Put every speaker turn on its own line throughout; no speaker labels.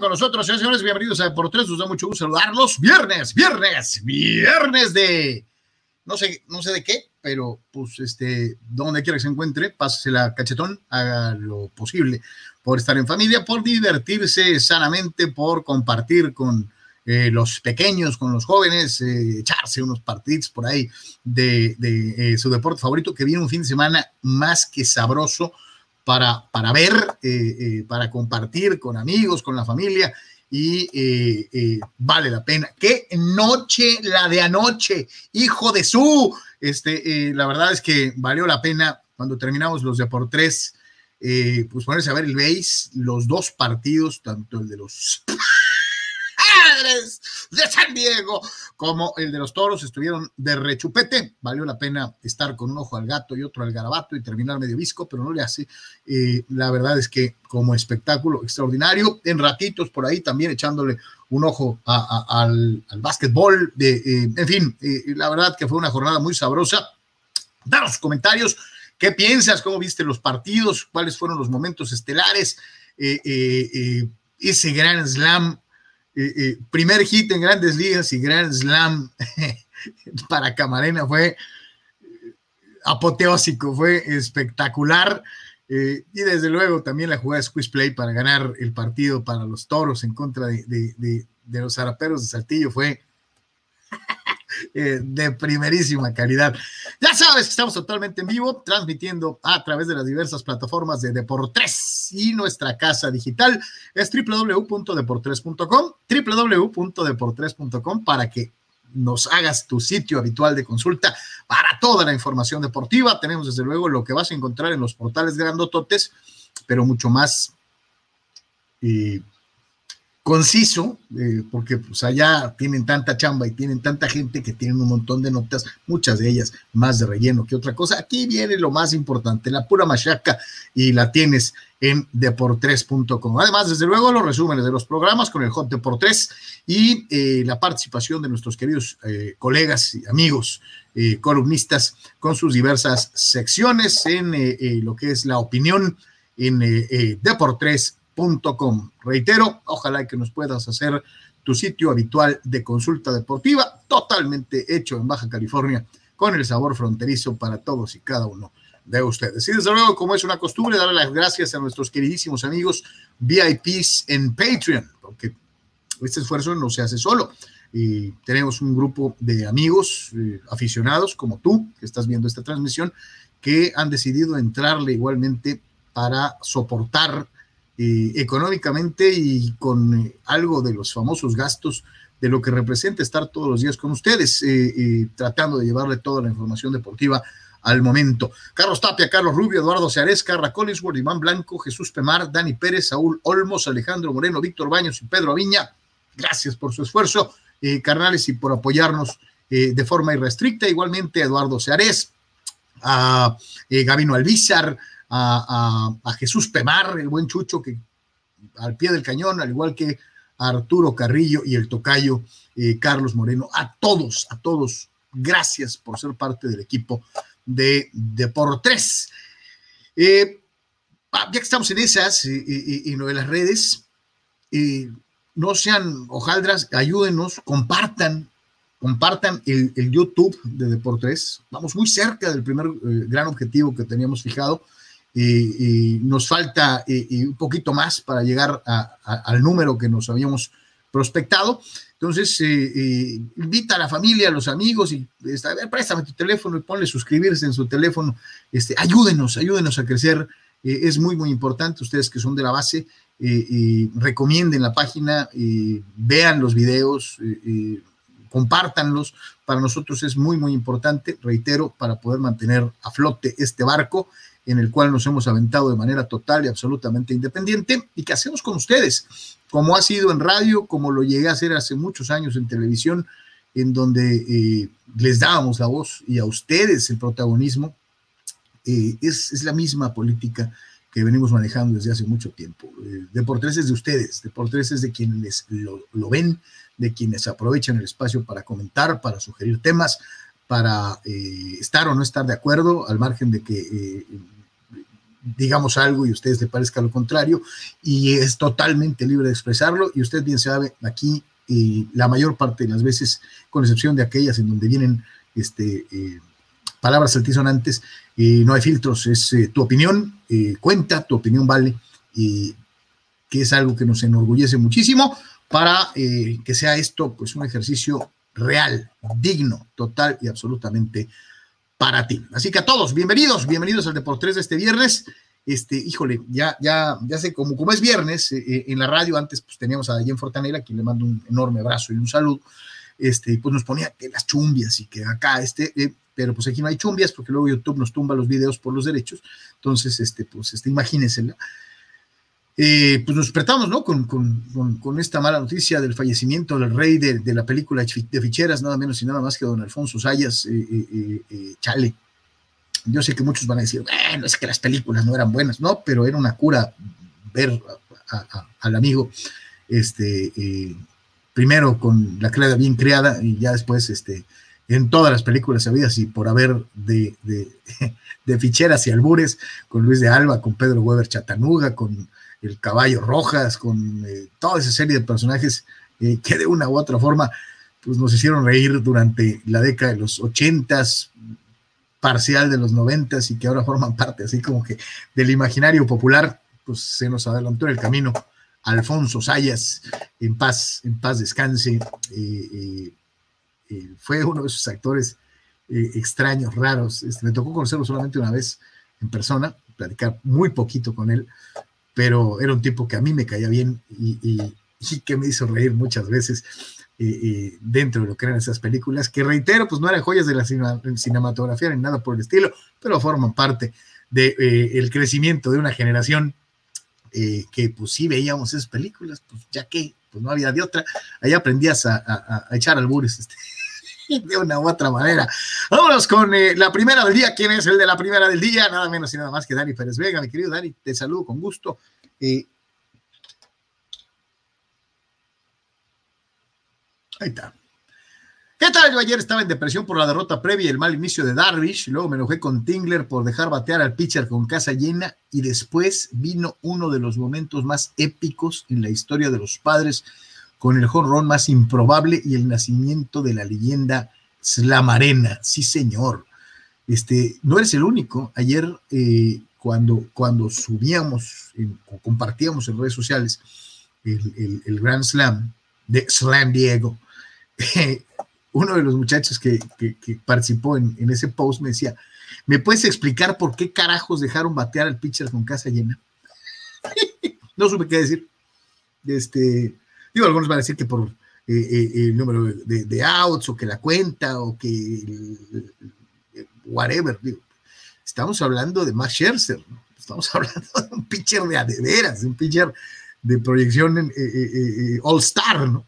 con nosotros, señores. Bienvenidos a Por Tres. Nos da mucho gusto saludarlos. Viernes, viernes, viernes de. No sé, no sé de qué, pero pues este, donde quiera que se encuentre, pásese la cachetón, haga lo posible por estar en familia, por divertirse sanamente, por compartir con eh, los pequeños, con los jóvenes, eh, echarse unos partidos por ahí de, eh, su deporte favorito, que viene un fin de semana más que sabroso para, para ver, para compartir con amigos, con la familia. Y vale la pena. Qué noche la de anoche, hijo de su. Este, la verdad es que valió la pena cuando terminamos los de por tres, pues ponerse a ver el base, los dos partidos, tanto el de los de San Diego, como el de los toros, estuvieron de rechupete. Valió la pena estar con un ojo al gato y otro al garabato y terminar medio visco, pero no le hace. Eh, la verdad es que como espectáculo extraordinario, en ratitos por ahí también echándole un ojo al, al básquetbol. De, eh, en fin, eh, la verdad que fue una jornada muy sabrosa. Danos comentarios. ¿Qué piensas? ¿Cómo viste los partidos? ¿Cuáles fueron los momentos estelares? ese gran slam primer hit en grandes ligas y Grand Slam para Camarena fue apoteósico, fue espectacular. Eh, y desde luego también la jugada de Squeeze Play para ganar el partido para los toros en contra de, de los zaraperos de Saltillo fue eh, de primerísima calidad. Ya sabes que estamos totalmente en vivo, transmitiendo a través de las diversas plataformas de Deportes y nuestra casa digital es www.deportres.com, www.deportres.com para que nos hagas tu sitio habitual de consulta para toda la información deportiva. Tenemos desde luego lo que vas a encontrar en los portales grandototes, pero mucho más. Y conciso, eh, porque pues allá tienen tanta chamba y tienen tanta gente que tienen un montón de notas, muchas de ellas más de relleno que otra cosa. Aquí viene lo más importante, la pura machaca, y la tienes en deportres.com. Además, desde luego, los resúmenes de los programas con el Hot Deportres y eh, la participación de nuestros queridos eh, colegas y amigos columnistas con sus diversas secciones en lo que es la opinión en Deportres Reitero, ojalá que nos puedas hacer tu sitio habitual de consulta deportiva, totalmente hecho en Baja California, con el sabor fronterizo para todos y cada uno de ustedes. Y desde luego, como es una costumbre, darle las gracias a nuestros queridísimos amigos VIPs en Patreon, porque este esfuerzo no se hace solo. Y tenemos un grupo de amigos eh, aficionados como tú, que estás viendo esta transmisión, que han decidido entrarle igualmente para soportar eh, económicamente y con eh, algo de los famosos gastos de lo que representa estar todos los días con ustedes, eh, tratando de llevarle toda la información deportiva al momento. Carlos Tapia, Carlos Rubio, Eduardo Seares, Carla Collinsworth, Iván Blanco, Jesús Pemar, Dani Pérez, Saúl Olmos, Alejandro Moreno, Víctor Baños y Pedro Aviña. Gracias por su esfuerzo, carnales, y por apoyarnos de forma irrestricta. Igualmente Eduardo Seares, a Gabino Albizar, a, Jesús Pemar, el buen Chucho, que al pie del cañón, al igual que Arturo Carrillo y el tocayo eh, Carlos Moreno, a todos, a todos, gracias por ser parte del equipo de Deportes. Eh, ah, ya que estamos en esas y, lo de las redes, no sean hojaldras, ayúdenos, compartan, compartan el, YouTube de Deportes. Vamos muy cerca del primer eh, gran objetivo que teníamos fijado y nos falta un poquito más para llegar al número que nos habíamos prospectado. Entonces, invita a la familia, a los amigos y a ver, préstame tu teléfono y ponle suscribirse en su teléfono. Este, ayúdenos, ayúdenos a crecer. es muy, muy importante. Ustedes que son de la base, recomienden la página, vean los videos, compártanlos. Para nosotros es muy, muy importante, reitero, para poder mantener a flote este barco en el cual nos hemos aventado de manera total y absolutamente independiente y que hacemos con ustedes, como ha sido en radio, como lo llegué a hacer hace muchos años en televisión, en donde eh, les dábamos la voz y a ustedes el protagonismo. Eh, es, la misma política que venimos manejando desde hace mucho tiempo. Eh, Deportes es de ustedes, Deportes es de quienes lo, lo, ven, de quienes aprovechan el espacio para comentar, para sugerir temas, para estar o no estar de acuerdo, al margen de que digamos algo y a ustedes les parezca lo contrario, y es totalmente libre de expresarlo, y usted bien sabe, aquí eh, la mayor parte de las veces, con excepción de aquellas en donde vienen este, eh, palabras altisonantes, eh, no hay filtros, es tu opinión, cuenta, tu opinión vale, que es algo que nos enorgullece muchísimo para que sea esto pues un ejercicio real, digno, total y absolutamente para ti. Así que a todos, bienvenidos, bienvenidos al Deportes de este viernes. Este, híjole, ya, ya, ya sé, como, como es viernes, eh, eh, en la radio antes pues teníamos a Jen Fortanera, quien le mando un enorme abrazo y un saludo, este, pues nos ponía que las chumbias y que acá, este, eh, pero pues aquí no hay chumbias porque luego YouTube nos tumba los videos por los derechos, entonces, este, pues, este, imagínense, eh, pues nos despertamos, ¿no? Con, con, con, esta mala noticia del fallecimiento del rey de, de, la película de ficheras, nada menos y nada más que don Alfonso Sayas, eh, eh, Chale. Yo sé que muchos van a decir, bueno, es que las películas no eran buenas, no, pero era una cura ver al amigo, este, primero con la creada bien creada y ya después, este, en todas las películas habidas y por haber de, de, de ficheras y albures, con Luis de Alba, con Pedro Weber Chatanuga, con el caballo Rojas, con eh, toda esa serie de personajes eh, que de una u otra forma pues nos hicieron reír durante la década de los ochentas, parcial de los noventas y que ahora forman parte así como que del imaginario popular, pues se nos adelantó el camino Alfonso Sayas, en paz, en paz descanse, eh, fue uno de esos actores extraños, raros, este, me tocó conocerlo solamente una vez en persona, platicar muy poquito con él, pero era un tipo que a mí me caía bien y, que me hizo reír muchas veces eh, dentro de lo que eran esas películas, que reitero, pues no eran joyas de la cinematografía ni nada por el estilo, pero forman parte del de, eh, crecimiento de una generación eh, que pues sí veíamos esas películas, pues ya que pues no había de otra, ahí aprendías a, a, a echar albures. Este de una u otra manera. Vámonos con eh, la primera del día. ¿Quién es el de la primera del día? Nada menos y nada más que Dani Pérez Vega, mi querido Dani. Te saludo con gusto. Eh, ahí está. ¿Qué tal? Yo ayer estaba en depresión por la derrota previa y el mal inicio de Darvish. Luego me enojé con Tingler por dejar batear al pitcher con casa llena. Y después vino uno de los momentos más épicos en la historia de los padres con el jonrón más improbable y el nacimiento de la leyenda Slamarena. Sí, señor. Este, no eres el único. Ayer, eh, cuando, cuando subíamos o compartíamos en redes sociales el, el, Grand Slam de Slam Diego, uno de los muchachos que, participó en, en, ese post me decía, ¿me puedes explicar por qué carajos dejaron batear al pitcher con casa llena? no supe qué decir. Este, Digo, algunos van a decir que por eh, eh, el número de, outs o que la cuenta o que whatever. Digo, estamos hablando de Max Scherzer, ¿no? estamos hablando de un pitcher de adeveras, de un pitcher de proyección eh, all-star, ¿no?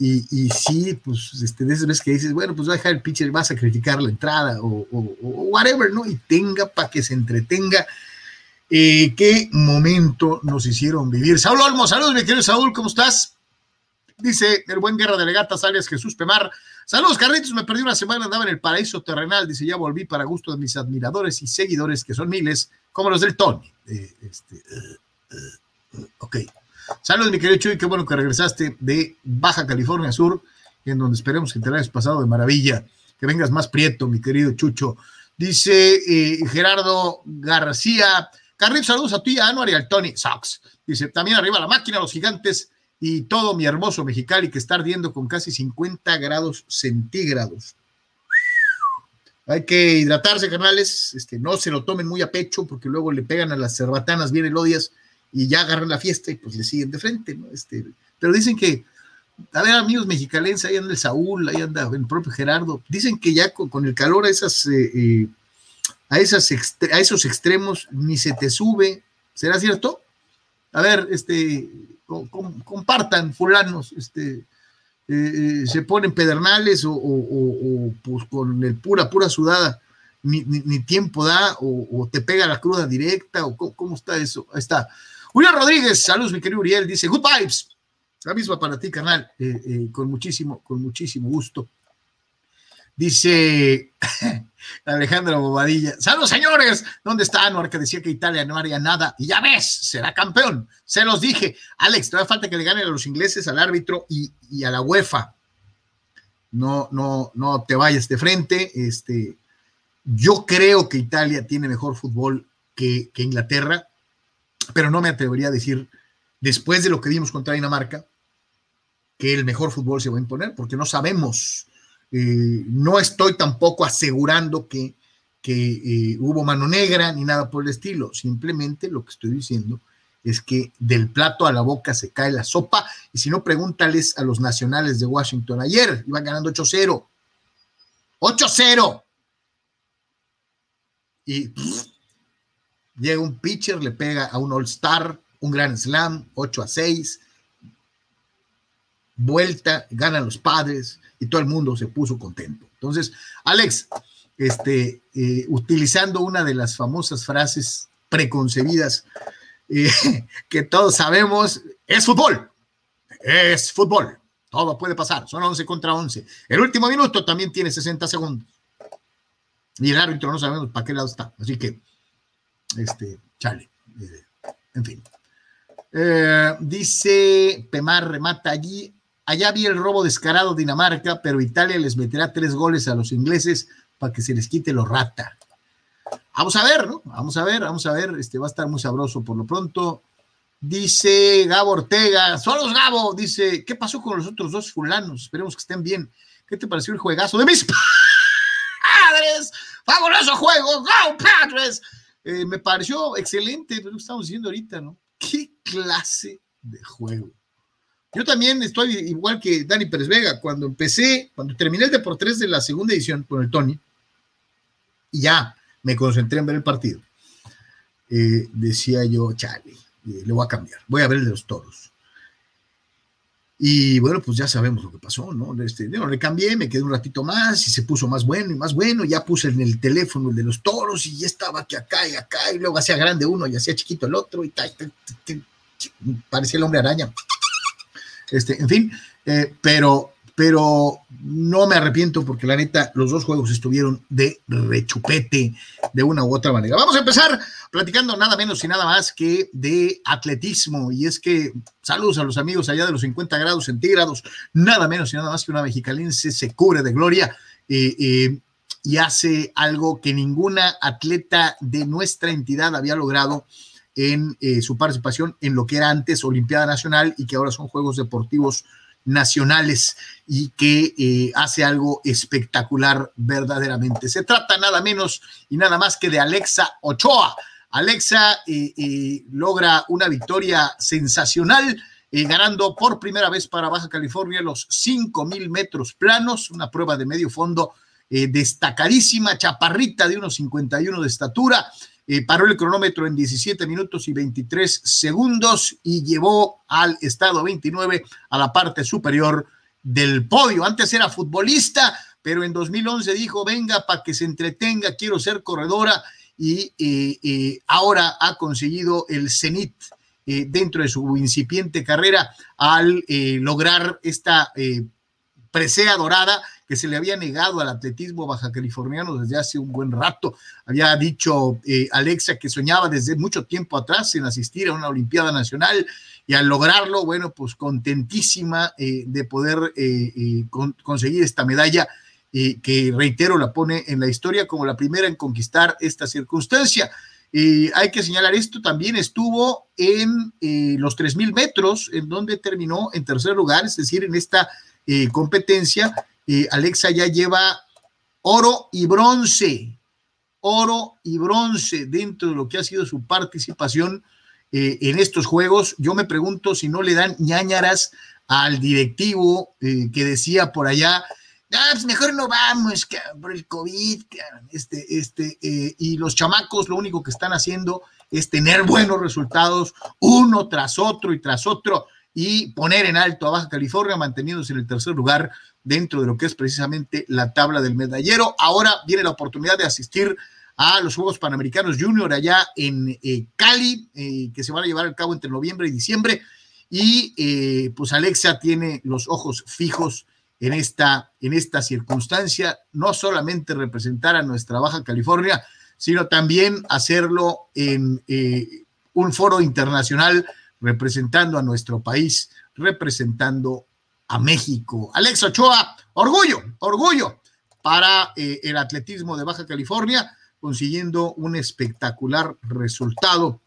Y, y, sí, pues este, de esas veces que dices, bueno, pues va a dejar el pitcher, va a sacrificar la entrada o, whatever, ¿no? Y tenga para que se entretenga. qué momento nos hicieron vivir. Saúl Olmo, saludos, mi querido Saúl, ¿cómo estás? Dice el buen guerra de legatas alias Jesús Pemar. Saludos, Carlitos. Me perdí una semana, andaba en el paraíso terrenal. Dice, ya volví para gusto de mis admiradores y seguidores, que son miles, como los del Tony. Eh, este, eh, eh, ok. Saludos, mi querido Chuy. Qué bueno que regresaste de Baja California Sur, en donde esperemos que te lo hayas pasado de maravilla. Que vengas más prieto, mi querido Chucho. Dice Gerardo García. Carlitos, saludos a ti, a Anuar y al Tony Sox. Dice, también arriba la máquina, los gigantes y todo mi hermoso Mexicali que está ardiendo con casi 50 grados centígrados. Hay que hidratarse, carnales, este, no se lo tomen muy a pecho porque luego le pegan a las cerbatanas bien elodias y ya agarran la fiesta y pues le siguen de frente, ¿no? Este, pero dicen que, a ver, amigos mexicalenses, ahí anda el Saúl, ahí anda el propio Gerardo, dicen que ya con, el calor a esas, eh, eh, a, esas a esos extremos ni se te sube, ¿será cierto? A ver, este, compartan fulanos, este, eh, eh, se ponen pedernales o, pues con el pura, pura sudada, ni, tiempo da, o, te pega la cruda directa, o cómo, está eso. Ahí está. Uriel Rodríguez, saludos, mi querido Uriel, dice, good vibes. La misma para ti, canal, eh, con muchísimo, con muchísimo gusto. Dice, Alejandro Bobadilla. Saludos, señores. ¿Dónde está Anuar que decía que Italia no haría nada? Y ya ves, será campeón. Se los dije. Alex, todavía falta que le ganen a los ingleses, al árbitro y, a la UEFA. No, no, no te vayas de frente. Este, yo creo que Italia tiene mejor fútbol que, que Inglaterra, pero no me atrevería a decir, después de lo que vimos contra Dinamarca, que el mejor fútbol se va a imponer, porque no sabemos eh, no estoy tampoco asegurando que, eh, hubo mano negra ni nada por el estilo. Simplemente lo que estoy diciendo es que del plato a la boca se cae la sopa. Y si no, pregúntales a los nacionales de Washington. Ayer iban ganando 8-0. 8-0. Y llega un pitcher, le pega a un All-Star, un Grand Slam, 8 a 6. Vuelta, ganan los padres y todo el mundo se puso contento. Entonces, Alex, este, eh, utilizando una de las famosas frases preconcebidas eh, que todos sabemos, es fútbol, es fútbol, todo puede pasar, son 11 contra 11. El último minuto también tiene 60 segundos. Y el árbitro no sabemos para qué lado está. Así que, este, chale. Eh, en fin. dice Pemar remata allí Allá vi el robo descarado Dinamarca, pero Italia les meterá tres goles a los ingleses para que se les quite lo rata. Vamos a ver, ¿no? Vamos a ver, vamos a ver. Este va a estar muy sabroso por lo pronto. Dice Gabo Ortega, solos Gabo, dice, ¿qué pasó con los otros dos fulanos? Esperemos que estén bien. ¿Qué te pareció el juegazo de mis padres? ¡Fabuloso juego! ¡Go, Padres! Eh, me pareció excelente, lo estamos diciendo ahorita, ¿no? ¿Qué clase de juego? Yo también estoy igual que Dani Pérez Vega. Cuando empecé, cuando terminé el Deportes de la segunda edición con el Tony, y ya me concentré en ver el partido, eh, decía yo, chale, eh, le voy a cambiar, voy a ver el de los toros. Y bueno, pues ya sabemos lo que pasó, ¿no? Este, no, le cambié, me quedé un ratito más y se puso más bueno y más bueno. Ya puse en el teléfono el de los toros y ya estaba que acá y acá, y luego hacía grande uno y hacía chiquito el otro y tal, parecía el hombre araña. Este, en fin, eh, pero, pero no me arrepiento porque la neta, los dos juegos estuvieron de rechupete de una u otra manera. Vamos a empezar platicando nada menos y nada más que de atletismo. Y es que saludos a los amigos allá de los 50 grados centígrados, nada menos y nada más que una mexicalense se cubre de gloria. Eh, eh, y hace algo que ninguna atleta de nuestra entidad había logrado en eh, su participación en lo que era antes Olimpiada Nacional y que ahora son Juegos Deportivos Nacionales y que eh, hace algo espectacular verdaderamente. Se trata nada menos y nada más que de Alexa Ochoa. Alexa eh, logra una victoria sensacional. ganando por primera vez para Baja California los 5.000 metros planos, una prueba de medio fondo destacadísima, chaparrita de unos 51 de estatura, eh, paró el cronómetro en 17 minutos y 23 segundos y llevó al estado 29 a la parte superior del podio. Antes era futbolista, pero en 2011 dijo, venga, para que se entretenga, quiero ser corredora y eh, eh, ahora ha conseguido el cenit dentro de su incipiente carrera al lograr esta presea dorada que se le había negado al atletismo baja californiano desde hace un buen rato. Había dicho eh, Alexa que soñaba desde mucho tiempo atrás en asistir a una Olimpiada Nacional y al lograrlo, bueno, pues contentísima eh, de poder eh, conseguir esta medalla. que reitero, la pone en la historia como la primera en conquistar esta circunstancia. hay que señalar esto, también estuvo en los 3.000 metros, en donde terminó en tercer lugar, es decir, en esta competencia Alexa ya lleva oro y bronce, oro y bronce dentro de lo que ha sido su participación eh, en estos juegos. Yo me pregunto si no le dan ñañaras al directivo eh, que decía por allá, ah, pues mejor no vamos por el COVID, este, este, eh, y los chamacos lo único que están haciendo es tener buenos resultados uno tras otro y tras otro y poner en alto a Baja California, manteniéndose en el tercer lugar dentro de lo que es precisamente la tabla del medallero. Ahora viene la oportunidad de asistir a los Juegos Panamericanos Junior allá en eh, Cali, eh, que se van a llevar a cabo entre noviembre y diciembre. Y eh, pues Alexa tiene los ojos fijos en esta, en esta circunstancia, no solamente representar a nuestra Baja California, sino también hacerlo en eh, un foro internacional representando a nuestro país, representando a México. Alex Ochoa, orgullo, orgullo para eh, el atletismo de Baja California, consiguiendo un espectacular resultado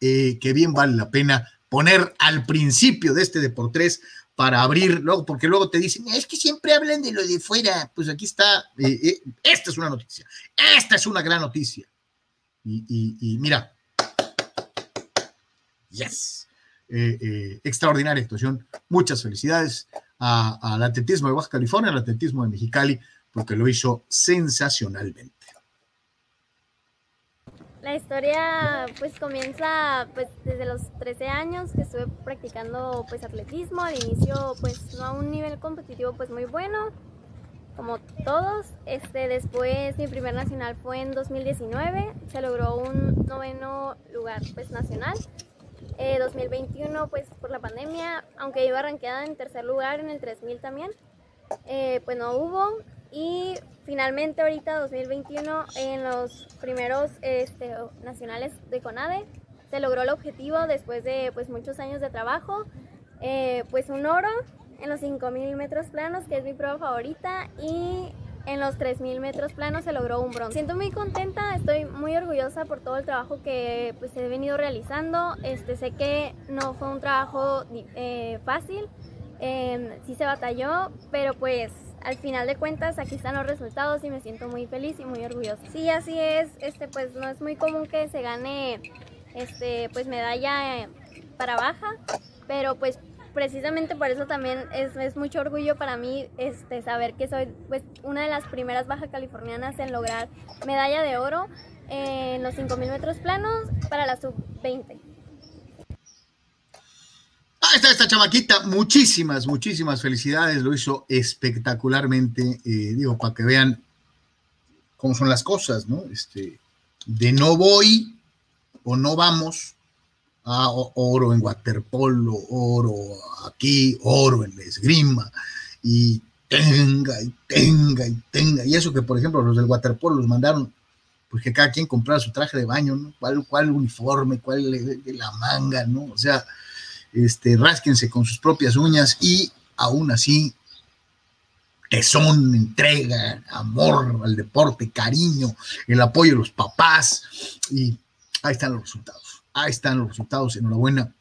eh, que bien vale la pena poner al principio de este Deportes para abrir, luego, porque luego te dicen, es que siempre hablan de lo de fuera. Pues aquí está, eh, esta es una noticia, esta es una gran noticia. Y, mira, yes, extraordinaria actuación. Muchas felicidades al atletismo de Baja California, al atletismo de Mexicali, porque lo hizo sensacionalmente.
La historia pues comienza pues desde los 13 años que estuve practicando pues atletismo, al inicio pues no a un nivel competitivo pues muy bueno, como todos. Este, después mi primer nacional fue en 2019, se logró un noveno lugar pues nacional. 2021 eh, pues por la pandemia, aunque iba arranqueada en tercer lugar en el 3000 también, eh, pues no hubo. Y finalmente ahorita 2021 en los primeros este, nacionales de CONADE se logró el objetivo después de pues muchos años de trabajo, eh, pues un oro en los 5000 metros planos que es mi prueba favorita y en los 3000 metros planos se logró un bronce. Siento muy contenta, estoy muy orgullosa por todo el trabajo que pues he venido realizando. Este, sé que no fue un trabajo eh, fácil, eh, sí se batalló, pero pues al final de cuentas aquí están los resultados y me siento muy feliz y muy orgullosa. Sí, así es, este pues no es muy común que se gane este pues medalla para baja, pero pues precisamente por eso también es, mucho orgullo para mí este saber que soy pues una de las primeras baja californianas en lograr medalla de oro en los 5000 metros planos para la sub 20.
Ahí está esta chamaquita, muchísimas, muchísimas felicidades, lo hizo espectacularmente, eh, digo, para que vean cómo son las cosas, ¿no? Este, de no voy o no vamos a oro en waterpolo, oro aquí, oro en esgrima, y tenga, y tenga, y tenga, y eso que, por ejemplo, los del waterpolo los mandaron, pues que cada quien comprara su traje de baño, ¿no? ¿Cuál, cuál uniforme, cuál de la manga, ¿no? O sea, este, rásquense con sus propias uñas y aún así tesón, entrega, amor al deporte, cariño, el apoyo de los papás y ahí están los resultados. Ahí están los resultados. Enhorabuena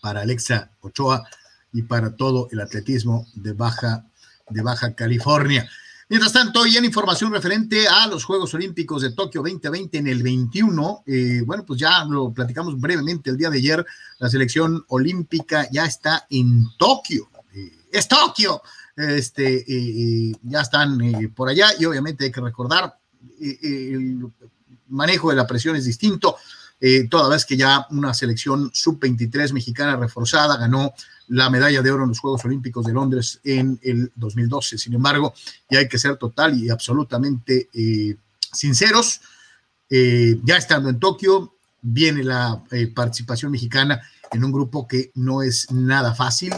para Alexa Ochoa y para todo el atletismo de Baja, de Baja California. Mientras tanto, y en información referente a los Juegos Olímpicos de Tokio 2020 en el 21, eh, bueno, pues ya lo platicamos brevemente el día de ayer, la selección olímpica ya está en Tokio, eh, es Tokio, este, eh, ya están por allá y obviamente hay que recordar, el manejo de la presión es distinto, toda vez que ya una selección sub-23 mexicana reforzada ganó la medalla de oro en los Juegos Olímpicos de Londres en el 2012. Sin embargo, y hay que ser total y absolutamente eh, sinceros, eh, ya estando en Tokio, viene la eh, participación mexicana en un grupo que no es nada fácil.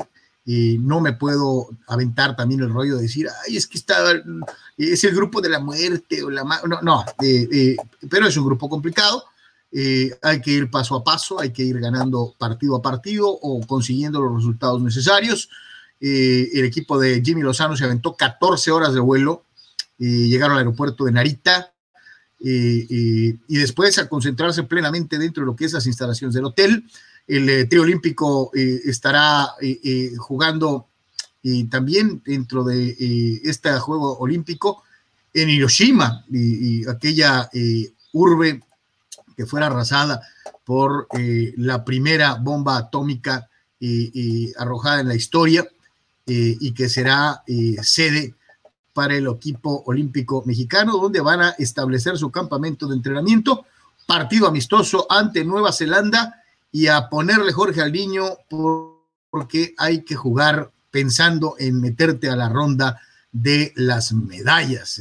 no me puedo aventar también el rollo de decir, ay, es que está, es el grupo de la muerte o la... No, no, pero es un grupo complicado eh, hay que ir paso a paso, hay que ir ganando partido a partido o consiguiendo los resultados necesarios. Eh, el equipo de Jimmy Lozano se aventó 14 horas de vuelo, eh, llegaron al aeropuerto de Narita y después a concentrarse plenamente dentro de lo que es las instalaciones del hotel. El trío olímpico estará jugando también dentro de este juego olímpico en Hiroshima y aquella urbe que fuera arrasada por eh, la primera bomba atómica arrojada en la historia eh, y que será eh, sede para el equipo olímpico mexicano, donde van a establecer su campamento de entrenamiento, partido amistoso ante Nueva Zelanda y a ponerle Jorge al niño porque hay que jugar pensando en meterte a la ronda de las medallas.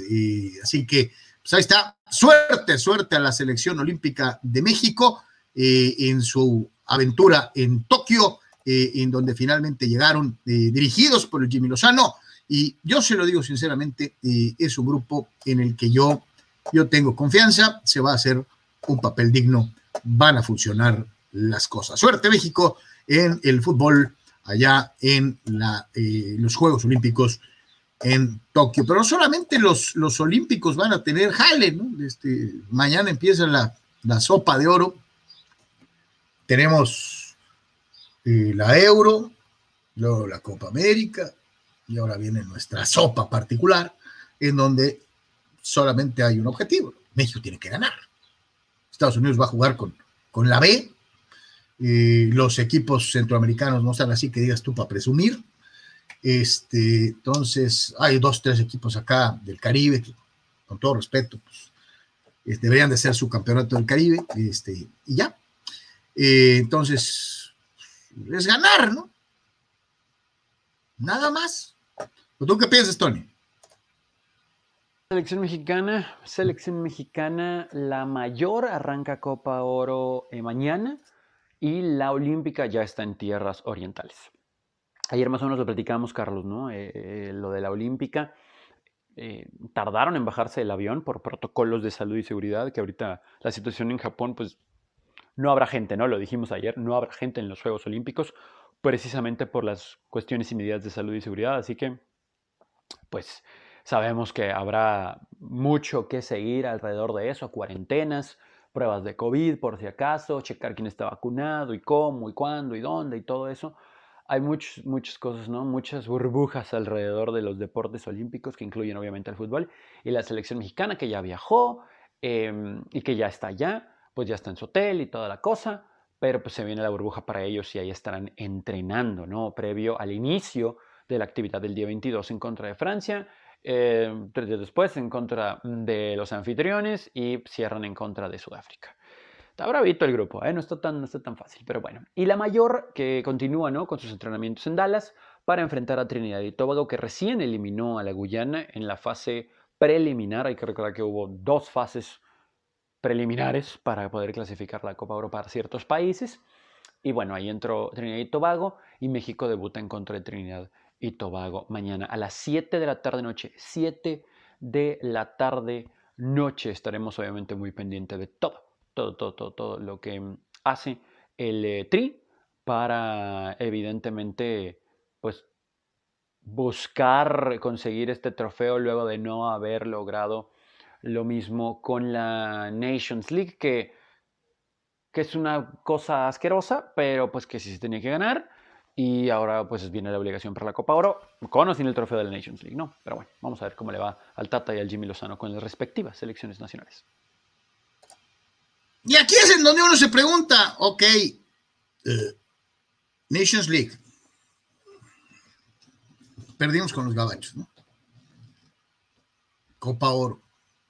así que pues ahí está. Suerte, suerte a la selección olímpica de México eh, en su aventura en Tokio, eh, en donde finalmente llegaron eh, dirigidos por el Jimmy Lozano Y yo se lo digo sinceramente, es un grupo en el que yo, yo tengo confianza, se va a hacer un papel digno, van a funcionar las cosas. Suerte México en el fútbol allá en la, eh, los Juegos Olímpicos en Tokio. Pero solamente los, los Olímpicos van a tener jale, ¿no? Este, mañana empieza la, la sopa de oro. Tenemos eh, la Euro, luego la Copa América, y ahora viene nuestra sopa particular, en donde solamente hay un objetivo. México tiene que ganar. Estados Unidos va a jugar con, con la B. los equipos centroamericanos no están así que digas tú para presumir. Este, entonces, hay dos, tres equipos acá del Caribe que, con todo respeto, pues, este, deberían de ser su campeonato del Caribe, este, y ya. Eh, entonces, es ganar, ¿no? Nada más. ¿Tú qué piensas, Tony?
Selección mexicana, selección mexicana, la mayor arranca Copa Oro eh, mañana y la olímpica ya está en tierras orientales. Ayer más o menos lo platicamos, Carlos, ¿no? Eh, eh, lo de la olímpica. tardaron en bajarse del avión por protocolos de salud y seguridad, que ahorita la situación en Japón, pues no habrá gente, ¿no? Lo dijimos ayer, no habrá gente en los Juegos Olímpicos, precisamente por las cuestiones y medidas de salud y seguridad. Así que, pues Sabemos que habrá mucho que seguir alrededor de eso, cuarentenas, pruebas de COVID por si acaso, checar quién está vacunado y cómo y cuándo y dónde y todo eso. Hay muchas muchas cosas, ¿no? Muchas burbujas alrededor de los deportes olímpicos que incluyen obviamente el fútbol y la selección mexicana que ya viajó em, y que ya está allá, pues ya está en su hotel y toda la cosa, pero pues se viene la burbuja para ellos y ahí estarán entrenando, ¿no? Previo al inicio de la actividad del día 22 en contra de Francia eh, tres días después en contra de los anfitriones y cierran en contra de Sudáfrica. Está bravito el grupo, ¿eh? no, está tan, no está tan fácil, pero bueno. Y la mayor que continúa ¿no? con sus entrenamientos en Dallas para enfrentar a Trinidad y Tobago, que recién eliminó a la Guyana en la fase preliminar. Hay que recordar que hubo dos fases preliminares para poder clasificar la Copa Oro para ciertos países. Y bueno, ahí entró Trinidad y Tobago y México debuta en contra de Trinidad y Tobago mañana a las 7 de la tarde noche. 7 de la tarde noche estaremos obviamente muy pendientes de todo, todo, todo, todo, lo que hace el eh, Tri para evidentemente pues buscar conseguir este trofeo luego de no haber logrado lo mismo con la Nations League que, que es una cosa asquerosa pero pues que sí se tenía que ganar y ahora pues viene la obligación para la Copa Oro, con o sin el trofeo de la Nations League, ¿no? Pero bueno, vamos a ver cómo le va al Tata y al Jimmy Lozano con las respectivas selecciones nacionales.
Y aquí es en donde uno se pregunta, ok, eh, Nations League, perdimos con los gabachos, ¿no? Copa Oro,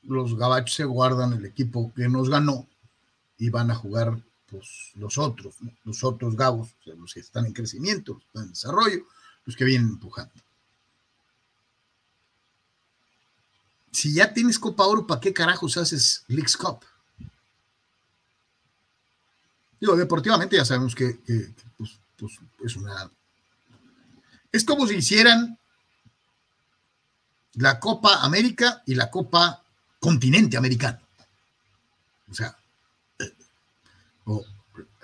los gabachos se guardan el equipo que nos ganó y van a jugar pues, los otros, los otros gabos, los que están en crecimiento, los que en desarrollo, los que vienen empujando. Si ya tienes Copa Oro, ¿para qué carajos haces Leagues Cup? Digo, deportivamente ya sabemos que, pues, pues, es una... Es como si hicieran la Copa América y la Copa Continente Americano. O sea,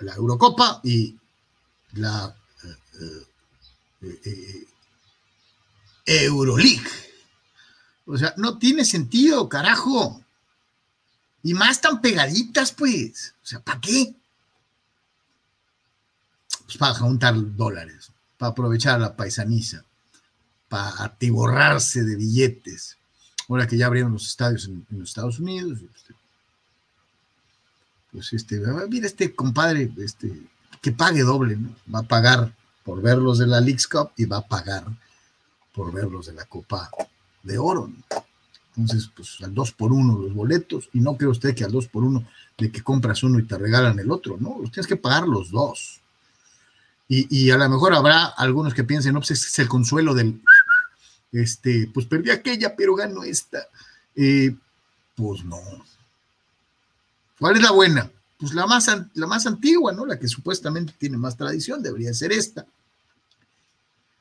la Eurocopa y la eh, eh, eh, Euroleague. O sea, no tiene sentido, carajo. Y más tan pegaditas, pues. O sea, ¿para qué? Pues para juntar dólares, para aprovechar la paisaniza, para atiborrarse de billetes. Ahora que ya abrieron los estadios en, los Estados Unidos, este, pues este, mira este compadre, este, que pague doble, ¿no? Va a pagar por verlos de la Leagues Cup y va a pagar por verlos de la Copa de Oro. Entonces, pues al dos por uno los boletos, y no cree usted que al dos por uno de que compras uno y te regalan el otro, ¿no? Los tienes que pagar los dos. Y, a lo mejor habrá algunos que piensen, no, pues es el consuelo del, este, pues perdí aquella, pero gano esta. Eh, pues no, ¿Cuál es la buena? Pues la más, la más antigua, ¿no? La que supuestamente tiene más tradición, debería ser esta.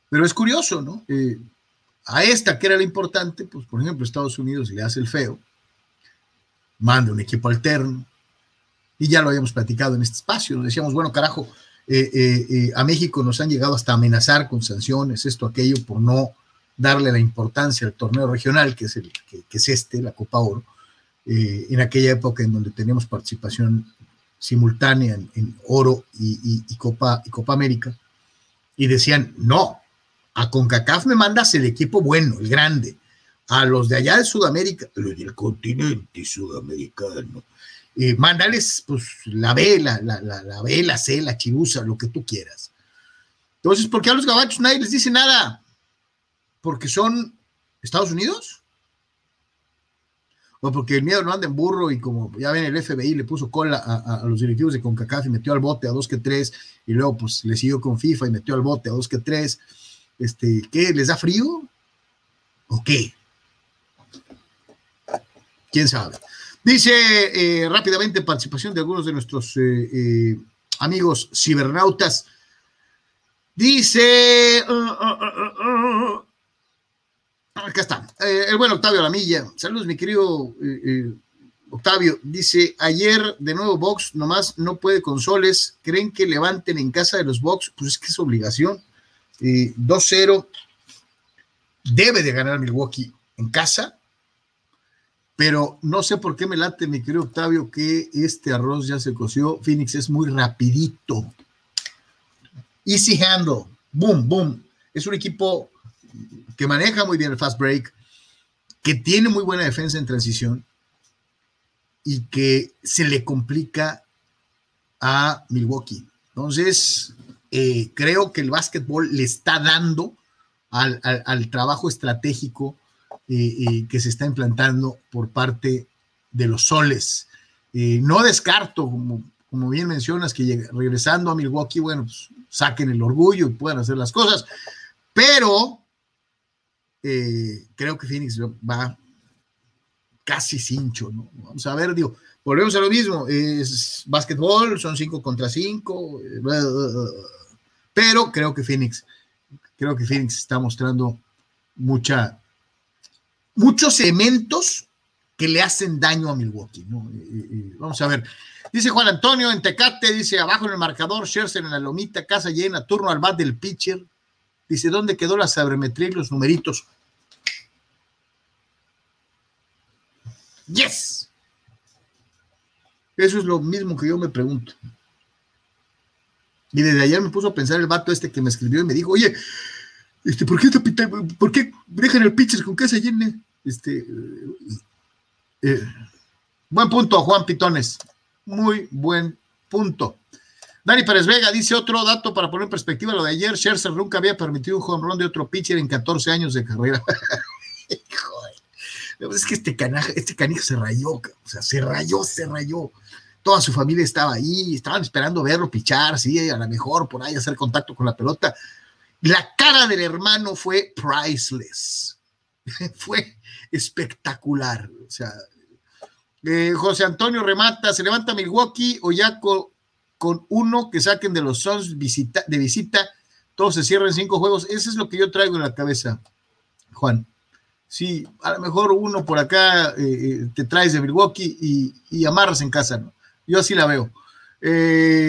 Pero es curioso, ¿no? Eh, a esta que era la importante, pues por ejemplo Estados Unidos le hace el feo, manda un equipo alterno, y ya lo habíamos platicado en este espacio, nos decíamos, bueno, carajo, eh, eh, eh, a México nos han llegado hasta amenazar con sanciones, esto, aquello, por no darle la importancia al torneo regional, que es, el, que, es este, la Copa Oro, en aquella época en donde teníamos participación simultánea en, Oro y, Copa, y Copa América, y decían, no, a CONCACAF me mandas el equipo bueno, el grande, a los de allá de Sudamérica, los del continente sudamericano, eh, mándales pues la B, la, la, la, B, la C, la chirusa, lo que tú quieras. Entonces, ¿por qué a los gabachos nadie les dice nada? ¿Porque son Estados Unidos? ¿O porque el miedo no anda en burro y como ya ven el FBI le puso cola a, los directivos de CONCACAF y metió al bote a dos que tres y luego pues le siguió con FIFA y metió al bote a dos que tres? Este, ¿Qué? ¿Les da frío? ¿O qué? ¿Quién sabe? Dice eh, rápidamente participación de algunos de nuestros eh, eh, amigos cibernautas. Dice, uh, uh, uh, acá está, el buen Octavio Lamilla. Saludos, mi querido Octavio. Dice, ayer de nuevo Box, nomás no puede con soles. ¿Creen que levanten en casa de los Box? Pues es que es obligación. 2-0. Debe de ganar Milwaukee en casa pero no sé por qué me late, mi querido Octavio, que este arroz ya se coció. Phoenix es muy rapidito. Easy handle, boom, boom. Es un equipo que maneja muy bien el fast break, que tiene muy buena defensa en transición y que se le complica a Milwaukee. Entonces, eh, creo que el básquetbol le está dando al, al trabajo estratégico que se está implantando por parte de los soles. no descarto, como, bien mencionas, que regresando a Milwaukee, bueno, pues, saquen el orgullo y puedan hacer las cosas, pero eh, creo que Phoenix va casi cincho, ¿no? Vamos a ver, digo, volvemos a lo mismo, es básquetbol, son cinco contra cinco, pero creo que Phoenix, creo que Phoenix está mostrando mucha, muchos elementos que le hacen daño a Milwaukee. vamos a ver. Dice Juan Antonio en Tecate, dice abajo en el marcador, Scherzer en la lomita, casa llena, turno al bat del pitcher. Dice, ¿dónde quedó la sabermetría y los numeritos? Yes. Eso es lo mismo que yo me pregunto. Y desde ayer me puso a pensar el vato este que me escribió y me dijo, oye, este, ¿por, qué, ¿por qué dejan el pitcher con casa llena? Este, eh, eh, buen punto, Juan Pitones. Muy buen punto. Dani Pérez Vega dice otro dato para poner en perspectiva lo de ayer. Scherzer nunca había permitido un run de otro pitcher en 14 años de carrera. es que este canajo, este canijo se rayó, o sea, se rayó, se rayó. Toda su familia estaba ahí, estaban esperando verlo pichar, sí, a lo mejor por ahí hacer contacto con la pelota. La cara del hermano fue priceless. fue espectacular. O sea, eh, José Antonio remata, se levanta Milwaukee o ya con, uno que saquen de los Suns de visita, todos se cierran cinco juegos. Eso es lo que yo traigo en la cabeza, Juan. Sí, a lo mejor uno por acá eh, eh, te traes de Milwaukee y, y, amarras en casa, ¿no? Yo así la veo.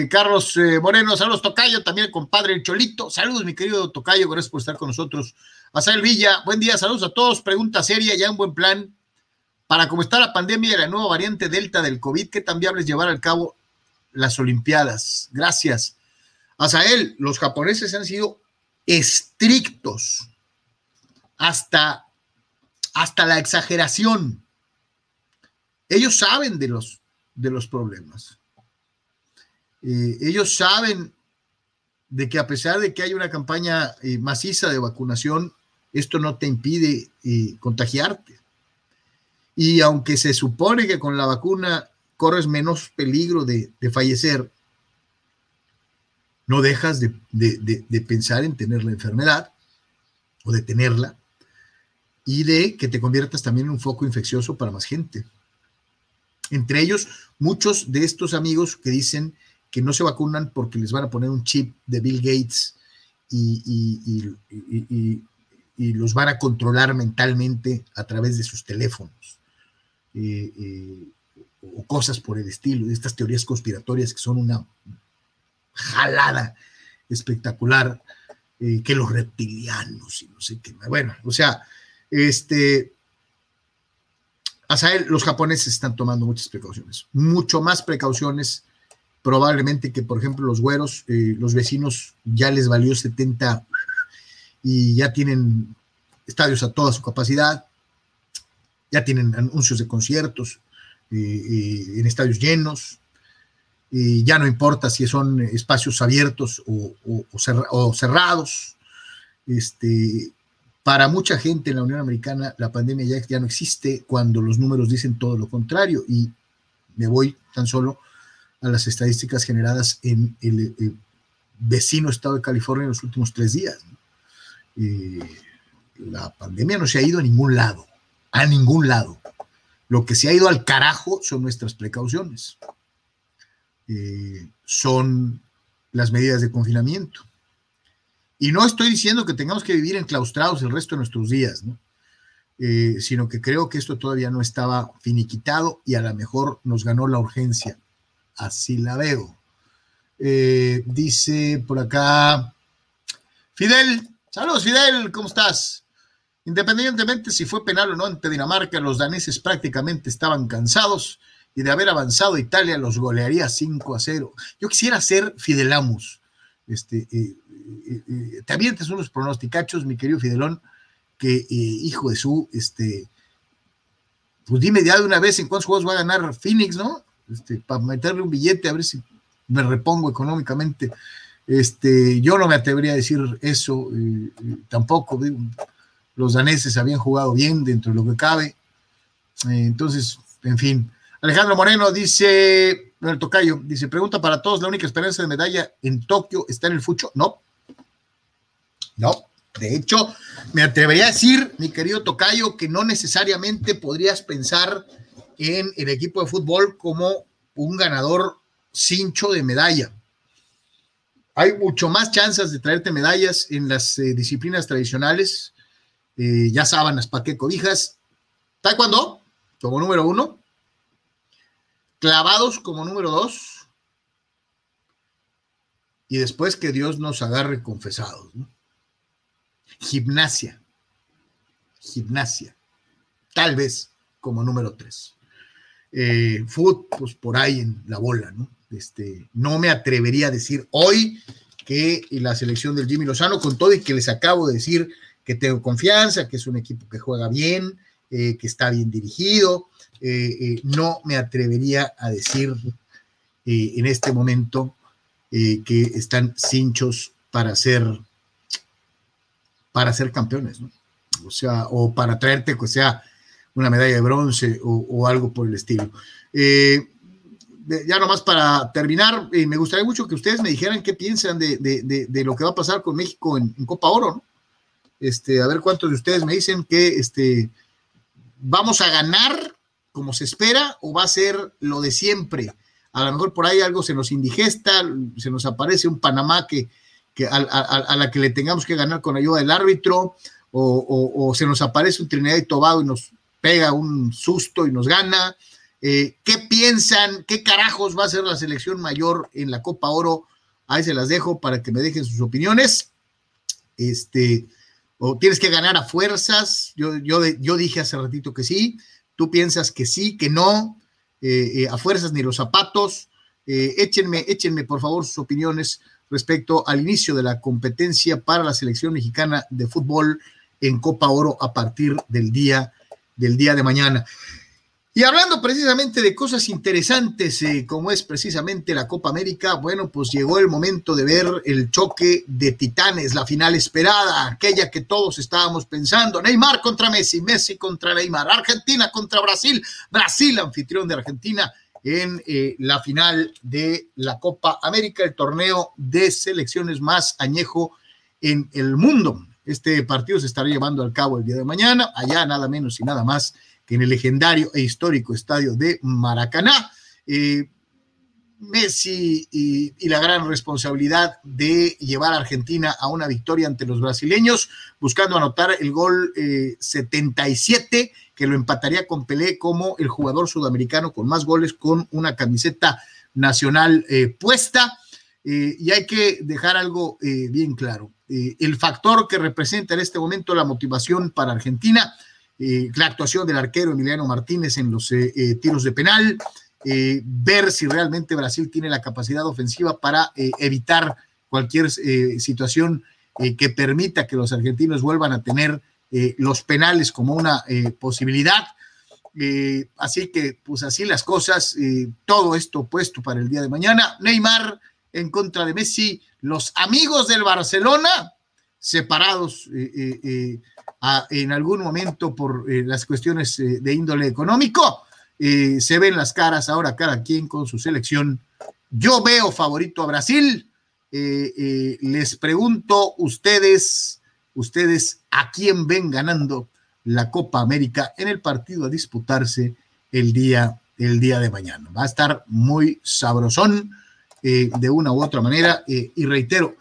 Carlos Moreno, saludos Tocayo, también compadre el Cholito. Saludos, mi querido Tocayo, gracias por estar con nosotros. Asael Villa, buen día, saludos a todos. Pregunta seria, ya un buen plan. Para cómo está la pandemia y la nueva variante Delta del COVID, ¿qué tan viable es llevar al cabo las Olimpiadas? Gracias. Asael, los japoneses han sido estrictos hasta, hasta la exageración. Ellos saben de los, de los problemas. Eh, ellos saben de que a pesar de que hay una campaña eh, maciza de vacunación, esto no te impide eh, contagiarte. Y aunque se supone que con la vacuna corres menos peligro de, fallecer, no dejas de, de, pensar en tener la enfermedad o de tenerla y de que te conviertas también en un foco infeccioso para más gente. Entre ellos, muchos de estos amigos que dicen que no se vacunan porque les van a poner un chip de Bill Gates y, y los van a controlar mentalmente a través de sus teléfonos eh, eh, o cosas por el estilo, estas teorías conspiratorias que son una jalada espectacular, eh, que los reptilianos y no sé qué. Bueno, o sea, este, él, los japoneses están tomando muchas precauciones, mucho más precauciones probablemente que, por ejemplo, los güeros, los vecinos ya les valió 70 y ya tienen estadios a toda su capacidad, ya tienen anuncios de conciertos eh, eh, en estadios llenos, y ya no importa si son espacios abiertos o, cerrados. Este, para mucha gente en la Unión Americana la pandemia ya, ya no existe cuando los números dicen todo lo contrario y me voy tan solo a las estadísticas generadas en el, vecino estado de California en los últimos tres días. la pandemia no se ha ido a ningún lado, a ningún lado. Lo que se ha ido al carajo son nuestras precauciones. Eh, son las medidas de confinamiento. Y no estoy diciendo que tengamos que vivir enclaustrados el resto de nuestros días, eh, sino que creo que esto todavía no estaba finiquitado y a lo mejor nos ganó la urgencia. Así la veo. Eh, dice por acá, Fidel, saludos Fidel, ¿cómo estás? Independientemente si fue penal o no ante Dinamarca, los daneses prácticamente estaban cansados y de haber avanzado Italia los golearía 5 a 0. Yo quisiera ser Fidelamus. Este, eh, eh, te avientes unos pronosticachos, mi querido Fidelón, que hijo de su, este, pues dime ya de una vez en cuántos juegos va a ganar Phoenix, ¿no? Este, para meterle un billete a ver si me repongo económicamente. Este, yo no me atrevería a decir eso, tampoco. Digo, los daneses habían jugado bien dentro de lo que cabe. Eh, entonces, en fin. Alejandro Moreno dice, el tocayo, dice, pregunta para todos, ¿la única esperanza de medalla en Tokio está en el fucho? No. No. De hecho, me atrevería a decir, mi querido tocayo, que no necesariamente podrías pensar en el equipo de fútbol como un ganador cincho de medalla. Hay mucho más chances de traerte medallas en las eh, disciplinas tradicionales eh, ya sábanas, pa' qué cobijas. Taekwondo, como número uno. Clavados como número dos. Y después que Dios nos agarre confesados. Gimnasia. Gimnasia. Tal vez como número tres. Eh, fútbol, pues por ahí en la bola, ¿no? Este, no me atrevería a decir hoy que la selección del Jimmy Lozano, con todo y que les acabo de decir que tengo confianza, que es un equipo que juega bien, eh, que está bien dirigido. Eh, eh, no me atrevería a decir en este momento que están cinchos para ser para ser campeones, ¿no? O sea, o para traerte, que sea una medalla de bronce o, algo por el estilo. ya nomás para terminar, me gustaría mucho que ustedes me dijeran qué piensan de, lo que va a pasar con México en, Copa Oro, ¿no? Este, a ver cuántos de ustedes me dicen que este, vamos a ganar como se espera o va a ser lo de siempre. A lo mejor por ahí algo se nos indigesta, se nos aparece un Panamá que, que a, la que le tengamos que ganar con ayuda del árbitro, o, se nos aparece un Trinidad y Tobago y nos pega un susto y nos gana. Eh, ¿Qué piensan? ¿Qué carajos va a ser la selección mayor en la Copa Oro? Ahí se las dejo para que me dejen sus opiniones. Este, o tienes que ganar a fuerzas. Yo, yo, yo dije hace ratito que sí, tú piensas que sí, que no, eh, eh, a fuerzas ni los zapatos. Eh, échenme, échenme por favor sus opiniones respecto al inicio de la competencia para la selección mexicana de fútbol en Copa Oro a partir del día, del día de mañana. Y hablando precisamente de cosas interesantes, eh, como es precisamente la Copa América, bueno, pues llegó el momento de ver el choque de titanes, la final esperada, aquella que todos estábamos pensando, Neymar contra Messi, Messi contra Neymar, Argentina contra Brasil, Brasil anfitrión de Argentina en eh, la final de la Copa América, el torneo de selecciones más añejo en el mundo. Este partido se estará llevando al cabo el día de mañana, allá nada menos y nada más que en el legendario e histórico estadio de Maracaná. Eh, Messi y, la gran responsabilidad de llevar a Argentina a una victoria ante los brasileños, buscando anotar el gol 77 eh, que lo empataría con Pelé como el jugador sudamericano con más goles con una camiseta nacional eh, puesta. Eh, y hay que dejar algo bien claro. El factor que representa en este momento la motivación para Argentina, la actuación del arquero Emiliano Martínez en los tiros de penal, eh, ver si realmente Brasil tiene la capacidad ofensiva para eh, evitar cualquier eh, situación que permita que los argentinos vuelvan a tener los penales como una posibilidad. así que, pues así las cosas, todo esto puesto para el día de mañana. Neymar en contra de Messi, los amigos del Barcelona separados en algún momento por las cuestiones de índole económico eh, se ven las caras ahora cada quien con su selección. Yo veo favorito a Brasil. Eh, eh, les pregunto ustedes, ustedes a quién ven ganando la Copa América en el partido a disputarse el día, el día de mañana. Va a estar muy sabrosón de una u otra manera. y reitero,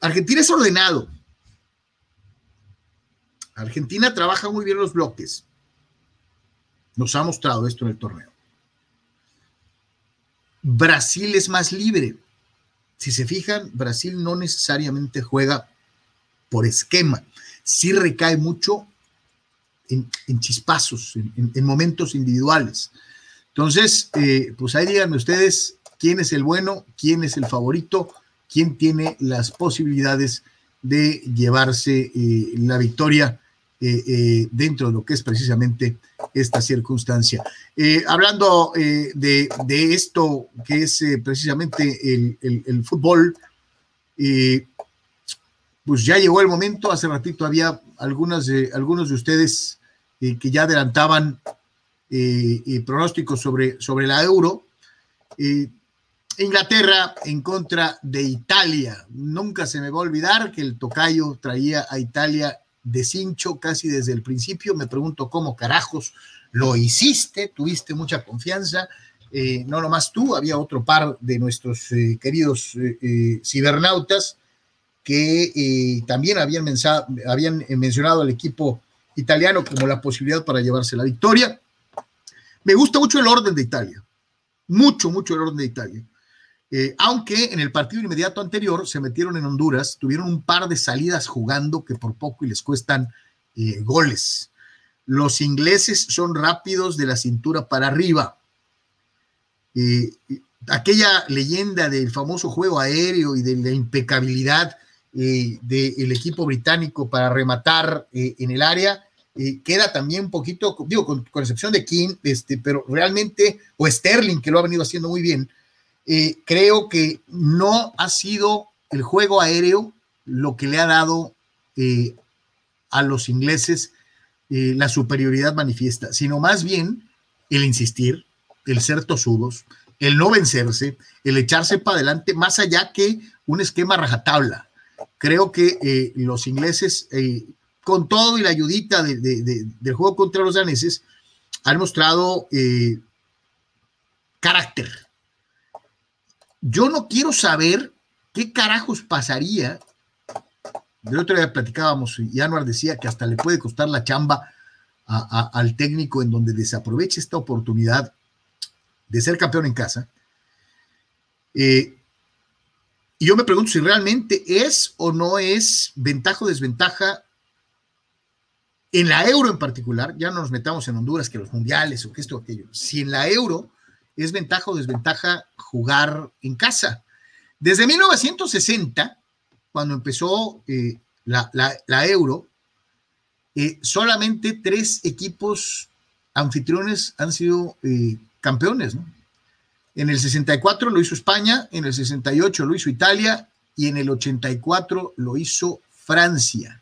Argentina es ordenado. Argentina trabaja muy bien los bloques nos ha mostrado esto en el torneo. Brasil es más libre. Si se fijan, Brasil no necesariamente juega por esquema. Sí recae mucho en, chispazos, en, momentos individuales. Entonces, eh, pues ahí díganme ustedes quién es el bueno, quién es el favorito, quién tiene las posibilidades de llevarse eh, la victoria eh, eh, dentro de lo que es precisamente esta circunstancia. Eh, hablando de, esto que es precisamente el, fútbol, pues ya llegó el momento, hace ratito había algunos de ustedes que ya adelantaban pronósticos sobre, sobre la euro. Inglaterra en contra de Italia. Nunca se me va a olvidar que el tocayo traía a Italia de cincho casi desde el principio. Me pregunto cómo carajos lo hiciste, tuviste mucha confianza. Eh, no nomás tú, había otro par de nuestros eh, queridos eh, cibernautas que también habían, habían mencionado al equipo italiano como la posibilidad para llevarse la victoria. Me gusta mucho el orden de Italia, mucho, mucho el orden de Italia. Eh, aunque en el partido inmediato anterior se metieron en Honduras, tuvieron un par de salidas jugando que por poco les cuestan eh, goles. Los ingleses son rápidos de la cintura para arriba. Eh, aquella leyenda del famoso juego aéreo y de la impecabilidad del equipo británico para rematar en el área, queda también un poquito, digo, con, con, excepción de King, este, pero realmente, o Sterling, que lo ha venido haciendo muy bien, eh, creo que no ha sido el juego aéreo lo que le ha dado eh, a los ingleses eh, la superioridad manifiesta, sino más bien el insistir, el ser tosudos, el no vencerse, el echarse para adelante, más allá que un esquema rajatabla. Creo que los ingleses, con todo y la ayudita del juego contra los daneses, han mostrado carácter, yo no quiero saber qué carajos pasaría. El otro día platicábamos y Anuar decía que hasta le puede costar la chamba al técnico en donde desaproveche esta oportunidad de ser campeón en casa. Eh, y yo me pregunto si realmente es o no es ventaja o desventaja en la euro en particular, ya no nos metamos en Honduras que los mundiales o que esto o aquello, si en la euro es ventaja o desventaja jugar en casa. Desde 1960, cuando empezó eh, la, euro, eh, solamente tres equipos anfitriones han sido eh, campeones. En el 64 lo hizo España, en el 68 lo hizo Italia y en el 84 lo hizo Francia.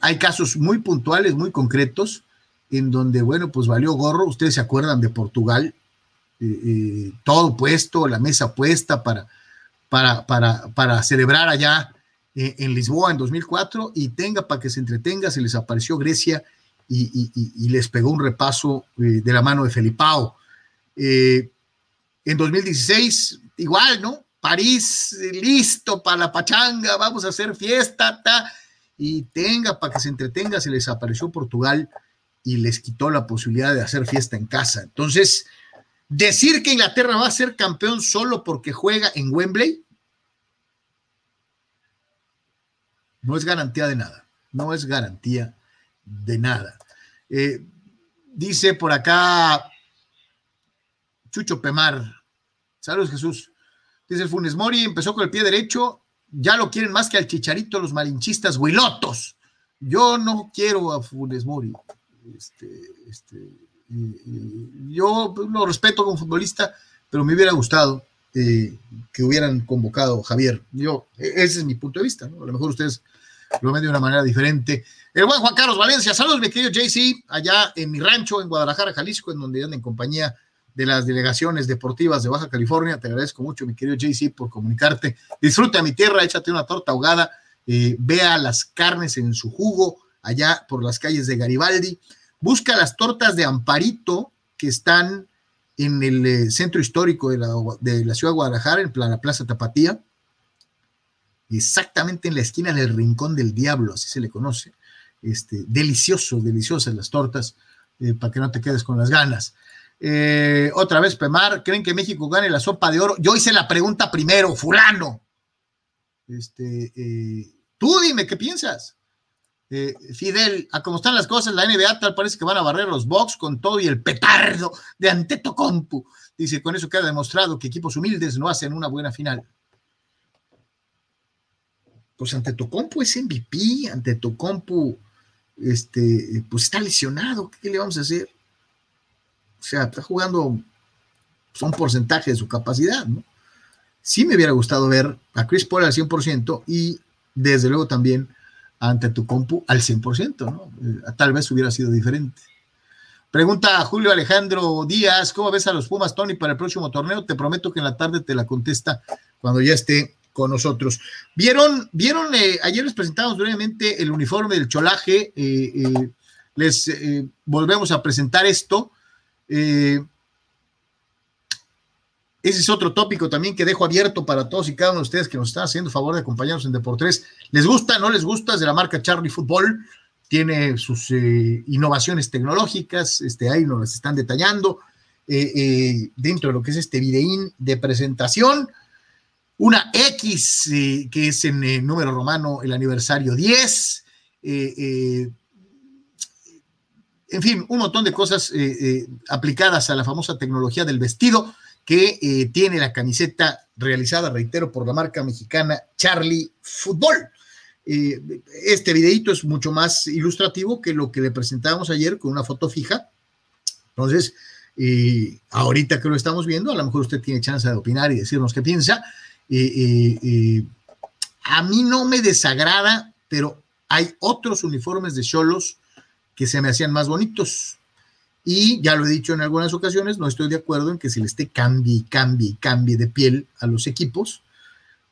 hay casos muy puntuales, muy concretos, en donde, bueno, pues valió gorro. Ustedes se acuerdan de Portugal, eh, eh, todo puesto, la mesa puesta para, para, para, para celebrar allá eh, en Lisboa en 2004 y tenga para que se entretenga, se les apareció Grecia y, les pegó un repaso de la mano de Felipao. en En 2016, igual, ¿no? París, listo para la pachanga, vamos a hacer fiesta, ta, y tenga para que se entretenga, se les apareció Portugal y les quitó la posibilidad de hacer fiesta en casa. Entonces, decir que Inglaterra va a ser campeón solo porque juega en Wembley no es garantía de nada, no es garantía de nada. Eh, dice por acá Chucho Pemar, saludos Jesús, dice el Funes Mori, empezó con el pie derecho, ya lo quieren más que al chicharito los malinchistas huilotos. Yo no quiero a Funes Mori, este, este, yo lo respeto como futbolista, pero me hubiera gustado eh, que hubieran convocado Javier. Yo, e, ese es mi punto de vista, A lo mejor ustedes lo ven de una manera diferente. El buen Juan Carlos Valencia, saludos, mi querido JC, allá en mi rancho en Guadalajara, Jalisco, en donde ando en compañía de las delegaciones deportivas de Baja California. Te agradezco mucho, mi querido JC, por comunicarte. Disfruta mi tierra, échate una torta ahogada, eh, vea las carnes en su jugo allá por las calles de Garibaldi. Busca las tortas de Amparito que están en el eh, centro histórico de la, ciudad de Guadalajara, en la Plaza Tapatía, exactamente en la esquina del Rincón del Diablo, así se le conoce. Este, delicioso, deliciosas las tortas, eh, para que no te quedes con las ganas. Eh, otra vez, Pemar, ¿creen que México gane la sopa de oro? Yo hice la pregunta primero, fulano. Este, tú dime, ¿qué piensas? Eh, Fidel, a cómo están las cosas, la NBA tal parece que van a barrer los box con todo y el petardo de Antetokounmpo. Dice, con eso queda demostrado que equipos humildes no hacen una buena final. Pues Antetokounmpo es MVP, Antetokounmpo este, pues está lesionado, ¿qué le vamos a hacer? O sea, está jugando son porcentaje de su capacidad, ¿no? Sí me hubiera gustado ver a Chris Paul al 100% y desde luego también ante tu compu al 100%, ¿no? Eh, tal vez hubiera sido diferente. Pregunta Julio Alejandro Díaz, ¿cómo ves a los Pumas, Tony, para el próximo torneo? Te prometo que en la tarde te la contesta cuando ya esté con nosotros. ¿Vieron, vieron eh, ayer les presentamos brevemente el uniforme del cholaje, eh, les volvemos a presentar esto. Ese es otro tópico también que dejo abierto para todos y cada uno de ustedes que nos están haciendo favor de acompañarnos en Deportes. ¿Les gusta? ¿No les gusta? Es de la marca Charlie Football. Tiene sus eh, innovaciones tecnológicas, este, ahí nos las están detallando. Eh, eh, dentro de lo que es este videín de presentación. Una X, que es en número romano el aniversario 10. en fin, un montón de cosas aplicadas a la famosa tecnología del vestido que eh, tiene la camiseta realizada, reitero, por la marca mexicana Charlie Fútbol. Eh, este videito es mucho más ilustrativo que lo que le presentábamos ayer con una foto fija. Entonces, eh, ahorita que lo estamos viendo, a lo mejor usted tiene chance de opinar y decirnos qué piensa. a mí no me desagrada, pero hay otros uniformes de Cholos que se me hacían más bonitos. Y ya lo he dicho en algunas ocasiones, no estoy de acuerdo en que se le esté cambie y cambie y cambie de piel a los equipos,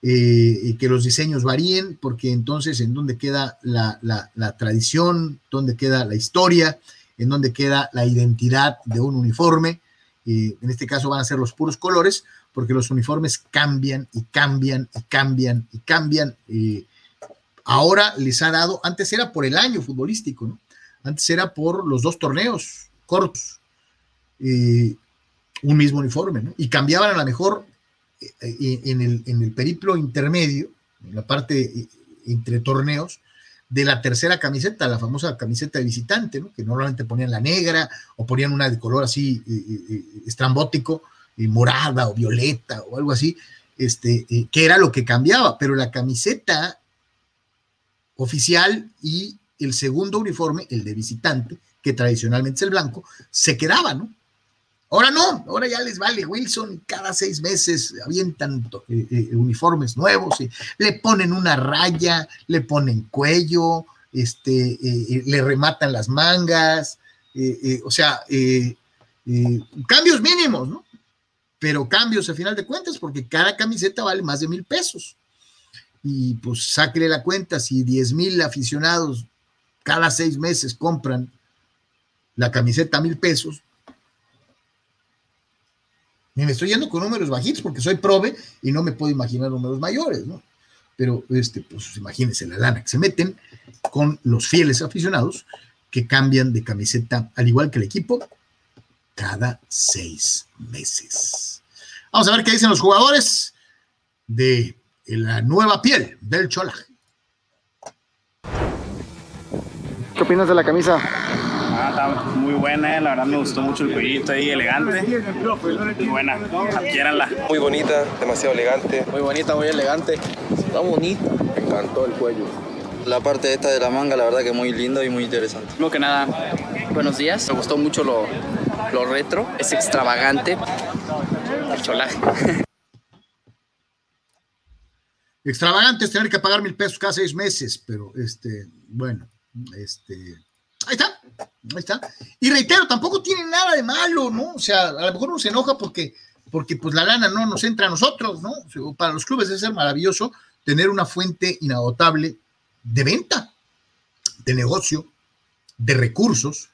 eh, que los diseños varíen, porque entonces en dónde queda la, tradición, dónde queda la historia, en dónde queda la identidad de un uniforme. Eh, en este caso van a ser los puros colores, porque los uniformes cambian y cambian y cambian y cambian. Eh, ahora les ha dado, antes era por el año futbolístico, ¿no? Antes era por los dos torneos, cortos, un mismo uniforme, ¿no? Y cambiaban a lo mejor eh, eh, en, el, en el periplo intermedio, en la parte eh, entre torneos, de la tercera camiseta, la famosa camiseta de visitante, ¿no? que normalmente ponían la negra o ponían una de color así estrambótico, morada o violeta o algo así, este, que era lo que cambiaba, pero la camiseta oficial y el segundo uniforme, el de visitante, que tradicionalmente es el blanco, se quedaba, ¿no? Ahora no, ahora ya les vale Wilson, cada seis meses avientan eh, eh, uniformes nuevos, y le ponen una raya, le ponen cuello, este, eh, le rematan las mangas, o sea, cambios mínimos, ¿no? Pero cambios a final de cuentas, porque cada camiseta vale más de mil pesos. Y pues sáquele la cuenta, si diez mil aficionados cada seis meses compran la camiseta a mil pesos, me estoy yendo con números bajitos porque soy prove y no me puedo imaginar números mayores, ¿no? Pero, este, pues imagínense la lana que se meten con los fieles aficionados que cambian de camiseta, al igual que el equipo, cada seis meses. Vamos a ver qué dicen los jugadores de la nueva piel del cholaje.
¿Qué opinas de la camisa?
Muy buena, eh, la verdad me gustó mucho el cuellito ahí, elegante. Muy buena, adquiéranla.
Muy bonita, demasiado elegante.
Muy bonita, muy elegante. Está bonita.
Me encantó el cuello.
La parte esta de la manga, la verdad que muy lindo y muy interesante.
Primero que nada, buenos días. Me gustó mucho lo, lo retro, es extravagante. El cholaje.
Extravagante es tener que pagar mil pesos cada seis meses, pero este, bueno, este, ahí está, Y reitero, tampoco tiene nada de malo, ¿no? O sea, a lo mejor uno se enoja porque, porque pues la lana no nos entra a nosotros, ¿no? Para los clubes debe ser maravilloso tener una fuente inagotable de venta, de negocio, de recursos,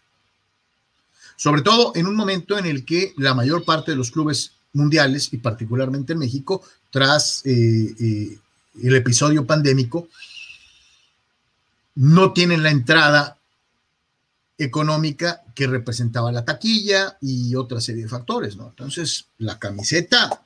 sobre todo en un momento en el que la mayor parte de los clubes mundiales, y particularmente en México, tras eh, eh, el episodio pandémico, no tienen la entrada económica que representaba la taquilla y otra serie de factores, ¿no? Entonces, la camiseta,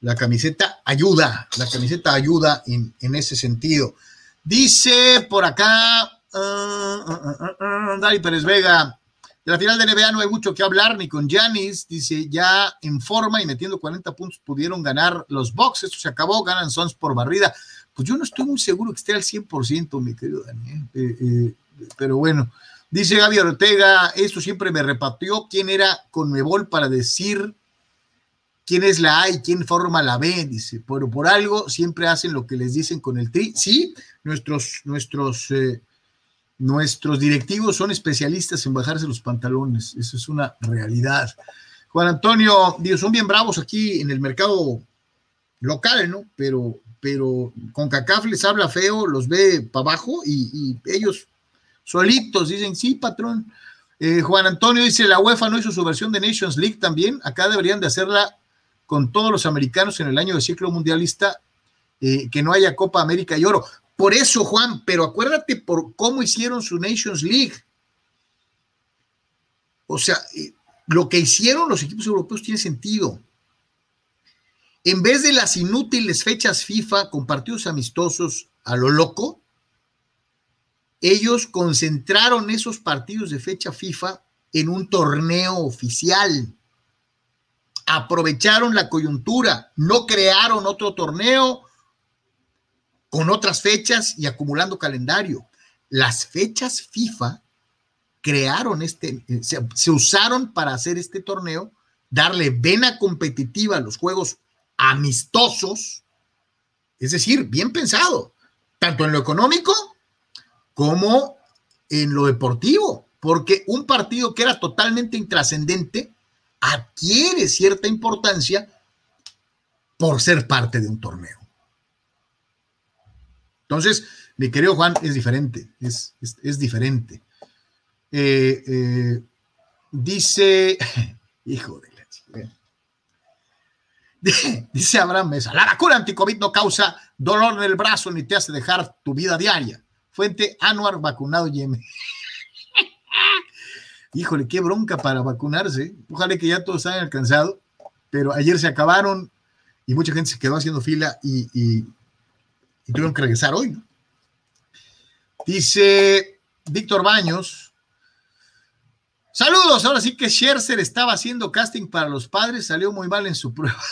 la camiseta ayuda, la camiseta ayuda en, en ese sentido. Dice por acá, uh, uh, uh, Dari Pérez Vega, de la final de NBA no hay mucho que hablar, ni con Giannis, dice, ya en forma y metiendo 40 puntos pudieron ganar los Bucks, esto se acabó, ganan Sons por barrida. Pues yo no estoy muy seguro que esté al 100%, mi querido Daniel, eh, eh, pero bueno. Dice Gaby Ortega, esto siempre me repatrió quién era Conmebol para decir quién es la A y quién forma la B, dice, pero por algo siempre hacen lo que les dicen con el tri. Sí, nuestros, nuestros... Eh, nuestros directivos son especialistas en bajarse los pantalones, eso es una realidad. Juan Antonio, digo, son bien bravos aquí en el mercado local, ¿no? Pero, pero con CACAF les habla feo, los ve para abajo y, ellos solitos dicen, sí, patrón. Eh, Juan Antonio dice, la UEFA no hizo su versión de Nations League también, acá deberían de hacerla con todos los americanos en el año de ciclo mundialista, eh, que no haya Copa América y Oro. Por eso, Juan, pero acuérdate por cómo hicieron su Nations League. O sea, lo que hicieron los equipos europeos tiene sentido. En vez de las inútiles fechas FIFA con partidos amistosos a lo loco, ellos concentraron esos partidos de fecha FIFA en un torneo oficial. Aprovecharon la coyuntura, no crearon otro torneo, con otras fechas y acumulando calendario. Las fechas FIFA crearon este, eh, se, se, usaron para hacer este torneo, darle vena competitiva a los juegos amistosos, es decir, bien pensado, tanto en lo económico como en lo deportivo, porque un partido que era totalmente intrascendente adquiere cierta importancia por ser parte de un torneo. Entonces, mi querido Juan, es diferente, es, es, diferente. Eh, eh, dice, hijo de la. Dice Abraham Mesa, la vacuna anticovid no causa dolor en el brazo ni te hace dejar tu vida diaria. Fuente Anuar vacunado Yemen. Híjole, qué bronca para vacunarse. Ojalá que ya todos hayan alcanzado, pero ayer se acabaron y mucha gente se quedó haciendo fila y, tuvieron que regresar hoy. ¿no? Dice Víctor Baños. Saludos, ahora sí que Scherzer estaba haciendo casting para los padres, salió muy mal en su prueba.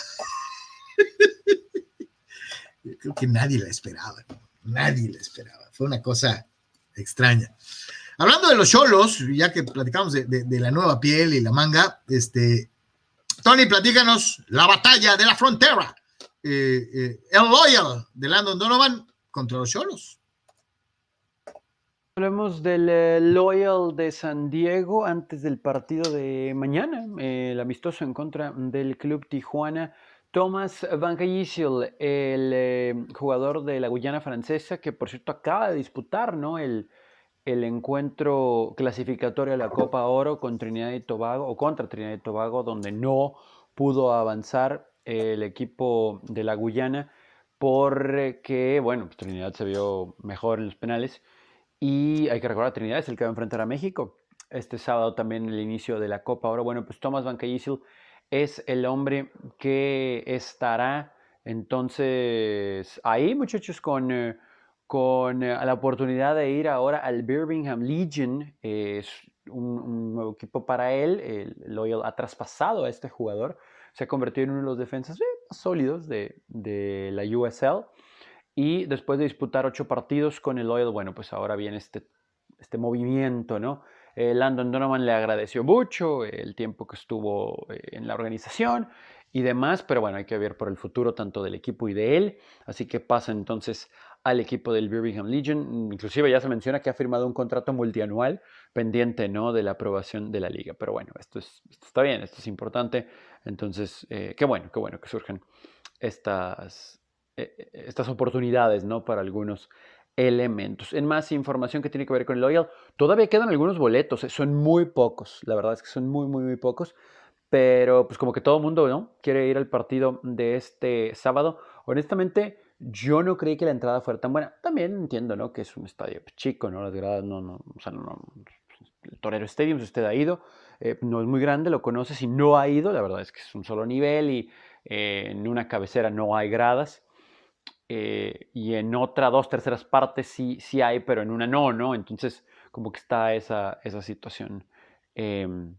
Creo que nadie la esperaba, nadie la esperaba, fue una cosa extraña. Hablando de los cholos, ya que platicamos de, la nueva piel y la manga, este, Tony, platícanos la batalla de la frontera eh, eh, el Loyal de Landon Donovan contra los Cholos.
Hablemos del eh, Loyal de San Diego antes del partido de mañana, el amistoso en contra del Club Tijuana. Thomas Van Giezel, el eh, jugador de la Guyana francesa, que por cierto acaba de disputar ¿no? el, el encuentro clasificatorio a la Copa Oro con Trinidad y Tobago, o contra Trinidad y Tobago, donde no pudo avanzar el equipo de la Guyana porque, bueno, pues Trinidad se vio mejor en los penales y hay que recordar, Trinidad es el que va a enfrentar a México. Este sábado también el inicio de la Copa. Ahora, bueno, pues Thomas Van es el hombre que estará entonces ahí, muchachos, con, eh, con eh, la oportunidad de ir ahora al Birmingham Legion. es un, nuevo equipo para él. El Loyal ha traspasado a este jugador. Se ha convertido en uno de los defensas eh, más sólidos de, de la USL. Y después de disputar ocho partidos con el Loyal, bueno, pues ahora viene este, este movimiento, ¿no? Eh, Landon Donovan le agradeció mucho el tiempo que estuvo eh, en la organización y demás, pero bueno, hay que ver por el futuro tanto del equipo y de él. Así que pasa entonces al equipo del Birmingham Legion. Inclusive ya se menciona que ha firmado un contrato multianual pendiente ¿no? de la aprobación de la liga. Pero bueno, esto, es, está bien, esto es importante. Entonces, eh, qué bueno, qué bueno que surjan estas, estas oportunidades ¿no? para algunos elementos. En más información que tiene que ver con el Loyal, todavía quedan algunos boletos, eh, son muy pocos, la verdad es que son muy, muy, muy pocos, pero pues como que todo el mundo ¿no? quiere ir al partido de este sábado. Honestamente, yo no creí que la entrada fuera tan buena. También entiendo, ¿no? Que es un estadio chico, ¿no? Las gradas no, no, o sea, no, el Torero Stadium, si usted ha ido, eh, no es muy grande, lo conoce, si no ha ido, la verdad es que es un solo nivel y eh, en una cabecera no hay gradas. Eh, y en otra dos terceras partes sí, sí hay, pero en una no, ¿no? Entonces, como que está esa, esa situación em,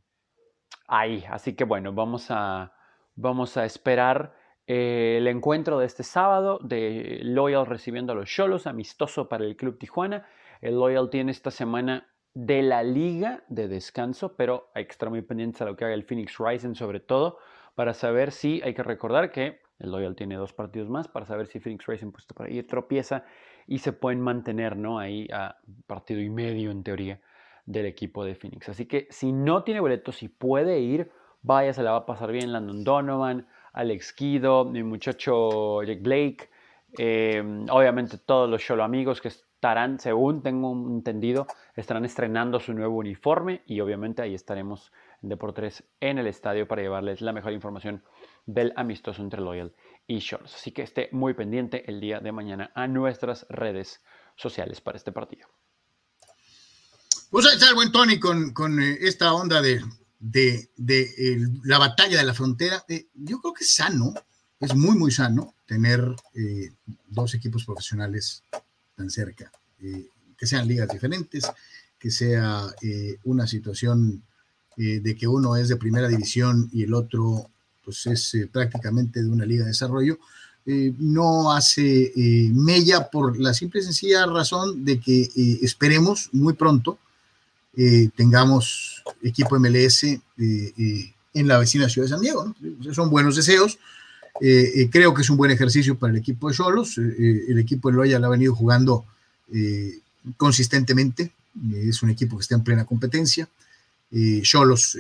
ahí. Así que bueno, vamos a, vamos a esperar eh, el encuentro de este sábado de Loyal recibiendo a los Cholos, amistoso para el Club Tijuana. El Loyal tiene esta semana de la liga de descanso, pero hay que estar muy pendientes a lo que haga el Phoenix Rising sobre todo para saber si hay que recordar que el Loyal tiene dos partidos más para saber si Phoenix Racing ahí tropieza y se pueden mantener ¿no? ahí a partido y medio en teoría del equipo de Phoenix. Así que si no tiene boletos, si puede ir, vaya, se la va a pasar bien Landon Donovan, Alex Kido, mi muchacho Jake Blake, em, obviamente todos los Cholo amigos que estarán, según tengo entendido, estarán estrenando su nuevo uniforme y obviamente ahí estaremos en Deportes en el estadio para llevarles la mejor información del amistoso entre Loyal y Shorts. Así que esté muy pendiente el día de mañana a nuestras redes sociales para este partido.
Pues ahí está buen Tony con, eh, esta onda de, de, la batalla de la frontera. Eh, yo creo que es sano, es muy, muy sano tener eh, dos equipos profesionales tan cerca, que sean ligas diferentes, que sea una situación de que uno es de primera división y el otro pues es eh, prácticamente de una liga de desarrollo, eh, no hace eh, mella por la simple y sencilla razón de que esperemos muy pronto tengamos equipo MLS en la vecina ciudad de San Diego. Son buenos deseos. creo que es un buen ejercicio para el equipo de Solos. el equipo de Loya lo ha venido jugando consistentemente. es un equipo que está en plena competencia. Cholos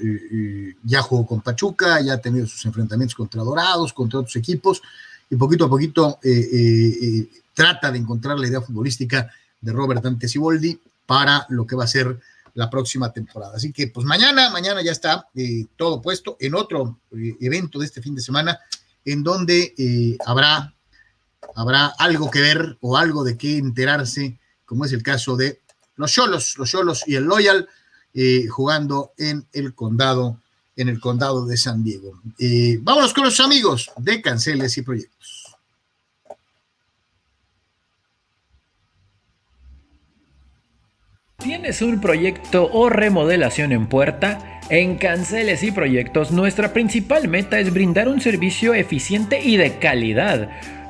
ya jugó con Pachuca, ya ha tenido sus enfrentamientos contra Dorados, contra otros equipos, y poquito a poquito eh, eh, eh, trata de encontrar la idea futbolística de Robert Dante Siboldi para lo que va a ser la próxima temporada. Así que, pues mañana, mañana ya está todo puesto en otro evento de este fin de semana, en donde habrá, habrá algo que ver o algo de qué enterarse, como es el caso de los Cholos, los Cholos y el Loyal eh, jugando en el condado, en el condado de San Diego. Eh, vámonos con los amigos de Canceles y Proyectos.
¿Tienes un proyecto o remodelación en puerta? En Canceles y Proyectos nuestra principal meta es brindar un servicio eficiente y de calidad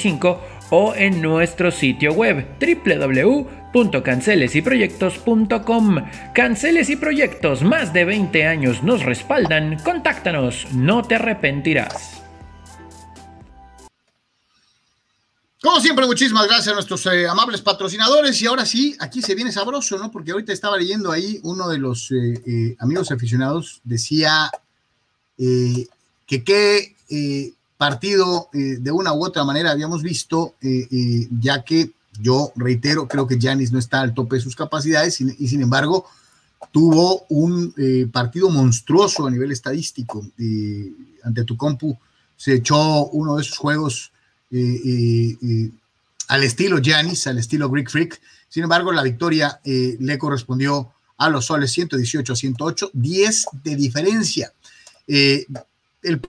55 o en nuestro sitio web www.cancelesyproyectos.com. Canceles y proyectos, más de 20 años nos respaldan. Contáctanos, no te arrepentirás.
Como siempre, muchísimas gracias a nuestros eh, amables patrocinadores. Y ahora sí, aquí se viene sabroso, ¿no? Porque ahorita estaba leyendo ahí uno de los eh, eh, amigos aficionados, decía que qué partido de una u otra manera habíamos visto, ya que yo reitero, creo que Janis no está al tope de sus capacidades y, sin embargo tuvo un partido monstruoso a nivel estadístico. ante tu compu se echó uno de esos juegos al estilo Giannis, al estilo Greek Freak. Sin embargo, la victoria eh, le correspondió a los soles 118 a 108, 10 de diferencia. Eh, el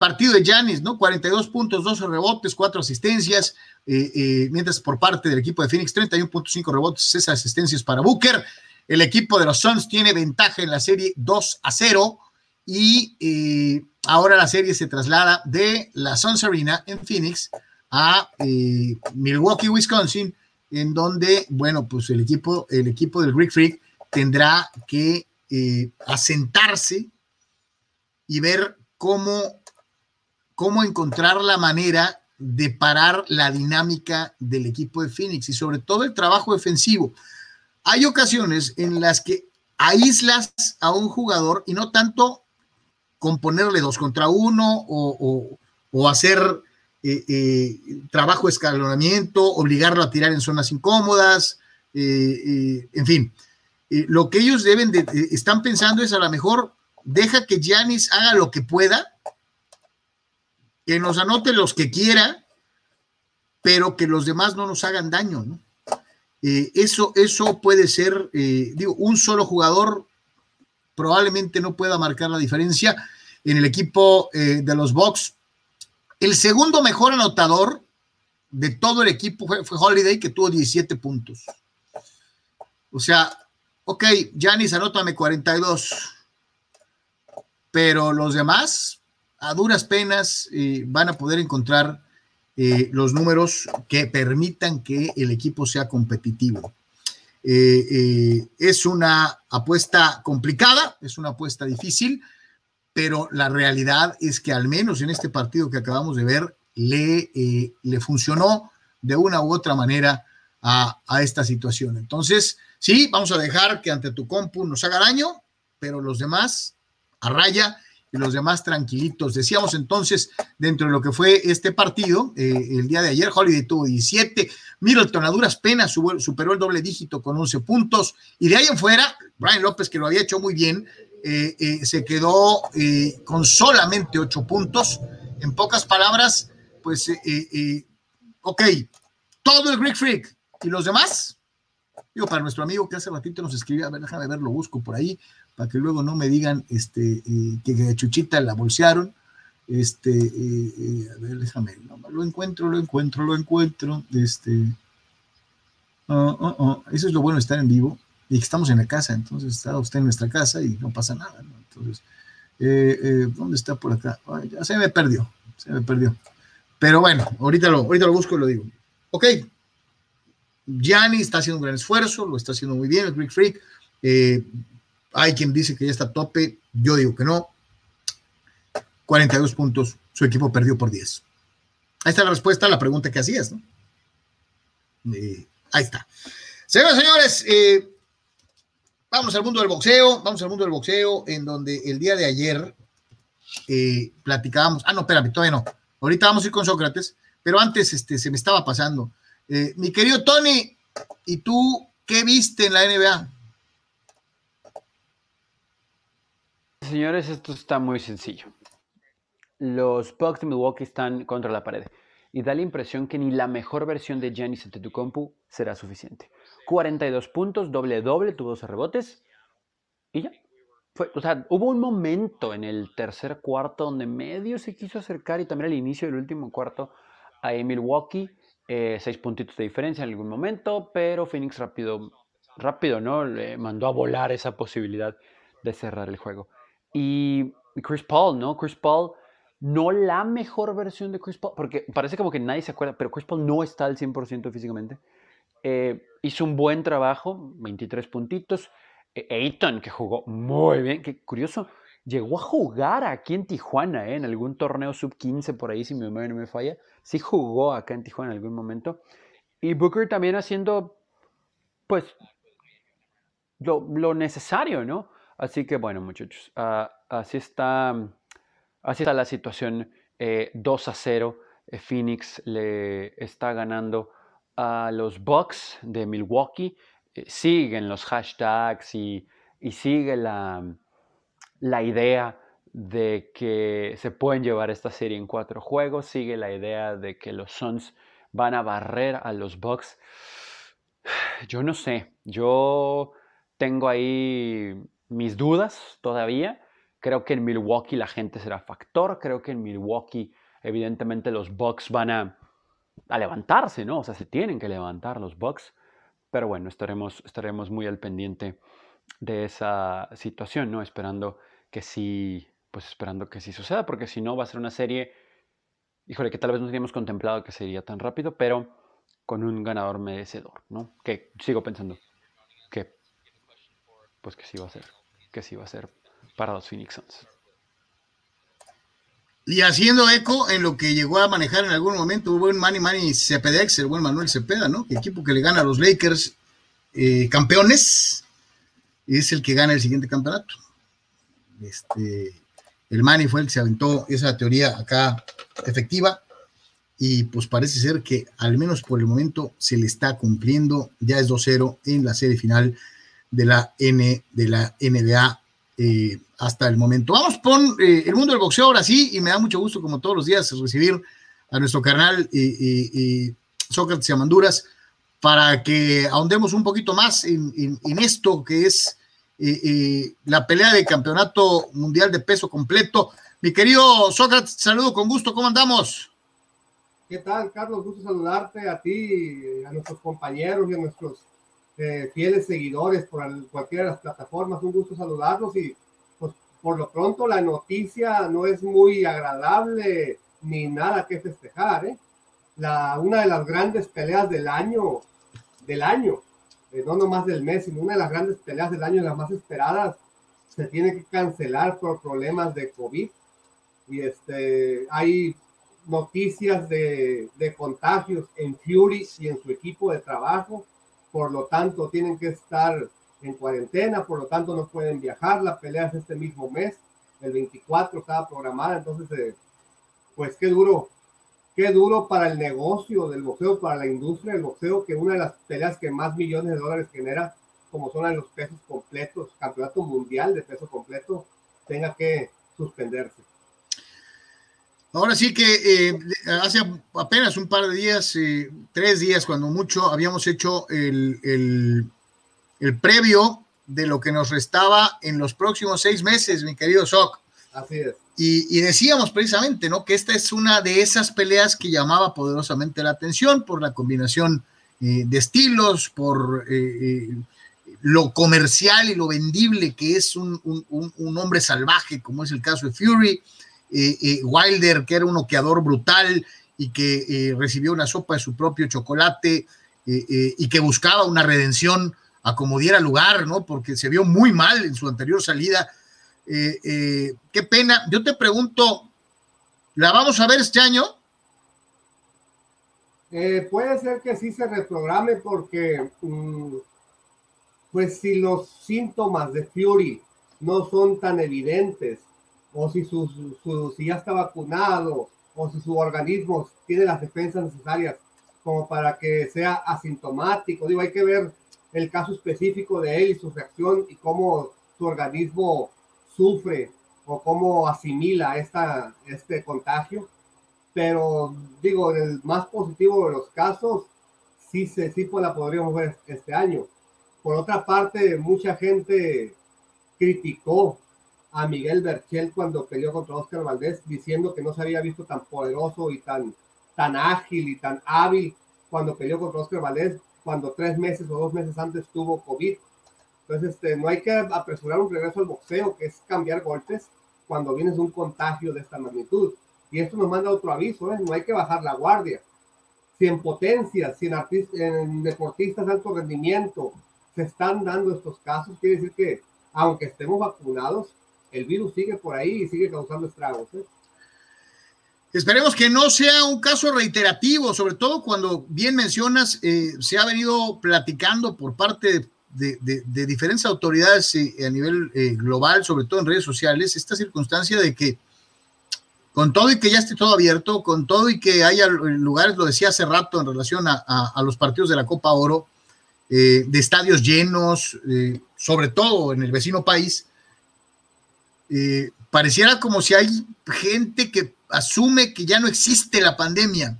partido de Giannis, ¿no? 42 puntos, 12 rebotes, 4 asistencias, eh, mientras por parte del equipo de Phoenix, 31.5 rebotes, 6 asistencias para Booker. El equipo de los Suns tiene ventaja en la serie 2 a 0 y ahora la serie se traslada de la Suns Arena en Phoenix a eh, Milwaukee, Wisconsin, en donde, bueno, pues el equipo, el equipo del Greek Freak tendrá que eh, asentarse y ver cómo, cómo encontrar la manera de parar la dinámica del equipo de Phoenix y sobre todo el trabajo defensivo. Hay ocasiones en las que aíslas a un jugador y no tanto con ponerle dos contra uno o, o hacer eh, eh, trabajo de escalonamiento, obligarlo a tirar en zonas incómodas, eh, en fin. lo que ellos deben de, están pensando es a lo mejor deja que Giannis haga lo que pueda, que nos anote los que quiera, pero que los demás no nos hagan daño, ¿no? eso, eso puede ser, digo, un solo jugador probablemente no pueda marcar la diferencia. En el equipo de los Bucks el segundo mejor anotador de todo el equipo fue, Holiday, que tuvo 17 puntos. O sea, ok, Janis, anótame 42. Pero los demás, a duras penas, eh, van a poder encontrar eh, los números que permitan que el equipo sea competitivo. Eh, es una apuesta complicada, es una apuesta difícil pero la realidad es que al menos en este partido que acabamos de ver, le, le funcionó de una u otra manera a, esta situación. Entonces, sí, vamos a dejar que ante tu compu nos haga daño, pero los demás a raya y los demás tranquilitos. Decíamos entonces, dentro de lo que fue este partido, eh, el día de ayer, Holiday tuvo 17, Middleton a duras penas superó el doble dígito con 11 puntos, y de ahí en fuera, Brian López, que lo había hecho muy bien, eh, eh, se quedó con solamente ocho puntos. En pocas palabras, pues, ok, todo el Greek Freak y los demás. Digo, para nuestro amigo que hace ratito nos escribía, a ver, déjame ver, lo busco por ahí, para que luego no me digan este, que Chuchita la bolsearon. Este, a ver, déjame, lo encuentro, lo encuentro, lo encuentro. Este, oh, oh, oh, eso es lo bueno de estar en vivo y que estamos en la casa, entonces está usted en nuestra casa y no pasa nada, ¿no? Entonces, eh, eh, ¿dónde está por acá? se me perdió, se me perdió. Pero bueno, ahorita lo, ahorita lo busco y lo digo. Ok, Gianni está haciendo un gran esfuerzo, lo está haciendo muy bien el Greek Freak. Eh, hay quien dice que ya está a tope, yo digo que no. 42 puntos, su equipo perdió por 10. Ahí está la respuesta a la pregunta que hacías, ¿no? ahí está. Señoras y señores, Vamos al mundo del boxeo, vamos al mundo del boxeo, en donde el día de ayer eh, platicábamos. Ah, no, espérame, todavía no. Ahorita vamos a ir con Sócrates, pero antes este, se me estaba pasando. Eh, mi querido Tony, ¿y tú qué viste en la NBA?
Señores, esto está muy sencillo. Los Bucks de Milwaukee están contra la pared y da la impresión que ni la mejor versión de Giannis Antetokounmpo será suficiente. 42 puntos, doble doble, tuvo 12 rebotes y ya. O sea, hubo un momento en el tercer cuarto donde medio se quiso acercar y también al inicio del último cuarto a Milwaukee, eh, seis puntitos de diferencia en algún momento, pero Phoenix rápido, rápido, ¿no? Le mandó a volar esa posibilidad de cerrar el juego. Y Chris Paul, ¿no? Chris Paul no la mejor versión de Chris Paul, porque parece como que nadie se acuerda, pero Chris Paul no está al 100% físicamente. Eh, hizo un buen trabajo, 23 puntitos. Eh, Ayton, que jugó muy bien, qué curioso, llegó a jugar aquí en Tijuana, eh, en algún torneo sub-15 por ahí, si mi memoria no me falla. Sí jugó acá en Tijuana en algún momento. Y Booker también haciendo, pues, lo, necesario, ¿no? Así que bueno, muchachos, ah, así, está, así está la situación. 2 a 0. Phoenix le está ganando a los Bucks de Milwaukee. Eh, siguen los hashtags y, sigue la, la idea de que se pueden llevar esta serie en cuatro juegos. Sigue la idea de que los Suns van a barrer a los Bucks. Yo no sé, yo tengo ahí mis dudas todavía. Creo que en Milwaukee la gente será factor. Creo que en Milwaukee, evidentemente, los Bucks van a, a levantarse, ¿no? O sea, se tienen que levantar los Bucks. Pero bueno, estaremos, estaremos muy al pendiente de esa situación, ¿no? Esperando que sí, pues esperando que sí suceda, porque si no va a ser una serie, híjole, que tal vez no teníamos contemplado que sería tan rápido, pero con un ganador merecedor, ¿no? Que sigo pensando que, pues que sí va a ser, que sí va a ser para los Phoenix Suns.
Y haciendo eco en lo que llegó a manejar en algún momento, buen Manny Manny Cepedex, el buen Manuel Cepeda, ¿no? equipo que le gana a los Lakers eh, campeones es el que gana el siguiente campeonato. Este, el Manny fue el que se aventó esa teoría acá efectiva y pues parece ser que al menos por el momento se le está cumpliendo, ya es 2-0 en la serie final de la N de la NBA eh, hasta el momento. Vamos con eh, el mundo del boxeo ahora sí, y me da mucho gusto, como todos los días, recibir a nuestro carnal y Sócrates y Amanduras para que ahondemos un poquito más en, esto que es eh, la pelea de campeonato mundial de peso completo. Mi querido Sócrates, saludo con gusto, ¿cómo andamos?
¿Qué tal, Carlos? Gusto saludarte a ti, a nuestros compañeros y a nuestros eh, fieles seguidores por cualquiera de las plataformas. Un gusto saludarlos y pues por lo pronto la noticia no es muy agradable ni nada que festejar. ¿eh? La, una de las grandes peleas del año, del año, eh, no nomás del mes, sino una de las grandes peleas del año, las más esperadas, se tiene que cancelar por problemas de COVID. Y este, hay noticias de, de contagios en Fury y en su equipo de trabajo por lo tanto tienen que estar en cuarentena, por lo tanto no pueden viajar, la pelea es este mismo mes, el 24 estaba programada, entonces, eh, pues qué duro, qué duro para el negocio del boxeo, para la industria del boxeo, que una de las peleas que más millones de dólares genera, como son los pesos completos, campeonato mundial de peso completo, tenga que suspenderse.
Ahora sí que eh, hace apenas un par de días, eh, tres días cuando mucho, habíamos hecho el, previo de lo que nos restaba en los próximos seis meses, mi querido Soc.
Así es.
Y, decíamos precisamente, ¿no? Que esta es una de esas peleas que llamaba poderosamente la atención por la combinación eh, de estilos, por lo comercial y lo vendible que es un, un hombre salvaje, como es el caso de Fury eh, eh, Wilder, que era un oqueador brutal y que eh, recibió una sopa de su propio chocolate y que buscaba una redención a como diera lugar, ¿no? Porque se vio muy mal en su anterior salida. qué pena. Yo te pregunto, ¿la vamos a ver este año?
puede ser que sí se reprograme porque, mm, pues si los síntomas de Fury no son tan evidentes o si, su, si ya está vacunado, o si su organismo tiene las defensas necesarias como para que sea asintomático. Digo, hay que ver el caso específico de él y su reacción y cómo su organismo sufre o cómo asimila esta, este contagio. Pero digo, en el más positivo de los casos, sí, se, sí pues la podríamos ver este año. Por otra parte, mucha gente criticó a Miguel Berchel cuando peleó contra Oscar Valdés, diciendo que no se había visto tan poderoso y tan, tan ágil y tan hábil cuando peleó contra Oscar Valdés, cuando tres meses o dos meses antes tuvo COVID. Entonces, este, no hay que apresurar un regreso al boxeo, que es cambiar golpes cuando vienes un contagio de esta magnitud. Y esto nos manda otro aviso, ¿eh? no hay que bajar la guardia. Si en potencias, si en deportistas de alto rendimiento se están dando estos casos, quiere decir que aunque estemos vacunados, el virus sigue por ahí y sigue causando estragos. ¿eh?
Esperemos que no sea un caso reiterativo, sobre todo cuando bien mencionas, eh, se ha venido platicando por parte de, de, diferentes autoridades eh, a nivel eh, global, sobre todo en redes sociales, esta circunstancia de que con todo y que ya esté todo abierto, con todo y que haya lugares, lo decía hace rato en relación a, a los partidos de la Copa Oro, de estadios llenos, sobre todo en el vecino país, pareciera como si hay gente que asume que ya no existe la pandemia,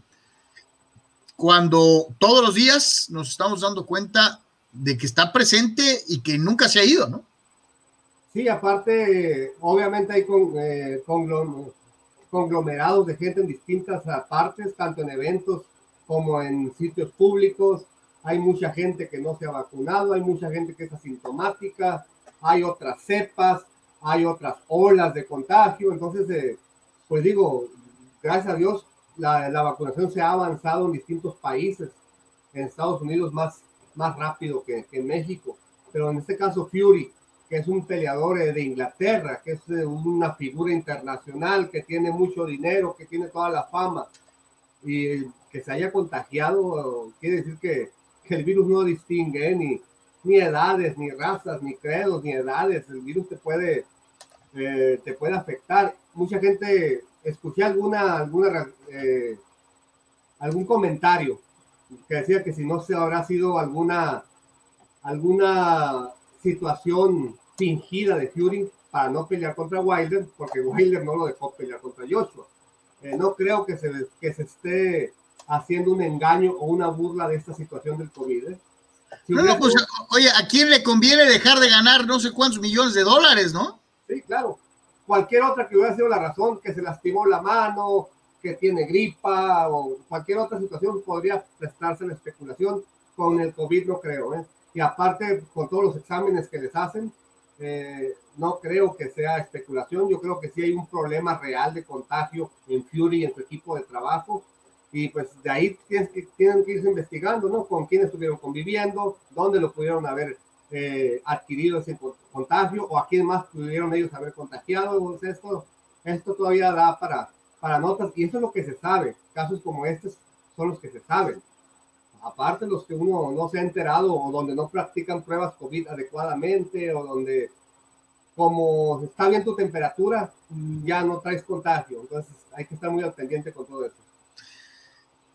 cuando todos los días nos estamos dando cuenta de que está presente y que nunca se ha ido, ¿no?
Sí, aparte, obviamente hay con, eh, conglomerados de gente en distintas partes, tanto en eventos como en sitios públicos. Hay mucha gente que no se ha vacunado, hay mucha gente que es asintomática, hay otras cepas, hay otras olas de contagio. Entonces, eh, pues digo, gracias a Dios, la, la, vacunación se ha avanzado en distintos países, en Estados Unidos más, más rápido que, que en México, pero en este caso Fury, que es un peleador de Inglaterra, que es eh, una figura internacional, que tiene mucho dinero, que tiene toda la fama, y que se haya contagiado, quiere decir que, que el virus no distingue ¿eh? ni, ni edades, ni razas, ni credos, ni edades. El virus te puede, eh, te puede afectar mucha gente, escuché alguna, alguna eh, algún comentario que decía que si no se habrá sido alguna, alguna situación fingida de Fury para no pelear contra Wilder, porque Wilder no lo dejó pelear contra Joshua. Eh, no creo que se, que se esté haciendo un engaño o una burla de esta situación del COVID. ¿Eh?
no, pues, oye, ¿a quién le conviene dejar de ganar no sé cuántos millones de dólares, no?
Sí, claro cualquier otra que hubiera sido la razón, que se lastimó la mano, que tiene gripa o cualquier otra situación podría prestarse la especulación. Con el COVID no creo. ¿eh? Y aparte, con todos los exámenes que les hacen, eh, no creo que sea especulación. Yo creo que sí hay un problema real de contagio en Fury y en su equipo de trabajo. Y pues de ahí tienen que, tienen que irse investigando, ¿no? Con quién estuvieron conviviendo, dónde lo pudieron haber eh, adquirido ese contagio o a quién más pudieron ellos haber contagiado. esto, esto todavía da para, para notas y eso es lo que se sabe. Casos como estos son los que se saben. Aparte los que uno no se ha enterado o donde no practican pruebas COVID adecuadamente o donde como está bien tu temperatura, ya no traes contagio. Entonces hay que estar muy al pendiente con todo eso.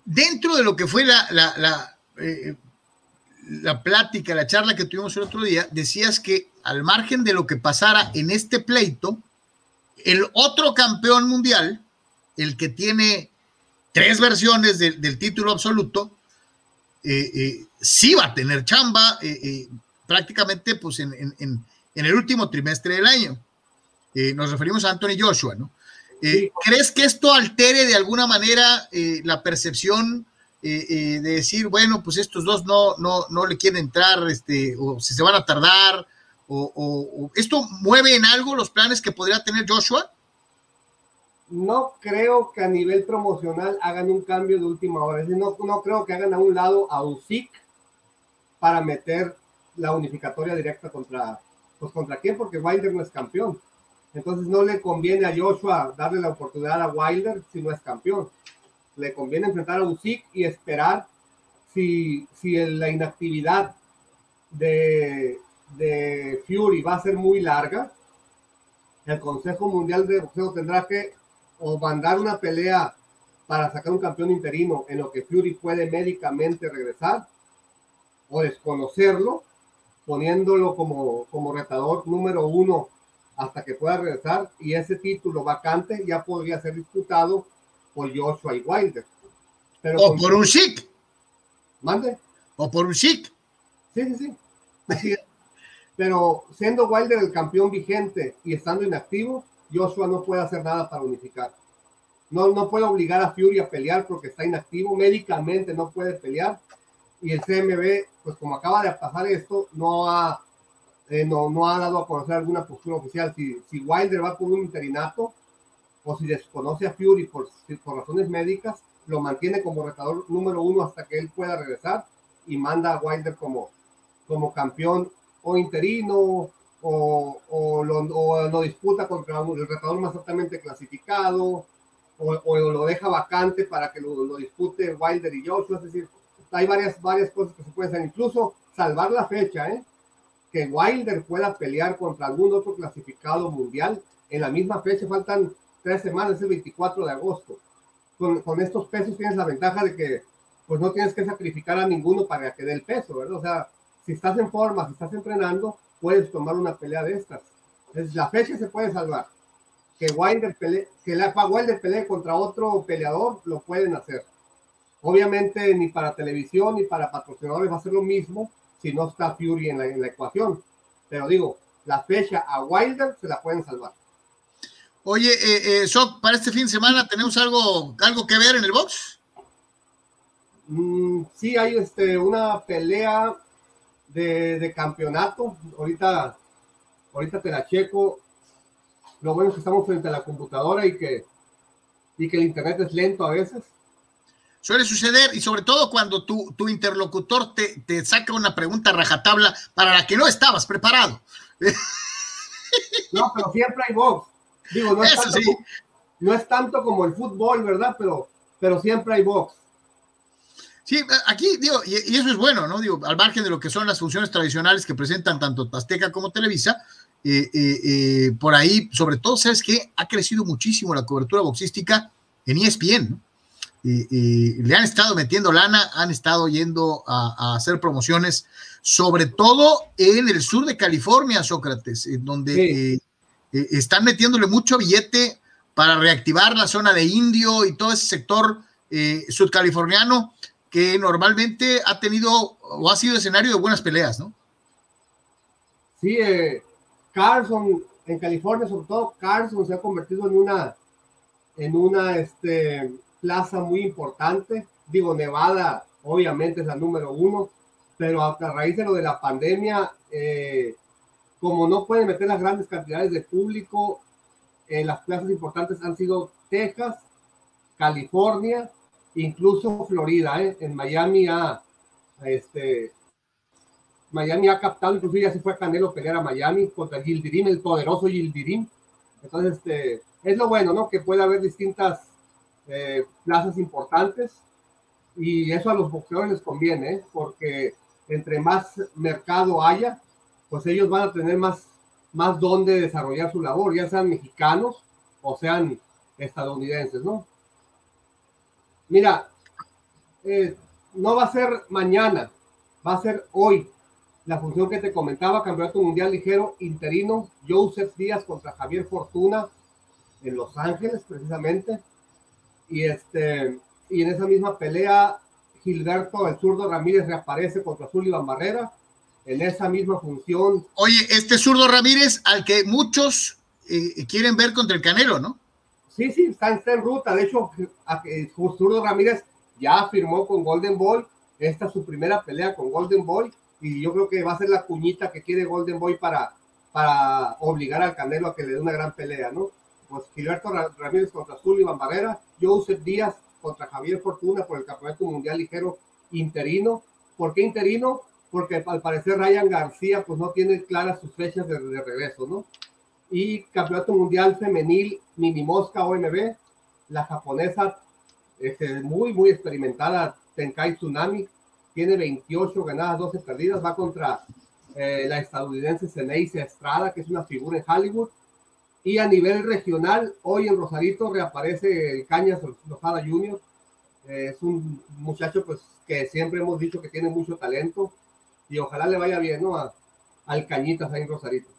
Dentro de lo que fue la, la, la eh, la plática, la charla que tuvimos el otro día, decías que al margen de lo que pasara en este pleito, el otro campeón mundial, el que tiene tres versiones del título absoluto, eh, eh, sí va a tener chamba prácticamente pues en, el último trimestre del año. nos referimos a Anthony Joshua, ¿no? ¿Crees que esto altere de alguna manera la percepción eh, eh, de decir, bueno, pues estos dos no, no, no le quieren entrar, este, o si se van a tardar, o, esto mueve en algo los planes que podría tener Joshua?
No creo que a nivel promocional hagan un cambio de última hora. no, no creo que hagan a un lado a USIC para meter la unificatoria directa contra, pues contra quién, porque Wilder no es campeón. Entonces no le conviene a Joshua darle la oportunidad a Wilder si no es campeón. Le conviene enfrentar a Usyk y esperar si, si la inactividad de, de Fury va a ser muy larga, el Consejo Mundial de Boxeo tendrá que o mandar una pelea para sacar un campeón interino en lo que Fury puede médicamente regresar, o desconocerlo, poniéndolo como, como retador número uno hasta que pueda regresar, y ese título vacante ya podría ser disputado por Joshua y Wilder.
Pero o por un chic.
Mande.
O por un chic.
Sí, sí, sí. Pero siendo Wilder el campeón vigente y estando inactivo, Joshua no puede hacer nada para unificar. No, no puede obligar a Fury a pelear porque está inactivo, médicamente no puede pelear. Y el CMB, pues como acaba de pasar esto, no ha, eh, no, no ha dado a conocer alguna postura oficial. Si, si Wilder va por un interinato, o si desconoce a Fury por, por razones médicas, lo mantiene como retador número uno hasta que él pueda regresar y manda a Wilder como, como campeón o interino o, o, lo, o lo disputa contra el retador más altamente clasificado o, o, lo deja vacante para que lo, lo, dispute Wilder y Joshua. Es decir, hay varias, varias cosas que se pueden hacer, incluso salvar la fecha, ¿eh? Que Wilder pueda pelear contra algún otro clasificado mundial en la misma fecha, faltan tres semanas, es el 24 de agosto. Con, estos pesos tienes la ventaja de que pues no tienes que sacrificar a ninguno para que dé el peso, ¿verdad? O sea, si estás en forma, si estás entrenando, puedes tomar una pelea de estas. Entonces, la fecha se puede salvar. Que Wilder pelee, que la Wilder pelee contra otro peleador, lo pueden hacer. Obviamente, ni para televisión ni para patrocinadores va a ser lo mismo si no está Fury en la, en la ecuación. Pero digo, la fecha a Wilder se la pueden salvar.
Oye, eh, eh, para este fin de semana, ¿tenemos algo, algo que ver en el box?
Mm, sí, hay este, una pelea de, de, campeonato. Ahorita, ahorita te la checo. Lo bueno es que estamos frente a la computadora y que, y que el internet es lento a veces.
Suele suceder y sobre todo cuando tu, tu interlocutor te, te saca una pregunta rajatabla para la que no estabas preparado.
No, pero siempre hay box. Digo, no es,
Eso
tanto,
sí.
como, no es tanto como el fútbol, ¿verdad? Pero, pero siempre hay box.
Sí, aquí, digo, y, eso es bueno, ¿no? Digo, al margen de lo que son las funciones tradicionales que presentan tanto Azteca como Televisa, eh, eh, eh, por ahí, sobre todo, ¿sabes qué? Ha crecido muchísimo la cobertura boxística en ESPN, ¿no? Le han estado metiendo lana, han estado yendo a, a, hacer promociones, sobre todo en el sur de California, Sócrates, en donde sí. eh, están metiéndole mucho billete para reactivar la zona de Indio y todo ese sector eh, sudcaliforniano que normalmente ha tenido o ha sido escenario de buenas peleas, ¿no?
Sí, eh, Carson, en California, sobre todo, Carson se ha convertido en una, en una este, plaza muy importante. Digo, Nevada, obviamente, es la número uno, pero a, raíz de lo de la pandemia, eh, como no pueden meter las grandes cantidades de público, eh, las plazas importantes han sido Texas, California, incluso Florida, ¿eh? en Miami ha, este, Miami ha captado, incluso ya se fue a Canelo pelear a Miami contra Gildirim, el poderoso Gildirim. Entonces, este, es lo bueno, ¿no? Que puede haber distintas eh, plazas importantes y eso a los boxeadores les conviene, ¿eh? porque entre más mercado haya, pues ellos van a tener más, más donde desarrollar su labor, ya sean mexicanos o sean estadounidenses, ¿no? Mira, eh, no va a ser mañana, va a ser hoy. La función que te comentaba, Campeonato Mundial Ligero Interino, Joseph Díaz contra Javier Fortuna en Los Ángeles, precisamente. Y, este, y en esa misma pelea, Gilberto, el zurdo Ramírez, reaparece contra Sullivan Barrera en esa misma función.
Oye, este zurdo Ramírez, al que muchos eh, quieren ver contra el Canelo, ¿no?
Sí, sí, está, está en ruta. De hecho, Zurdo Ramírez ya firmó con Golden Boy. Esta es su primera pelea con Golden Boy. Y yo creo que va a ser la cuñita que quiere Golden Boy para, para obligar al Canelo a que le dé una gran pelea, ¿no? Gilberto Ramírez contra Sullivan Barrera, Joseph Díaz contra Javier Fortuna por el Campeonato Mundial Ligero interino. ¿Por qué interino? Porque al parecer Ryan García pues no tiene claras sus fechas de, de regreso, ¿no? y Campeonato Mundial Femenil Mini Mosca OMB, la japonesa este, muy, muy experimentada, Tenkai Tsunami, tiene 28 ganadas, 12 perdidas, va contra eh, la estadounidense Ceneice Estrada, que es una figura en Hollywood, y a nivel regional, hoy en Rosarito reaparece el Cañas Lozada Jr., eh, es un muchacho pues que siempre hemos dicho que tiene mucho talento, y ojalá le vaya bien, ¿no? A, al Cañitas ahí en Rosarito.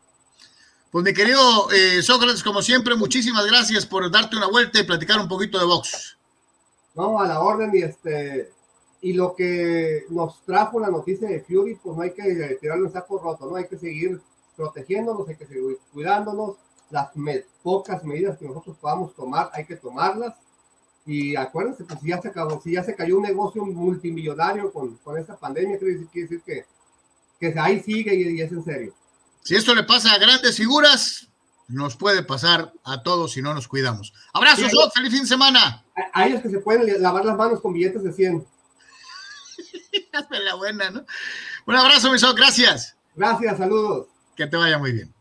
Pues mi querido eh, Sócrates, como siempre, muchísimas gracias por darte una vuelta y platicar un poquito de box.
No, a la orden y este y lo que nos trajo la noticia de Fury, pues no hay que tirarlo en saco roto, no hay que seguir protegiéndonos, hay que seguir cuidándonos, las me pocas medidas que nosotros podamos tomar, hay que tomarlas. Y acuérdense, pues si ya se acabó, si ya se cayó un negocio multimillonario con, con esta pandemia, quiere decir, quiere decir que, que ahí sigue y, y es en serio.
Si esto le pasa a grandes figuras, nos puede pasar a todos si no nos cuidamos. Abrazos, sí, feliz fin de semana.
Hay los que se pueden lavar las manos con billetes de 100.
Hazme la buena, ¿no? Un abrazo, mi gracias.
Gracias, saludos.
Que te vaya muy bien.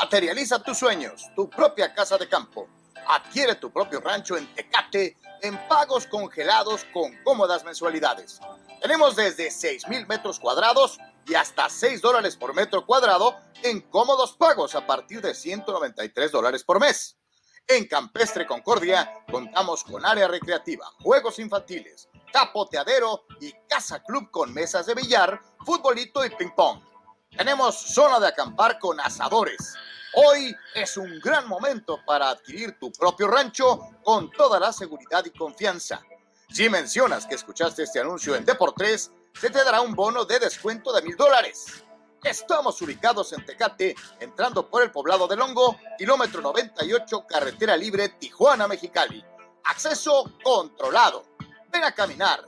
Materializa tus sueños, tu propia casa de campo. Adquiere tu propio rancho en Tecate en pagos congelados con cómodas mensualidades. Tenemos desde 6 mil metros cuadrados y hasta 6 dólares por metro cuadrado en cómodos pagos a partir de 193 dólares por mes. En Campestre Concordia contamos con área recreativa, juegos infantiles, tapoteadero y casa club con mesas de billar, futbolito y ping pong. Tenemos zona de acampar con asadores. Hoy es un gran momento para adquirir tu propio rancho con toda la seguridad y confianza. Si mencionas que escuchaste este anuncio en Deportes, se te dará un bono de descuento de mil dólares. Estamos ubicados en Tecate, entrando por el poblado de Longo, kilómetro 98, carretera libre Tijuana-Mexicali. Acceso controlado. Ven a caminar,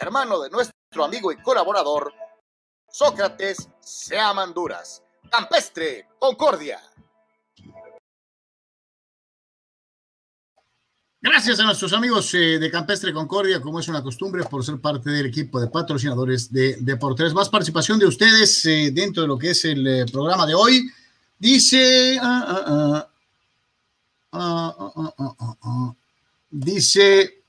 hermano de nuestro amigo y colaborador Sócrates Seamanduras. Campestre, Concordia.
Gracias a nuestros amigos eh, de Campestre Concordia, como es una costumbre, por ser parte del equipo de patrocinadores de Deportes. Más participación de ustedes eh, dentro de lo que es el eh, programa de hoy. Dice. Ah, ah, ah, dice.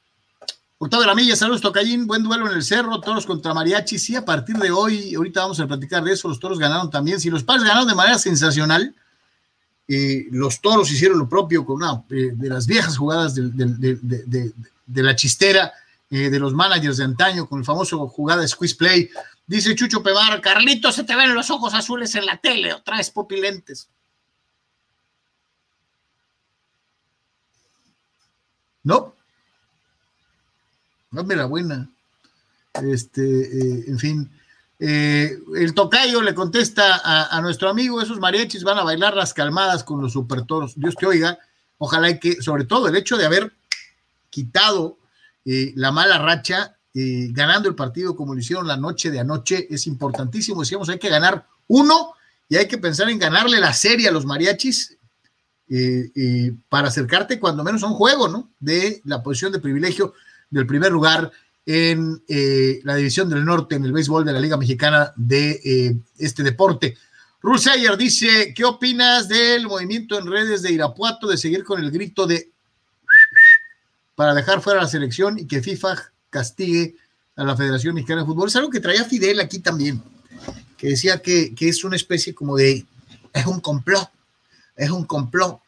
Octavio Ramilla, saludos Tocayín, buen duelo en el cerro, toros contra mariachi. Sí, a partir de hoy, ahorita vamos a platicar de eso, los toros ganaron también. Si los padres ganaron de manera sensacional, los toros hicieron lo propio con eh, de las viejas jugadas de, la chistera eh, de los managers de antaño, con el famoso jugada squeeze play. Dice Chucho Pevar, Carlito, se te ven los ojos azules en la tele, otra vez pupilentes. No. Dame buena. Este, eh, en fin. Eh, el tocayo le contesta a, nuestro amigo, esos mariachis van a bailar las calmadas con los supertoros. Dios te oiga, ojalá y que, sobre todo el hecho de haber quitado eh, la mala racha, eh, ganando el partido como lo hicieron la noche de anoche, es importantísimo. Decíamos, hay que ganar uno y hay que pensar en ganarle la serie a los mariachis para acercarte cuando menos a un juego, ¿no? De la posición de privilegio del primer lugar en eh, la División del Norte en el béisbol de la Liga Mexicana de eh, este deporte. Rusayer dice, ¿qué opinas del movimiento en redes de Irapuato de seguir con el grito de para dejar fuera la selección y que FIFA castigue a la Federación Mexicana de Fútbol? Es algo que traía Fidel aquí también, que decía que, es una especie como de, es un complot, es un complot,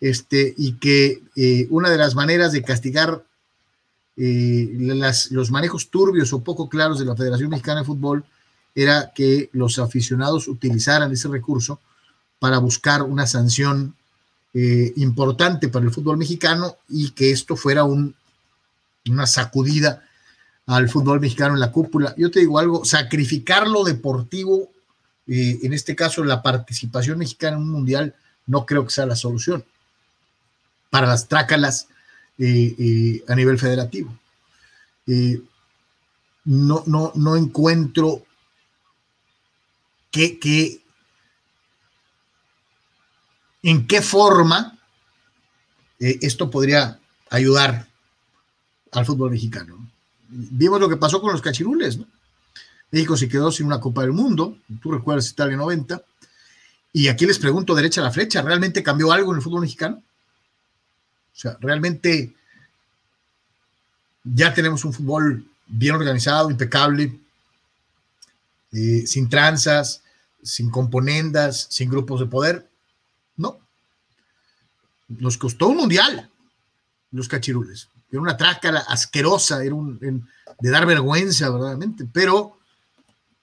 este, y que eh, una de las maneras de castigar eh, los manejos turbios o poco claros de la Federación Mexicana de Fútbol era que los aficionados utilizaran ese recurso para buscar una sanción eh, importante para el fútbol mexicano y que esto fuera un, una sacudida al fútbol mexicano en la cúpula. Yo te digo algo, sacrificar lo deportivo, eh, en este caso la participación mexicana en un mundial, no creo que sea la solución. Para las trácalas a nivel federativo. no, no, no encuentro que, en qué forma eh, esto podría ayudar al fútbol mexicano. Vimos lo que pasó con los cachirules, México se quedó sin una Copa del Mundo, tú recuerdas Italia 90, y aquí les pregunto derecha a la flecha, ¿realmente cambió algo en el fútbol mexicano? O sea, realmente ya tenemos un fútbol bien organizado, impecable, eh, sin tranzas, sin componendas, sin grupos de poder. No. Nos costó un mundial los cachirules. Era una trácala asquerosa, era un, de dar vergüenza, verdaderamente, pero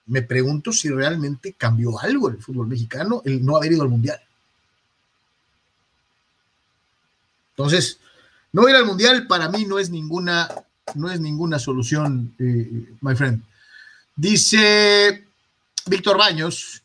me pregunto si realmente cambió algo el fútbol mexicano el no haber ido al Mundial. Entonces, no ir al Mundial para mí no es ninguna, no es ninguna solución, eh, my friend. Dice Víctor Baños,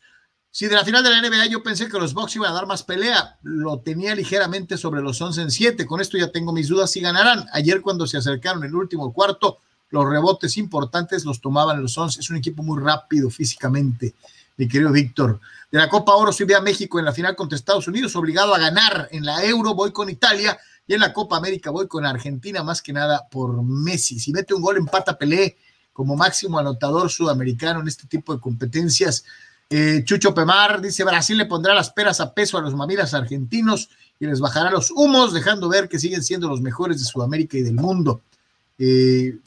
si de la final de la NBA yo pensé que los Bucks iban a dar más pelea, lo tenía ligeramente sobre los 11 en 7. Con esto ya tengo mis dudas si ganarán. Ayer cuando se acercaron el último cuarto, los rebotes importantes los tomaban los 11. Es un equipo muy rápido físicamente, mi querido Víctor. De la Copa Oro, si ve a México en la final contra Estados Unidos, obligado a ganar. En la Euro voy con Italia y en la Copa América voy con Argentina, más que nada por Messi. Si mete un gol, empata Pelé como máximo anotador sudamericano en este tipo de competencias. Eh, Chucho Pemar dice: Brasil le pondrá las peras a peso a los mamilas argentinos y les bajará los humos, dejando ver que siguen siendo los mejores de Sudamérica y del mundo. Eh,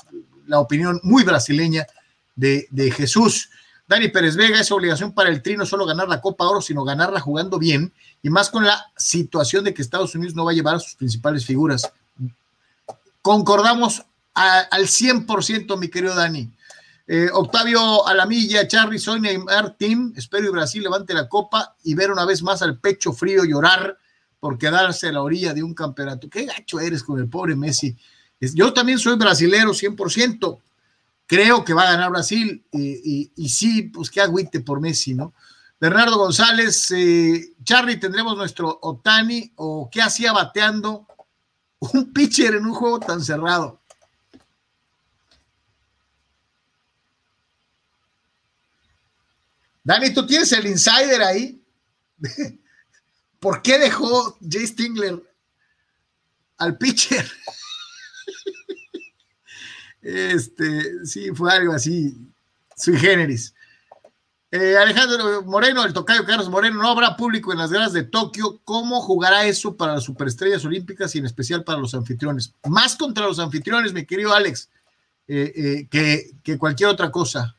la opinión muy brasileña de, de, Jesús. Dani Pérez Vega, es obligación para el Tri no solo ganar la Copa Oro, sino ganarla jugando bien y más con la situación de que Estados Unidos no va a llevar a sus principales figuras. Concordamos a, al 100%, mi querido Dani. Eh, Octavio Alamilla, Charly, soy Neymar Team. Espero que Brasil levante la copa y ver una vez más al pecho frío llorar por quedarse a la orilla de un campeonato. Qué gacho eres con el pobre Messi. Yo también soy brasilero 100%. Creo que va a ganar Brasil y, sí, pues qué agüite por Messi, ¿no? Bernardo González, eh, Charlie, tendremos nuestro Otani o qué hacía bateando un pitcher en un juego tan cerrado. Dani, tú tienes el insider ahí. ¿Por qué dejó Jay Stingler al pitcher? Este, sí, fue algo así, sui generis. Eh, Alejandro Moreno, el tocayo Carlos Moreno, no habrá público en las guerras de Tokio. ¿Cómo jugará eso para las superestrellas olímpicas y en especial para los anfitriones? Más contra los anfitriones, mi querido Alex, eh, eh, que, que, cualquier otra cosa.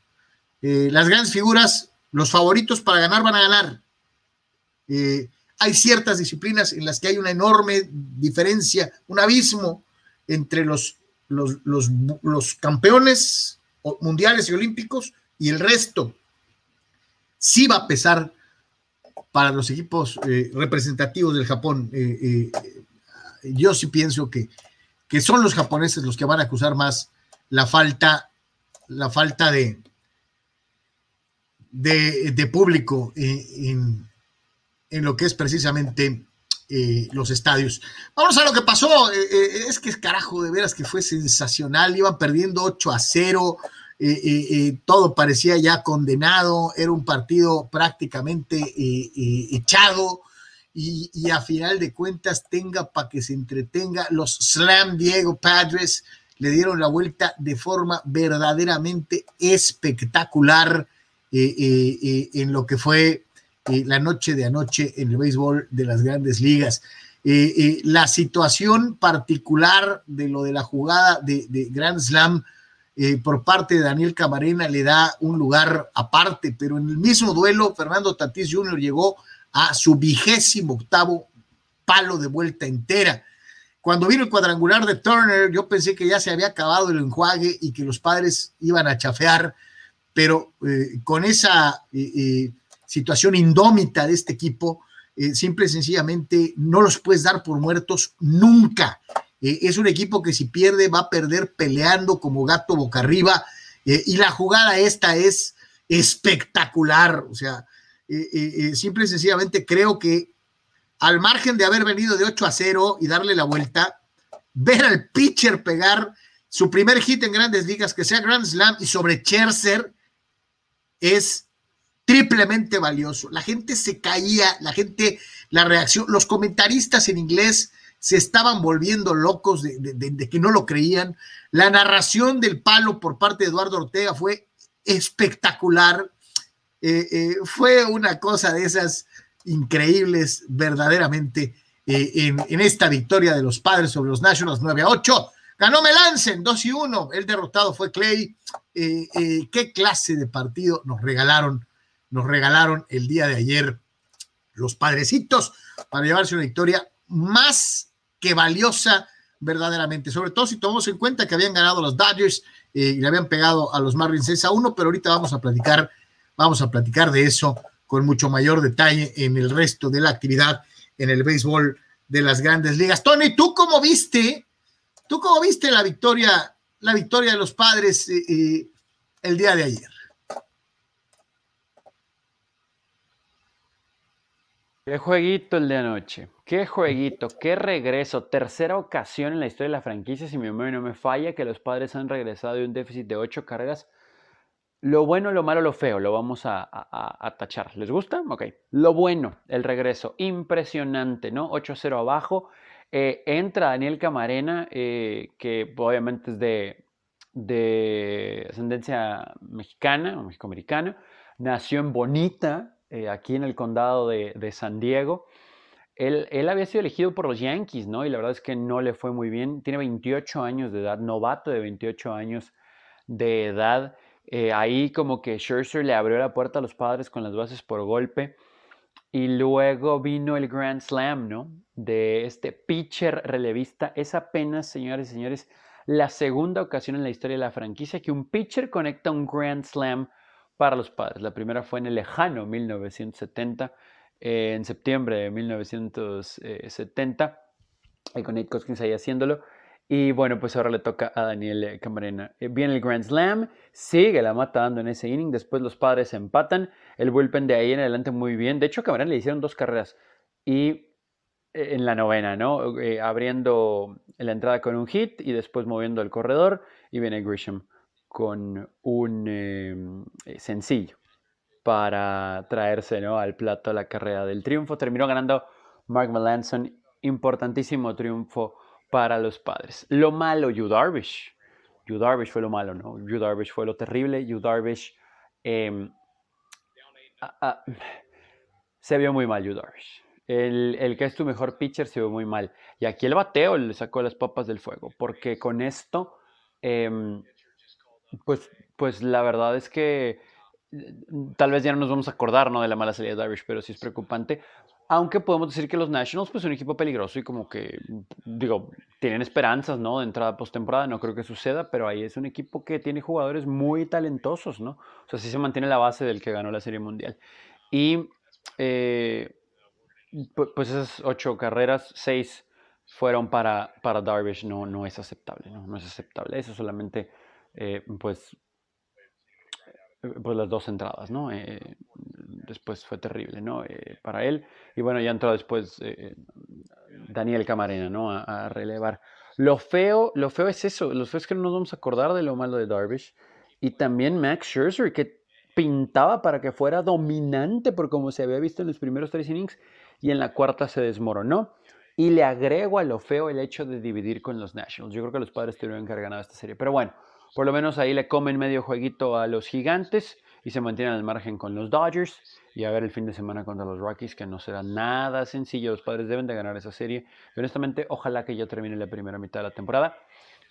las grandes figuras, los favoritos para ganar van a ganar. hay ciertas disciplinas en las que hay una enorme diferencia, un abismo entre los, los, los, campeones mundiales y olímpicos y el resto sí va a pesar para los equipos eh, representativos del Japón. Eh, eh, yo sí pienso que, que, son los japoneses los que van a acusar más la falta, la falta de, de, de público en, en, lo que es precisamente los estadios. Vamos a lo que pasó. es que es carajo, de veras que fue sensacional. Iban perdiendo 8 a 0. Eh, eh, eh, todo parecía ya condenado, era un partido prácticamente echado y, a final de cuentas tenga para que se entretenga. Los Slam Diego Padres le dieron la vuelta de forma verdaderamente espectacular en lo que fue la noche de anoche en el béisbol de las grandes ligas. la situación particular de lo de la jugada de, Grand Slam eh, por parte de Daniel Camarena le da un lugar aparte, pero en el mismo duelo, Fernando Tatís Jr. llegó a su vigésimo octavo palo de vuelta entera. Cuando vino el cuadrangular de Turner, yo pensé que ya se había acabado el enjuague y que los padres iban a chafear, pero eh, con esa eh, situación indómita de este equipo, simple y sencillamente no los puedes dar por muertos nunca. Eh, es un equipo que si pierde va a perder peleando como gato boca arriba. Eh, y la jugada esta es espectacular. O sea, eh, simple y sencillamente creo que al margen de haber venido de 8 a 0 y darle la vuelta, ver al pitcher pegar su primer hit en grandes ligas, que sea Grand Slam y sobre Cherser, es triplemente valioso. La gente se caía, la gente, la reacción, los comentaristas en inglés se estaban volviendo locos de, que no lo creían. La narración del palo por parte de Eduardo Ortega fue espectacular. Eh, eh, fue una cosa de esas increíbles verdaderamente eh, en, esta victoria de los padres sobre los Nationals 9 a 8. Ganó Melancen 2 y 1. El derrotado fue Clay. qué clase de partido nos regalaron, nos regalaron el día de ayer los padrecitos para llevarse una victoria más que valiosa verdaderamente, sobre todo si tomamos en cuenta que habían ganado los Dodgers eh, y le habían pegado a los Marlins 6 a 1, pero ahorita vamos a platicar Vamos a platicar de eso con mucho mayor detalle en el resto de la actividad en el béisbol de las grandes ligas. Tony, ¿tú cómo viste? ¿Tú cómo viste la victoria, la victoria de los padres eh, eh, el día de ayer?
Qué jueguito el de anoche. Qué jueguito, qué regreso. Tercera ocasión en la historia de la franquicia, si mi memoria no me falla, que los padres han regresado de un déficit de ocho cargas. Lo bueno, lo malo, lo feo, lo vamos a, tachar. ¿Les gusta? Ok. Lo bueno, el regreso. Impresionante, ¿no? 8-0 abajo. Eh, entra Daniel Camarena, eh, que obviamente es de, de ascendencia mexicana o mexicoamericana. Nació en Bonita, eh, aquí en el condado de, San Diego. Él, había sido elegido por los Yankees, ¿no? Y la verdad es que no le fue muy bien. Tiene 28 años de edad, novato de 28 años de edad. Eh, ahí como que Scherzer le abrió la puerta a los padres con las bases por golpe. Y luego vino el Grand Slam, ¿no? De este pitcher relevista. Es apenas, señores y señores, la segunda ocasión en la historia de la franquicia que un pitcher conecta un Grand Slam para los padres. La primera fue en el lejano 1970, eh, en septiembre de 1970, y con Nate Koskins ahí haciéndolo. Y bueno, pues ahora le toca a Daniel Camarena. Eh, viene el Grand Slam, sigue la mata dando en ese inning, después los padres empatan, el bullpen de ahí en adelante muy bien. De hecho, Camarena le hicieron dos carreras y eh, en la novena, ¿no? abriendo la entrada con un hit y después moviendo el corredor y viene Grisham con un em, eh, sencillo para traerse ¿no? al plato la carrera del triunfo. Terminó ganando Mark Melanson, importantísimo triunfo para los padres. Lo malo, Yu Darvish. Yu Darvish fue lo malo, ¿no? Yu Darvish fue lo terrible. Yu Darvish em, se vio muy mal, Yu Darvish. El, el, que es tu mejor pitcher se vio muy mal. Y aquí el bateo le sacó las papas del fuego, porque con esto em, pues, pues la verdad es que mm, tal vez ya no nos vamos a acordar ¿no? de la mala salida de Darvish, pero sí es preocupante. Aunque podemos decir que los Nationals pues un equipo peligroso y como que, digo, tienen esperanzas, ¿no? De entrada postemporada, no creo que suceda, pero ahí es un equipo que tiene jugadores muy talentosos, ¿no? O sea, sí se mantiene la base del que ganó la Serie Mundial. Y eh, pues esas ocho carreras, seis fueron para, para Darvish, no, no es aceptable, ¿no? No es aceptable. Eso solamente eh, pues, eh, pues las dos entradas, ¿no? Eh, después fue terrible, ¿no? para él. Y bueno, ya entró después Daniel Camarena, ¿no? A, relevar. Lo feo, lo feo es eso, lo feo es que no nos vamos a acordar de lo malo de Darvish. Y también Max Scherzer, que pintaba para que fuera dominante por como se había visto en los primeros tres innings y en la cuarta se desmoronó. Y le agrego a lo feo el hecho de dividir con los Nationals. Yo creo que los padres tuvieron que haber ganado esta serie. Pero bueno, por lo menos ahí le comen medio jueguito a los gigantes y se mantienen al margen con los Dodgers. Y a ver el fin de semana contra los Rockies, que no será nada sencillo. Los padres deben de ganar esa serie. Y honestamente, ojalá que ya termine la primera mitad de la temporada.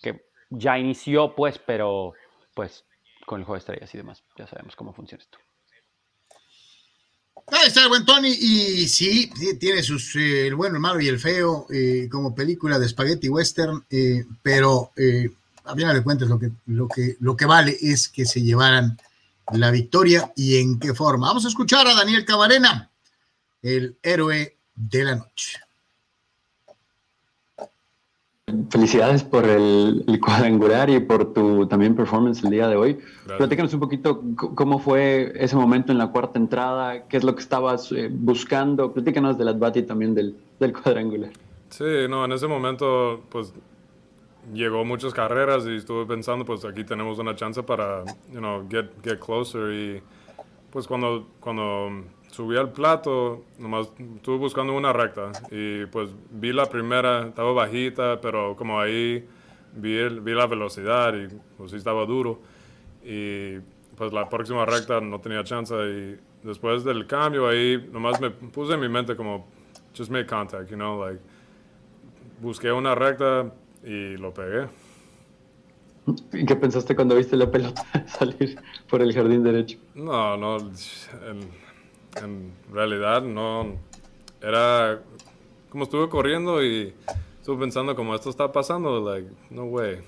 Que ya inició, pues, pero pues con el juego de estrellas y demás. Ya sabemos cómo funciona esto.
Ahí está el buen Tony, y sí, tiene sus, eh, el bueno, el malo y el feo, eh, como película de spaghetti western, eh, pero a final de cuentas lo que, lo, que, lo que vale es que se llevaran la victoria y en qué forma. Vamos a escuchar a Daniel Camarena, el héroe de la noche.
Felicidades por el, cuadrangular y por tu también performance el día de hoy. Platícanos un poquito cómo fue ese momento en la cuarta entrada, qué es lo que estabas eh, buscando. Platícanos del at y también del, del cuadrangular.
Sí, no, en ese momento, pues llegó muchas carreras y estuve pensando, pues aquí tenemos una chance para, you know, get, get closer. Y pues cuando, cuando subí al plato, nomás estuve buscando una recta y pues vi la primera, estaba bajita, pero como ahí vi, vi la velocidad y pues sí estaba duro. Y pues la próxima recta no tenía chance y después del cambio ahí nomás me puse en mi mente como just make contact, you know, like busqué una recta y lo pegué.
¿Y qué pensaste cuando viste la pelota salir por el jardín derecho?
No, no, en, realidad no. Era como estuve corriendo y estuve pensando como esto está pasando, like, no way.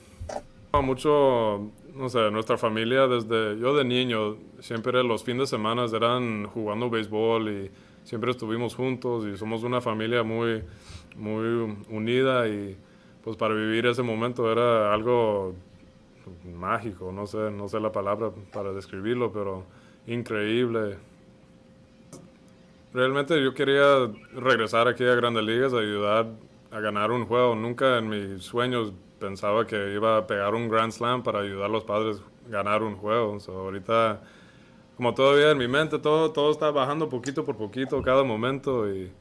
Mucho, no sé, nuestra familia desde yo de niño, siempre los fines de semana eran jugando béisbol y siempre estuvimos juntos y somos una familia muy, muy unida y pues para vivir ese momento era algo mágico, no sé, no sé la palabra para describirlo, pero increíble. Realmente yo quería regresar aquí a Grandes Ligas, ayudar a ganar un juego. Nunca en mis sueños pensaba que iba a pegar un Grand Slam para ayudar a los padres a ganar un juego. ahorita, como todavía en mi mente, todo, todo está bajando poquito por poquito cada momento y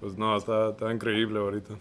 pues no, está, está increíble ahorita.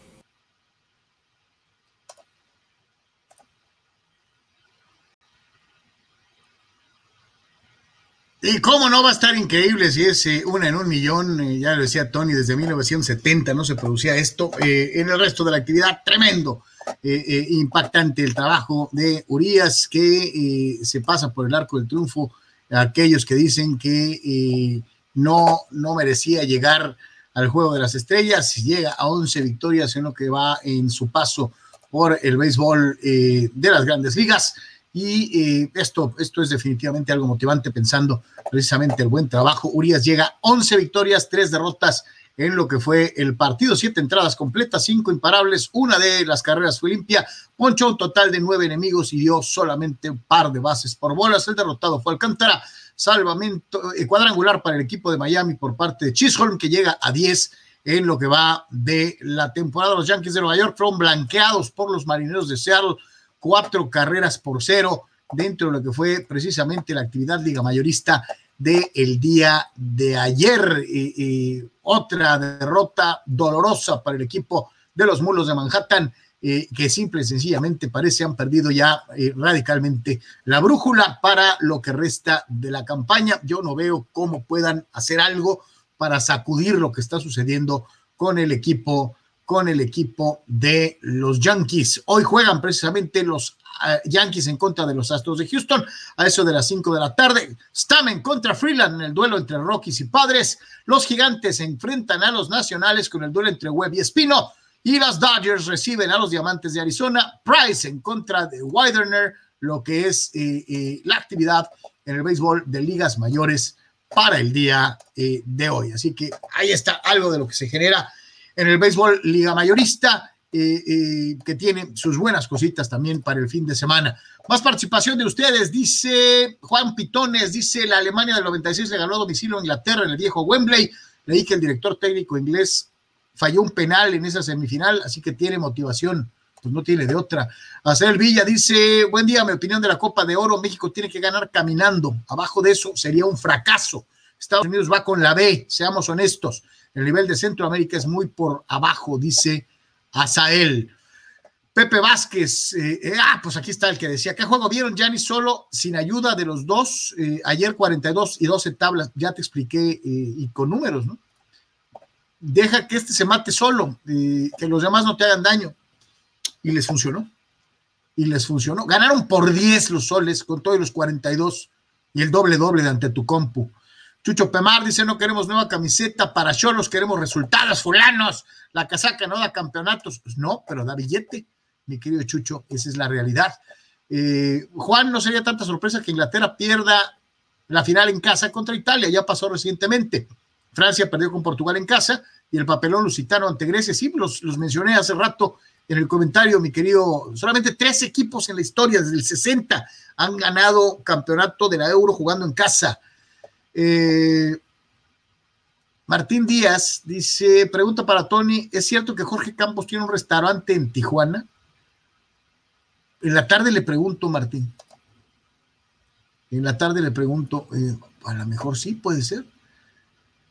Y cómo no va a estar increíble si es eh, una en un millón, eh, ya lo decía Tony, desde 1970 no se producía esto. Eh, en el resto de la actividad, tremendo, impactante el trabajo de Urias, que se pasa por el arco del triunfo a aquellos que dicen que no, no merecía llegar al juego de las estrellas, llega a 11 victorias en lo que va en su paso por el béisbol de las grandes ligas. Y eh, esto, esto es definitivamente algo motivante pensando precisamente el buen trabajo. Urias llega a 11 victorias, 3 derrotas en lo que fue el partido, 7 entradas completas, 5 imparables, una de las carreras fue limpia, ponchó un total de 9 enemigos y dio solamente un par de bases por bolas. El derrotado fue Alcántara, salvamento eh, cuadrangular para el equipo de Miami por parte de Chisholm, que llega a 10 en lo que va de la temporada. Los Yankees de Nueva York fueron blanqueados por los marineros de Seattle cuatro carreras por cero dentro de lo que fue precisamente la actividad liga mayorista del día de ayer. y otra derrota dolorosa para el equipo de los mulos de Manhattan, eh, que simple y sencillamente parece han perdido ya eh, radicalmente la brújula para lo que resta de la campaña. Yo no veo cómo puedan hacer algo para sacudir lo que está sucediendo con el equipo con el equipo de los Yankees. Hoy juegan precisamente los eh, Yankees en contra de los Astros de Houston a eso de las 5 de la tarde. Stamen contra Freeland en el duelo entre Rockies y Padres. Los Gigantes se enfrentan a los Nacionales con el duelo entre Webb y Espino. Y los Dodgers reciben a los Diamantes de Arizona. Price en contra de Widener, lo que es eh, eh, la actividad en el béisbol de ligas mayores para el día de hoy. Así que ahí está algo de lo que se genera en el béisbol Liga Mayorista, eh, eh, que tiene sus buenas cositas también para el fin de semana. Más participación de ustedes, dice Juan Pitones, dice la Alemania del 96 le ganó a domicilio a Inglaterra en el viejo Wembley. Leí que el director técnico inglés falló un penal en esa semifinal, así que tiene motivación, pues no tiene de otra. Hacer Villa dice, buen día, mi opinión de la Copa de Oro, México tiene que ganar caminando, abajo de eso sería un fracaso. Estados Unidos va con la B, seamos honestos. El nivel de Centroamérica es muy por abajo, dice Azael. Pepe Vázquez, eh, eh, ah, pues aquí está el que decía, ¿qué juego vieron, Gianni? Solo sin ayuda de los dos, eh, ayer 42 y 12 tablas, ya te expliqué, y con números, ¿no? Deja que este se mate solo, que los demás no te hagan daño. Y les funcionó, y les funcionó. Ganaron por 10 los soles con todos los 42 y el doble doble de ante tu compu. Chucho Pemar dice, no queremos nueva camiseta para Cholos, queremos resultados, fulanos. La casaca no da campeonatos. Pues no, pero da billete, mi querido Chucho, esa es la realidad. Eh, Juan, no sería tanta sorpresa que Inglaterra pierda la final en casa contra Italia, ya pasó recientemente. Francia perdió con Portugal en casa y el papelón lusitano ante Grecia, sí, los, los mencioné hace rato en el comentario, mi querido, solamente tres equipos en la historia desde el 60 han ganado campeonato de la Euro jugando en casa. Eh, Martín Díaz dice, pregunta para Tony, ¿es cierto que Jorge Campos tiene un restaurante en Tijuana? En la tarde le pregunto, Martín. En la tarde le pregunto, eh, a lo mejor sí, puede ser.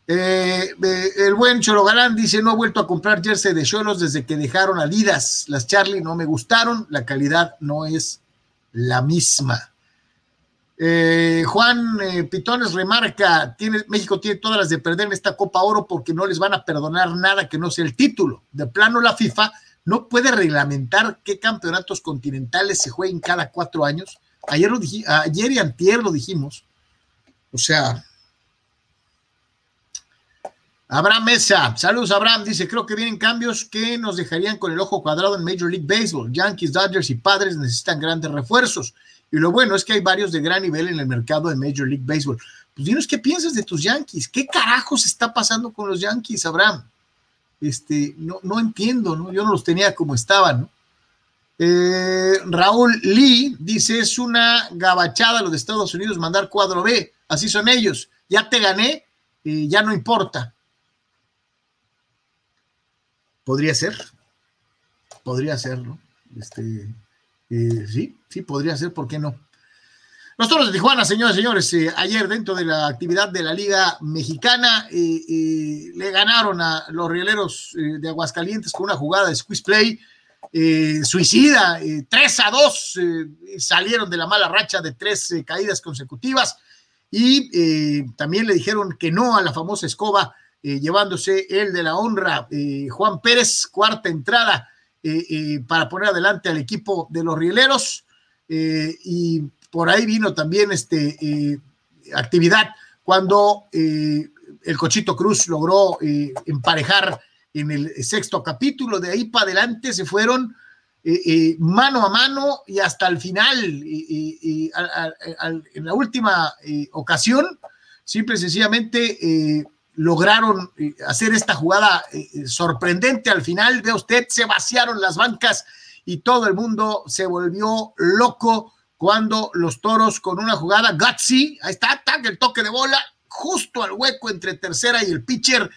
Eh, el buen Cholo Galán dice, no he vuelto a comprar jersey de Cholos desde que dejaron Adidas. Las Charlie no me gustaron, la calidad no es la misma. Eh, Juan eh, Pitones remarca, tiene, México tiene todas las de perder en esta Copa Oro porque no les van a perdonar nada que no sea el título. De plano la FIFA no puede reglamentar qué campeonatos continentales se jueguen cada cuatro años. Ayer, lo dije, ayer y antier lo dijimos. O sea, Abraham Mesa, saludos Abraham, dice, creo que vienen cambios que nos dejarían con el ojo cuadrado en Major League Baseball. Yankees, Dodgers y Padres necesitan grandes refuerzos Y lo bueno es que hay varios de gran nivel en el mercado de Major League Baseball. Pues dinos qué piensas de tus Yankees. ¿Qué carajos está pasando con los Yankees, Abraham? Este, no, no entiendo, ¿no? Yo no los tenía como estaban, ¿no? Eh, Raúl Lee dice, es una gabachada los de Estados Unidos mandar cuadro B, así son ellos, ya te gané, y ya no importa. Podría ser, podría ser, ¿no? Este, eh, sí, sí, podría ser, ¿por qué no? Los toros de Tijuana, señores señores, eh, ayer dentro de la actividad de la Liga Mexicana le ganaron a los rieleros de Aguascalientes con una jugada de squeeze play eh, suicida, 3 eh, a 2, eh, salieron de la mala racha de tres caídas consecutivas y también le dijeron que no a la famosa escoba, llevándose el de la honra, Juan Pérez, cuarta entrada para poner adelante al equipo de los rieleros y por ahí vino también este actividad cuando el Cochito Cruz logró emparejar en el sexto capítulo. De ahí para adelante se fueron eh, eh, mano a mano y hasta el final, y, en la última eh, ocasión, simple y sencillamente lograron hacer esta jugada sorprendente. Al final, de usted, se vaciaron las bancas y todo el mundo se volvió loco cuando los toros con una jugada gutsy, ahí está, el toque de bola, justo al hueco entre tercera y el pitcher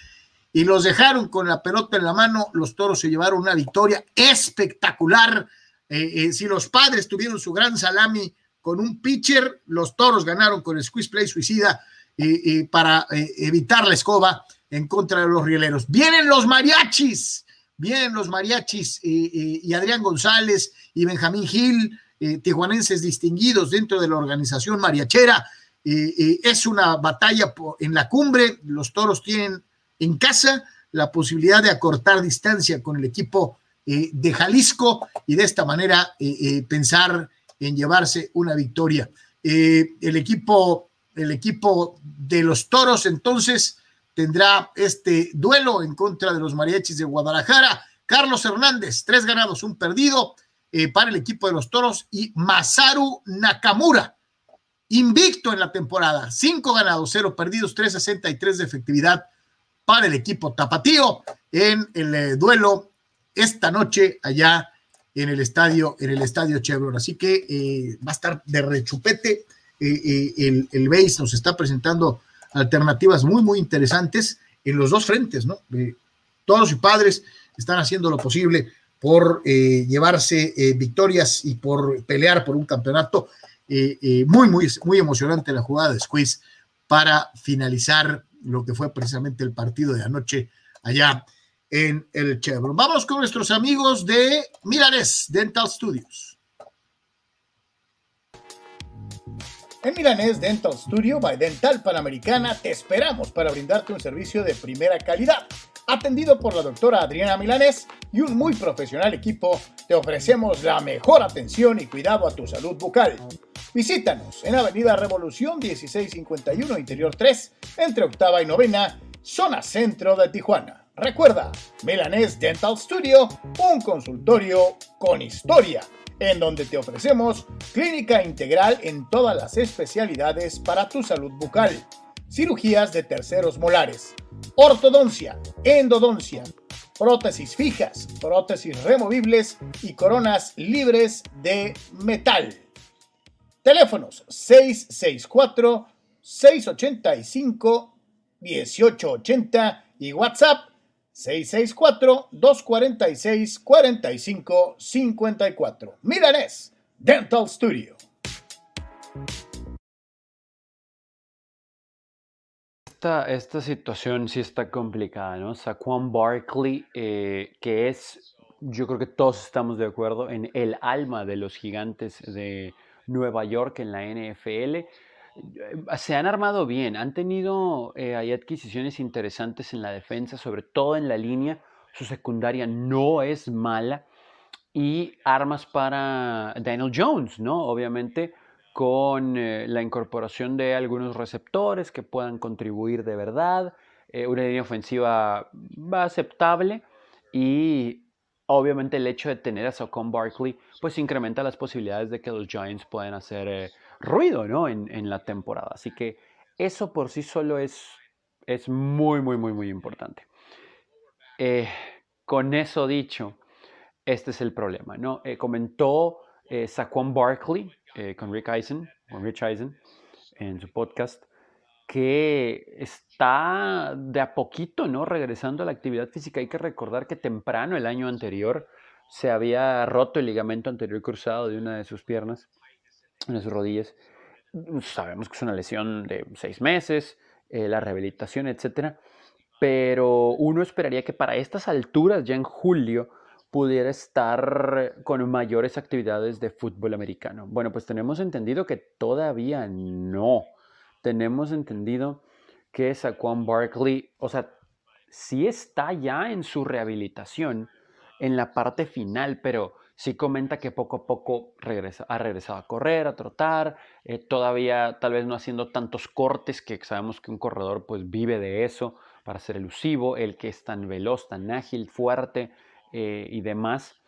y los dejaron con la pelota en la mano. Los toros se llevaron una victoria espectacular. Eh, eh, si los padres tuvieron su gran salami con un pitcher, los toros ganaron con el squeeze play suicida eh, para evitar la escoba en contra de los rieleros. Vienen los mariachis, vienen los mariachis y Adrián González y Benjamín Gil, tijuanenses distinguidos dentro de la organización mariachera. es una batalla en la cumbre, los toros tienen en casa la posibilidad de acortar distancia con el equipo eh, de Jalisco y de esta manera eh, eh, pensar en llevarse una victoria. el, equipo, el equipo de los Toros entonces tendrá este duelo en contra de los Mariachis de Guadalajara. Carlos Hernández, tres ganados, un perdido para el equipo de los Toros y Masaru Nakamura, invicto en la temporada, cinco ganados, cero perdidos, 363 de efectividad para el equipo tapatío en el eh, duelo esta noche allá en el estadio, en el estadio Chevron. Así que eh, va a estar de rechupete. Eh, el, el BASE nos está presentando alternativas muy, muy interesantes en los dos frentes, ¿no? todos y padres están haciendo lo posible por llevarse victorias y por pelear por un campeonato. muy, muy, muy emocionante la jugada de Squeeze para finalizar lo que fue precisamente el partido de anoche allá en el Chevron. Vamos con nuestros amigos de Milanés Dental Studios.
En Milanés Dental Studio by Dental Panamericana te esperamos para brindarte un servicio de primera calidad. Atendido por la doctora Adriana Milanés y un muy profesional equipo, te ofrecemos la mejor atención y cuidado a tu salud bucal. Visítanos en Avenida Revolución 1651 Interior 3, entre octava y novena, zona centro de Tijuana. Recuerda, Melanés Dental Studio, un consultorio con historia, en donde te ofrecemos clínica integral en todas las especialidades para tu salud bucal, cirugías de terceros molares, ortodoncia, endodoncia, prótesis fijas, prótesis removibles y coronas libres de metal. Teléfonos 664-685-1880 y WhatsApp 664-246-4554. Milanes Dental Studio.
Esta, esta situación sí está complicada, ¿no? Saquon Barkley, eh, que es, yo creo que todos estamos de acuerdo, en el alma de los gigantes de, Nueva York en la NFL. Eh, se han armado bien, han tenido eh, hay adquisiciones interesantes en la defensa, sobre todo en la línea. Su secundaria no es mala. Y armas para Daniel Jones, ¿no? Obviamente con eh, la incorporación de algunos receptores que puedan contribuir de verdad, una línea ofensiva aceptable y obviamente el hecho de tener a Saquon Barkley, pues incrementa las posibilidades de que los Giants puedan hacer eh, ruido, ¿no? En, la temporada. Así que eso por sí solo es, es muy, muy, muy, muy importante. Eh, con eso dicho, este es el problema, ¿no? Eh, comentó eh, Saquon Barkley con Rick Eisen, con Rich Eisen, en su podcast, que está de a poquito, ¿no? Regresando a la actividad física. Hay que recordar que temprano, el año anterior, se había roto el ligamento anterior cruzado de una de sus piernas, de sus rodillas. Sabemos que es una lesión de seis meses, eh, la rehabilitación, etcétera. Pero uno esperaría que para estas alturas, ya en julio, pudiera estar con mayores actividades de fútbol americano. Bueno, pues tenemos entendido que todavía no tenemos entendido que Saquon Barkley, o sea, sí está ya en su rehabilitación en la parte final, pero sí comenta que poco a poco regresa, ha regresado a correr, a trotar, eh, todavía tal vez no haciendo tantos cortes, que sabemos que un corredor pues vive de eso para ser elusivo, el que es tan veloz, tan ágil, fuerte eh, y demás.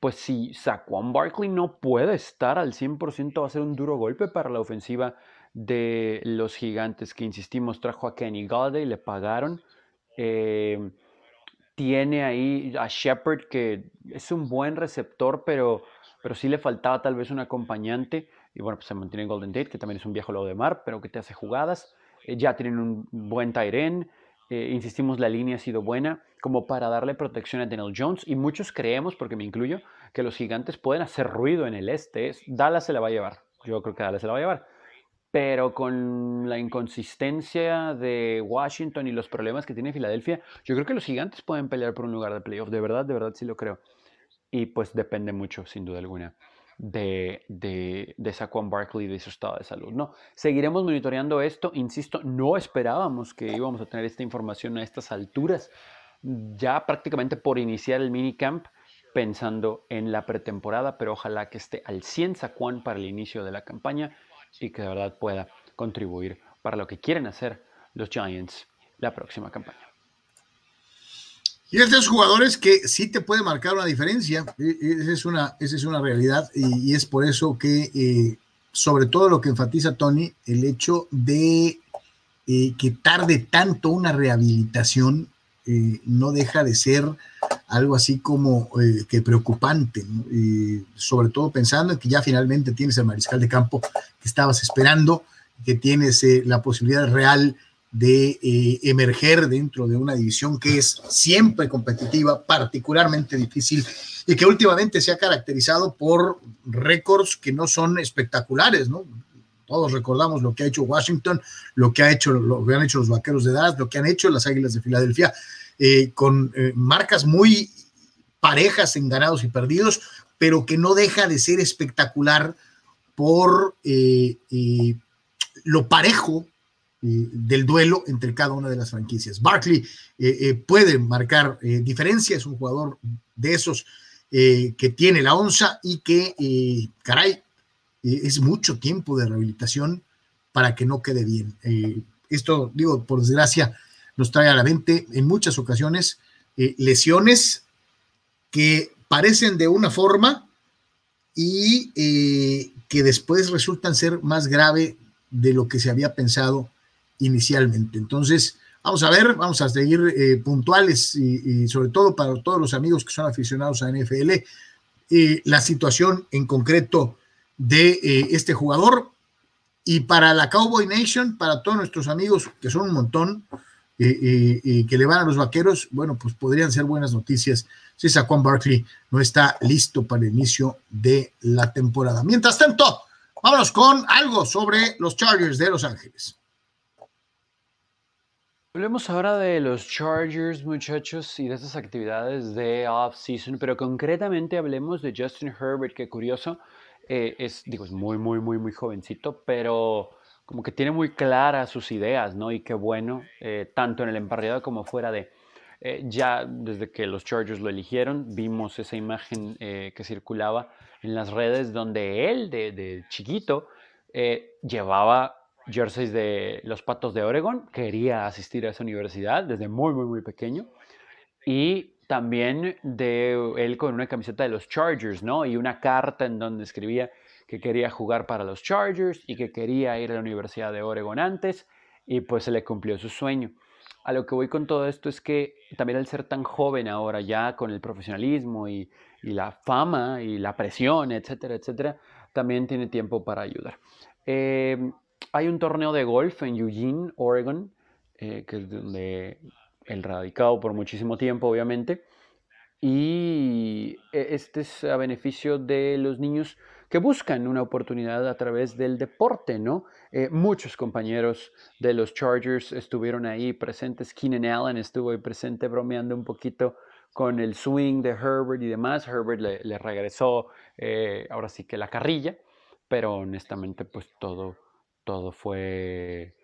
Pues si Saquon Barkley no puede estar al 100% va a ser un duro golpe para la ofensiva de los gigantes que insistimos trajo a Kenny y le pagaron. Em, tiene ahí a Shepard que es un buen receptor, pero, pero sí le faltaba tal vez un acompañante. Y bueno, pues se mantiene Golden Tate, que también es un viejo lobo de mar, pero que te hace jugadas. Eh, ya tienen un buen Tyren. Eh, insistimos, la línea ha sido buena como para darle protección a Daniel Jones. Y muchos creemos, porque me incluyo, que los gigantes pueden hacer ruido en el este. Dallas se la va a llevar. Yo creo que Dallas se la va a llevar pero con la inconsistencia de Washington y los problemas que tiene Filadelfia, yo creo que los gigantes pueden pelear por un lugar de playoff. De verdad, de verdad sí lo creo. Y pues depende mucho, sin duda alguna, de, de, de Saquon Barkley y de su estado de salud. No, seguiremos monitoreando esto. Insisto, no esperábamos que íbamos a tener esta información a estas alturas, ya prácticamente por iniciar el minicamp pensando en la pretemporada, pero ojalá que esté al 100 Saquon para el inicio de la campaña y que de verdad pueda contribuir para lo que quieren hacer los Giants la próxima campaña.
Y estos jugadores que sí te puede marcar una diferencia, e, e, esa es una, esa es una realidad y, es por eso que, eh, sobre todo lo que enfatiza Tony, el hecho de eh, que tarde tanto una rehabilitación eh, no deja de ser algo así como eh, que preocupante, sobre todo pensando en que ya finalmente tienes el mariscal de campo que estabas esperando, que tienes eh, la posibilidad real de emerger dentro de una división que es siempre competitiva, particularmente difícil y que últimamente se ha caracterizado por récords que no son espectaculares, ¿no? Todos recordamos lo que ha hecho Washington, lo que, ha hecho, lo que han hecho los Vaqueros de Dallas, lo que han hecho las Águilas de Filadelfia, eh, con eh, marcas muy parejas en ganados y perdidos, pero que no deja de ser espectacular por eh, lo parejo del duelo entre cada una de las franquicias. Barkley puede marcar diferencia, es un jugador de esos que tiene la onza y que, caray, es mucho tiempo de rehabilitación para que no quede bien. esto, digo, por desgracia, nos trae a la mente en muchas ocasiones eh, lesiones que parecen de una forma y eh, que después resultan ser más grave de lo que se había pensado inicialmente. Entonces, vamos a ver, vamos a seguir eh, puntuales y, sobre todo para todos los amigos que son aficionados a NFL, la situación en concreto de este jugador y para la Cowboy Nation, para todos nuestros amigos que son un montón, y que le van a los vaqueros, bueno, pues podrían ser buenas noticias si Saquon Barkley no está listo para el inicio de la temporada. Mientras tanto, vámonos con algo sobre los Chargers de Los Ángeles.
Hablemos ahora de los Chargers, muchachos, y de esas actividades de off-season, pero concretamente hablemos de Justin Herbert, que curioso, eh, es, digo, es muy, muy, muy, muy jovencito, pero como que tiene muy claras sus ideas, ¿no? Y qué bueno, eh, tanto en el emparrillado como fuera de. Eh, ya desde que los Chargers lo eligieron, vimos esa imagen eh, que circulaba en las redes donde él, de, chiquito, llevaba jerseys de los Patos de Oregon, quería asistir a esa universidad desde muy, muy, muy pequeño. Y también de él con una camiseta de los Chargers, ¿no? Y una carta en donde escribía que quería jugar para los Chargers y que quería ir a la Universidad de Oregon antes y pues se le cumplió su sueño. A lo que voy con todo esto es que también al ser tan joven ahora ya con el profesionalismo y, la fama y la presión, etcétera, etcétera, también tiene tiempo para ayudar. Eh, hay un torneo de golf en Eugene, Oregon, eh, que es donde el radicado por muchísimo tiempo, obviamente. Y e, este es a beneficio de los niños que buscan una oportunidad a través del deporte, ¿no? Eh, muchos compañeros de los Chargers estuvieron ahí presentes. Keenan Allen estuvo ahí presente bromeando un poquito con el swing de Herbert y demás. Herbert le, regresó eh, ahora sí que la carrilla, pero honestamente pues todo, todo fue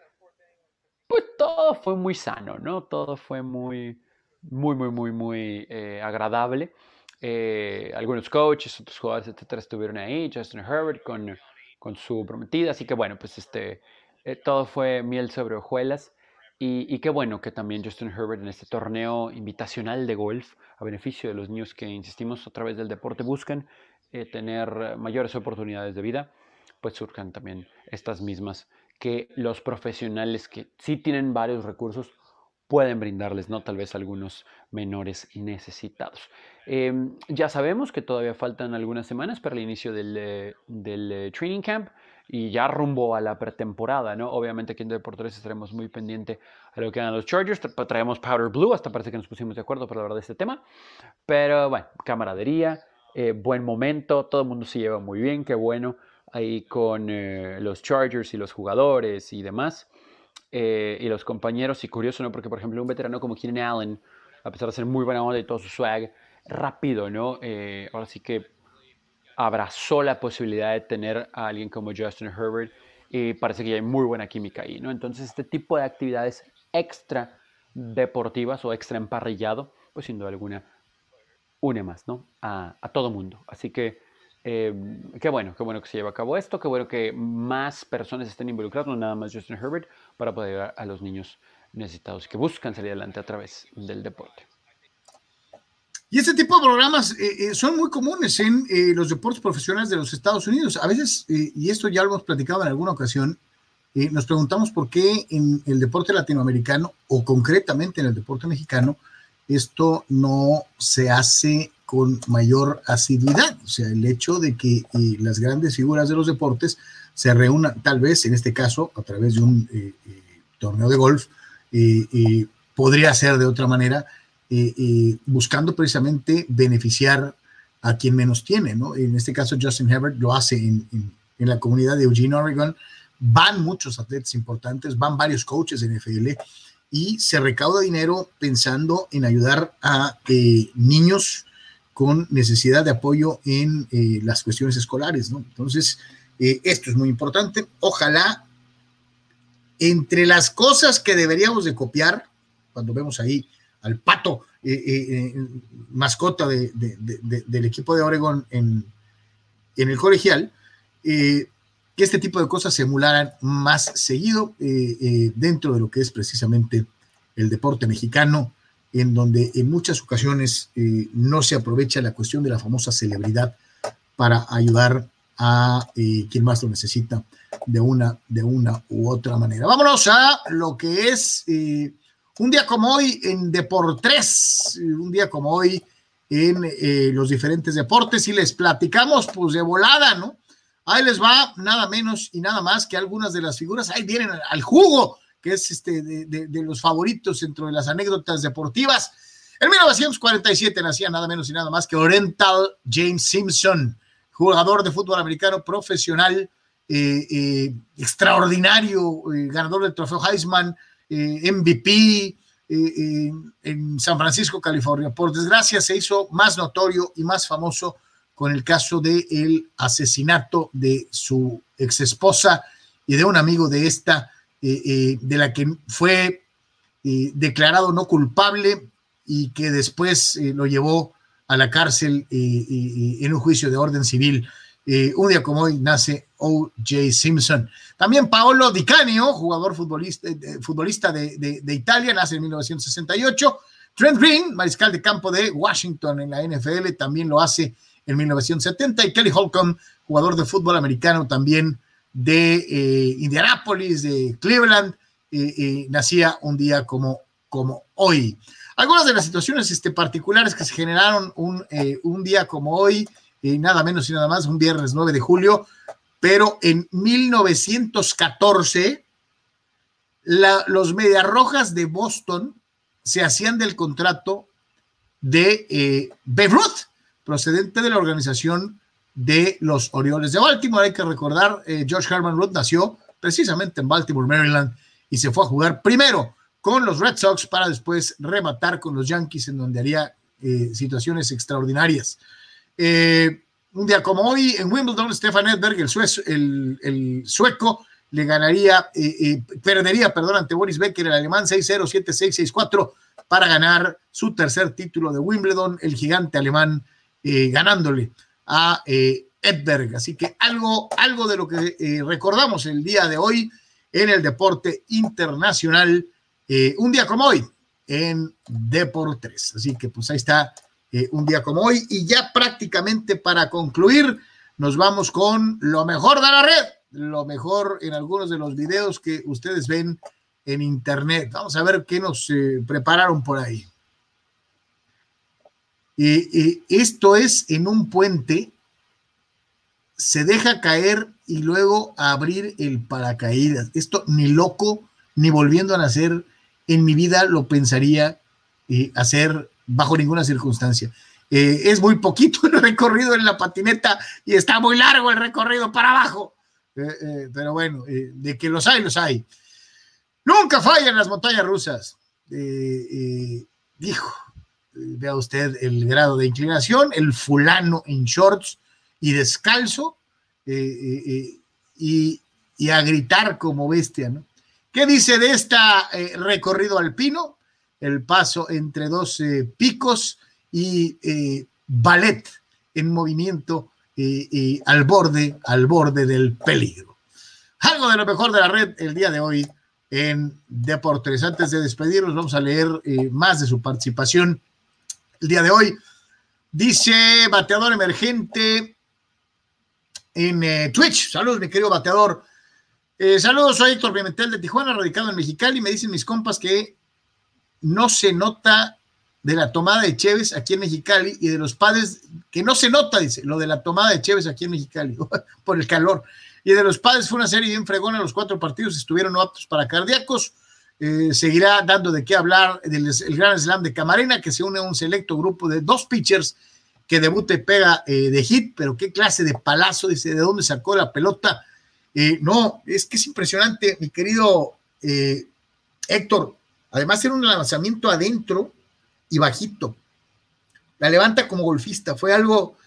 pues todo fue muy sano, ¿no? Todo fue muy, muy, muy, muy, muy eh, agradable. Eh, algunos coaches, otros jugadores, etcétera, estuvieron ahí. Justin Herbert con, con su prometida. Así que bueno, pues este, eh, todo fue miel sobre hojuelas. Y, y, qué bueno que también Justin Herbert en este torneo invitacional de golf, a beneficio de los niños que, insistimos, a través del deporte buscan tener mayores oportunidades de vida, pues surjan también estas mismas que los profesionales que sí tienen varios recursos pueden brindarles, ¿no? Tal vez algunos menores necesitados. Em, ya sabemos que todavía faltan algunas semanas para el inicio del, eh, eh, training camp y ya rumbo a la pretemporada, ¿no? Obviamente aquí en Deportes estaremos muy pendiente a lo que hagan los Chargers. Traemos Powder Blue, hasta parece que nos pusimos de acuerdo para hablar de este tema. Pero bueno, camaradería, eh, buen momento, todo el mundo se lleva muy bien, qué bueno ahí con los Chargers y los jugadores y demás, eh, y los compañeros, y curioso, ¿no? Porque, por ejemplo, un veterano como Keenan Allen, a pesar de ser muy buena onda y todo su swag, rápido, ¿no? Eh, ahora sí que abrazó la posibilidad de tener a alguien como Justin Herbert y parece que ya hay muy buena química ahí, ¿no? Entonces, este tipo de actividades extra deportivas o extra emparrillado, pues sin duda alguna une más, ¿no? A, a todo mundo. Así que eh, qué bueno, qué bueno que se lleva a cabo esto, qué bueno que más personas estén involucradas, no nada más Justin Herbert, para poder ayudar a los niños necesitados que buscan salir adelante a través del deporte.
Y este tipo de programas eh, eh, son muy comunes en los deportes profesionales de los Estados Unidos. A veces, y esto ya lo hemos platicado en alguna ocasión, nos preguntamos por qué en el deporte latinoamericano o concretamente en el deporte mexicano esto no se hace con mayor asiduidad. O sea, el hecho de que eh, las grandes figuras de los deportes se reúnan, tal vez en este caso, a través de un eh, eh, torneo de golf, podría ser de otra manera, buscando precisamente beneficiar a quien menos tiene, ¿no? En este caso, Justin Herbert lo hace en, en la comunidad de Eugene, Oregon. Van muchos atletas importantes, van varios coaches de NFL y se recauda dinero pensando en ayudar a niños con necesidad de apoyo en eh, las cuestiones escolares, ¿no? Entonces, eh, esto es muy importante. Ojalá, entre las cosas que deberíamos de copiar, cuando vemos ahí al pato, eh, mascota del equipo de Oregon en, en el colegial, que este tipo de cosas se emularan más seguido dentro de lo que es precisamente el deporte mexicano en donde en muchas ocasiones eh, no se aprovecha la cuestión de la famosa celebridad para ayudar a eh, quien más lo necesita de una, de una u otra manera. Vámonos a lo que es eh, un día como hoy en Deportes, un día como hoy en los diferentes deportes y les platicamos pues de volada, ¿no? Ahí les va nada menos y nada más que algunas de las figuras, ahí vienen al jugo que es este, de, los favoritos dentro de las anécdotas deportivas. En 1947 nacía nada menos y nada más que Oriental James Simpson, jugador de fútbol americano profesional, eh, eh, extraordinario, eh, ganador del trofeo Heisman, MVP en San Francisco, California. Por desgracia se hizo más notorio y más famoso con el caso del asesinato de su ex esposa y de un amigo de esta, de la que fue eh, declarado no culpable y que después lo llevó a la cárcel en un juicio de orden civil. un día como hoy nace O.J. Simpson. También Paolo Di Canio, jugador futbolista, futbolista de, de, Italia, nace en 1968. Trent Green, mariscal de campo de Washington en la NFL, también lo hace en 1970. Y Kelly Holcomb, jugador de fútbol americano también de eh, Indianapolis, de Cleveland, eh, eh, nacía un día como, como hoy. Algunas de las situaciones este, particulares que se generaron un, un día como hoy, nada menos y nada más, un viernes 9 de julio, pero en 1914, la, los Mediarrojas de Boston se hacían del contrato de eh, Ruth, procedente de la organización de los Orioles de Baltimore. Hay que recordar, eh, George Herman Ruth nació precisamente en Baltimore, Maryland, y se fue a jugar primero con los Red Sox para después rematar con los Yankees, en donde haría eh, situaciones extraordinarias. Eh, un día como hoy, en Wimbledon, Stefan Edberg, el, el, sueco, le ganaría, eh, perdería, perdón, ante Boris Becker, el alemán 6-0, 7-6, 6-4, para ganar su tercer título de Wimbledon, el gigante alemán, ganándole a Edberg. Así que algo, algo de lo que recordamos el día de hoy en el deporte internacional, un día como hoy, en Deportes. Así que pues ahí está eh, un día como hoy. Y ya prácticamente para concluir, nos vamos con lo mejor de la red, lo mejor en algunos de los videos que ustedes ven en internet. Vamos a ver qué nos eh, prepararon por ahí. Esto es en un puente, se deja caer y luego abrir el paracaídas. Esto ni loco, ni volviendo a nacer, en mi vida lo pensaría eh, hacer bajo ninguna circunstancia. Eh, es muy poquito el recorrido en la patineta y está muy largo el recorrido para abajo. Eh, pero bueno, de que los hay, los hay. Nunca fallan las montañas rusas. dijo, vea usted el grado de inclinación, el fulano en shorts y descalzo y, y, a gritar como bestia, ¿no? ¿Qué dice de este recorrido alpino? el paso entre dos eh, picos y eh, ballet en movimiento eh, al borde, al borde del peligro. Algo de lo mejor de la red el día de hoy en Deportes. Antes de despedirnos, vamos a leer más de su participación el día de hoy. Dice bateador emergente en Twitch. Saludos, mi querido bateador. saludos, soy Héctor Pimentel de Tijuana, radicado en Mexicali. Me dicen mis compas que no se nota de la tomada de Chévez aquí en Mexicali y de los padres, que no se nota, dice, lo de la tomada de Chévez aquí en Mexicali, por el calor. Y de los padres fue una serie bien fregona, los cuatro partidos estuvieron aptos para cardíacos. Eh, seguirá dando de qué hablar del el Gran Slam de Camarena, que se une a un selecto grupo de dos pitchers que debuta y pega eh, de hit, pero qué clase de palazo, dice, de dónde sacó la pelota. Eh, no, es que es impresionante, mi querido Héctor, Además era un lanzamiento adentro y bajito. La levanta como golfista. Fue algo,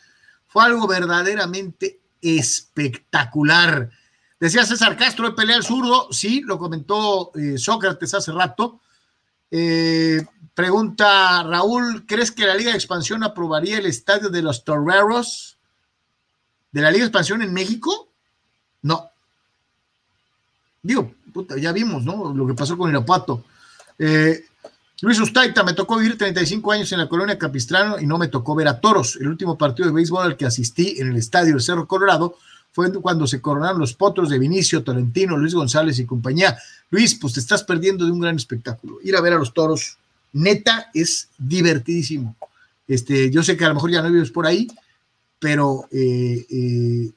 fue algo verdaderamente espectacular. Decía César Castro de pelea al zurdo. Sí, lo comentó eh, Sócrates hace rato. Eh, pregunta Raúl, ¿crees que la Liga de Expansión aprobaría el estadio de los Toreros de la Liga de Expansión en México? No. Digo, ya vimos, ¿no? Lo que pasó con Irapuato. Eh, Luis Ustaita, me tocó vivir 35 años en la colonia Capistrano y no me tocó ver a toros. El último partido de béisbol al que asistí en el estadio del Cerro Colorado fue cuando se coronaron los potros de Vinicio, Tolentino, Luis González y compañía. Luis, pues te estás perdiendo de un gran espectáculo. Ir a ver a los toros, neta, es divertidísimo. Este, yo sé que a lo mejor ya no vives por ahí, pero eh, eh,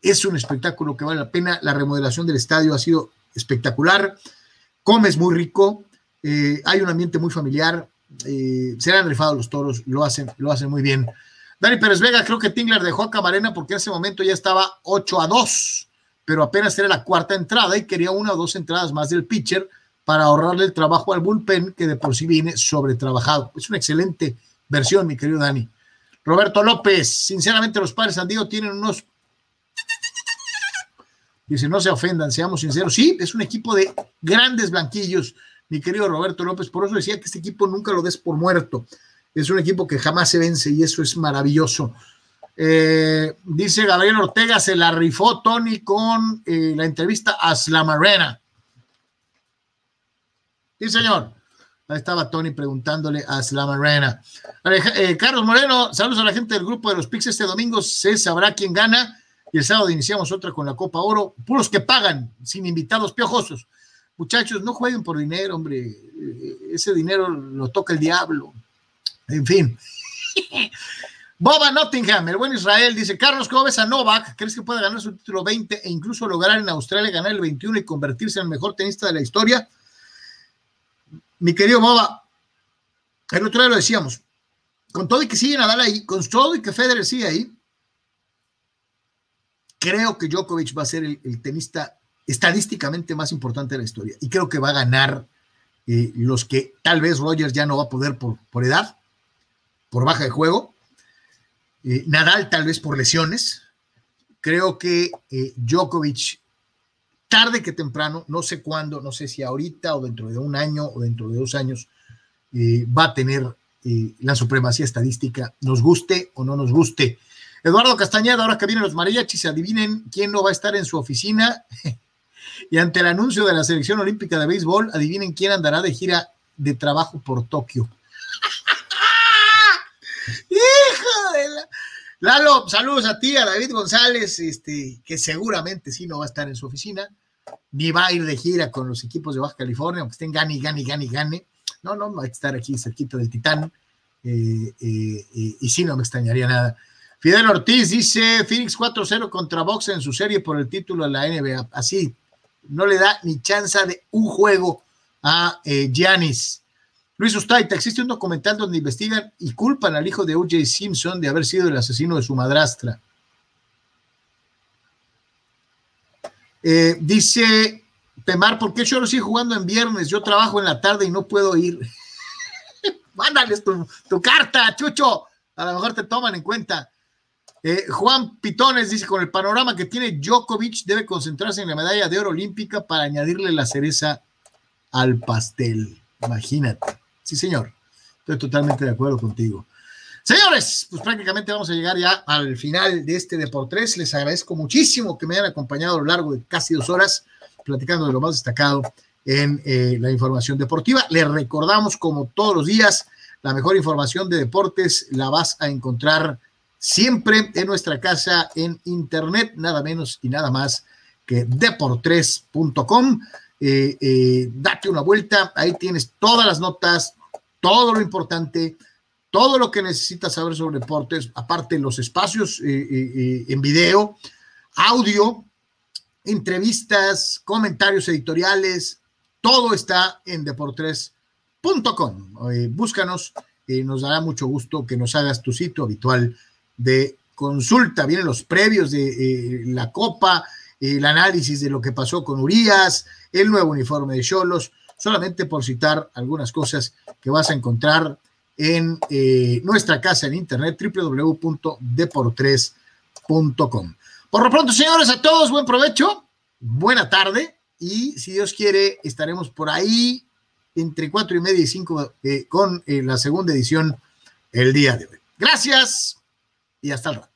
es un espectáculo que vale la pena. La remodelación del estadio ha sido espectacular. Comes muy rico, eh, hay un ambiente muy familiar, eh, se han rifado los toros, lo hacen, lo hacen muy bien. Dani Pérez Vega, creo que Tingler dejó a Camarena porque en ese momento ya estaba 8 a 2, pero apenas era la cuarta entrada y quería una o dos entradas más del pitcher para ahorrarle el trabajo al bullpen que de por sí viene sobretrabajado. Es una excelente versión, mi querido Dani. Roberto López, sinceramente los padres San Diego tienen unos Dice, no se ofendan, seamos sinceros. Sí, es un equipo de grandes blanquillos mi querido Roberto López. Por eso decía que este equipo nunca lo des por muerto. Es un equipo que jamás se vence y eso es maravilloso. Eh, dice Gabriel Ortega, se la rifó Tony con eh, la entrevista a Slamarena. Sí, señor. Ahí estaba Tony preguntándole a Slamarena. Eh, Carlos Moreno, saludos a la gente del grupo de los Pix este domingo. Se sabrá quién gana. Y el sábado iniciamos otra con la Copa Oro. Puros que pagan, sin invitados piojosos. Muchachos, no jueguen por dinero, hombre. Ese dinero lo toca el diablo. En fin. Boba Nottingham, el buen Israel, dice, Carlos, ¿cómo ves a Novak? ¿Crees que puede ganar su título 20 e incluso lograr en Australia ganar el 21 y convertirse en el mejor tenista de la historia? Mi querido Boba, el otro día lo decíamos, con todo y que sigue Nadal ahí, con todo y que Federer sigue ahí, creo que Djokovic va a ser el, tenista estadísticamente más importante de la historia y creo que va a ganar eh, los que tal vez Rogers ya no va a poder por, por edad, por baja de juego, eh, Nadal tal vez por lesiones. Creo que eh, Djokovic, tarde que temprano, no sé cuándo, no sé si ahorita o dentro de un año o dentro de dos años, eh, va a tener la supremacía estadística, nos guste o no nos guste. Eduardo Castañeda, ahora que vienen los mariachis, adivinen quién no va a estar en su oficina. y ante el anuncio de la selección olímpica de béisbol, adivinen quién andará de gira de trabajo por Tokio. Hijo de la... Lalo, saludos a ti, a David González, este, que seguramente sí no va a estar en su oficina, ni va a ir de gira con los equipos de Baja California, aunque estén gane, gane, gane, gane. No, no, va a estar aquí cerquita del Titán. Eh, eh, eh, y sí, no me extrañaría nada. Fidel Ortiz dice: Phoenix 4-0 contra Box en su serie por el título de la NBA. Así, no le da ni chance de un juego a Giannis. Luis Ustaita, existe un documental donde investigan y culpan al hijo de O.J. Simpson de haber sido el asesino de su madrastra. Eh, dice Temar, ¿por qué yo lo sigue jugando en viernes? Yo trabajo en la tarde y no puedo ir. Mándales tu, carta, Chucho. A lo mejor te toman en cuenta. Eh, Juan Pitones dice, con el panorama que tiene Djokovic, debe concentrarse en la medalla de oro olímpica para añadirle la cereza al pastel. Imagínate. Sí, señor. Estoy totalmente de acuerdo contigo. Señores, pues prácticamente vamos a llegar ya al final de este Deportes. Les agradezco muchísimo que me hayan acompañado a lo largo de casi dos horas platicando de lo más destacado en eh, la información deportiva. Les recordamos, como todos los días, la mejor información de deportes la vas a encontrar siempre en nuestra casa en internet, nada menos y nada más que deportres.com. Eh, eh, date una vuelta, ahí tienes todas las notas, todo lo importante, todo lo que necesitas saber sobre deportes, aparte los espacios eh, eh, eh, en video, audio, entrevistas, comentarios editoriales, todo está en deportes.com. búscanos, nos dará mucho gusto que nos hagas tu sitio habitual de consulta. Vienen los previos de la Copa, el análisis de lo que pasó con Urias, el nuevo uniforme de Cholos solamente por citar algunas cosas que vas a encontrar en eh, nuestra casa en internet www.deportres.com. Por lo pronto, señores, a todos buen provecho, buena tarde y si Dios quiere estaremos por ahí entre cuatro y media y cinco eh, con eh, la segunda edición el día de hoy. Gracias y hasta el rato.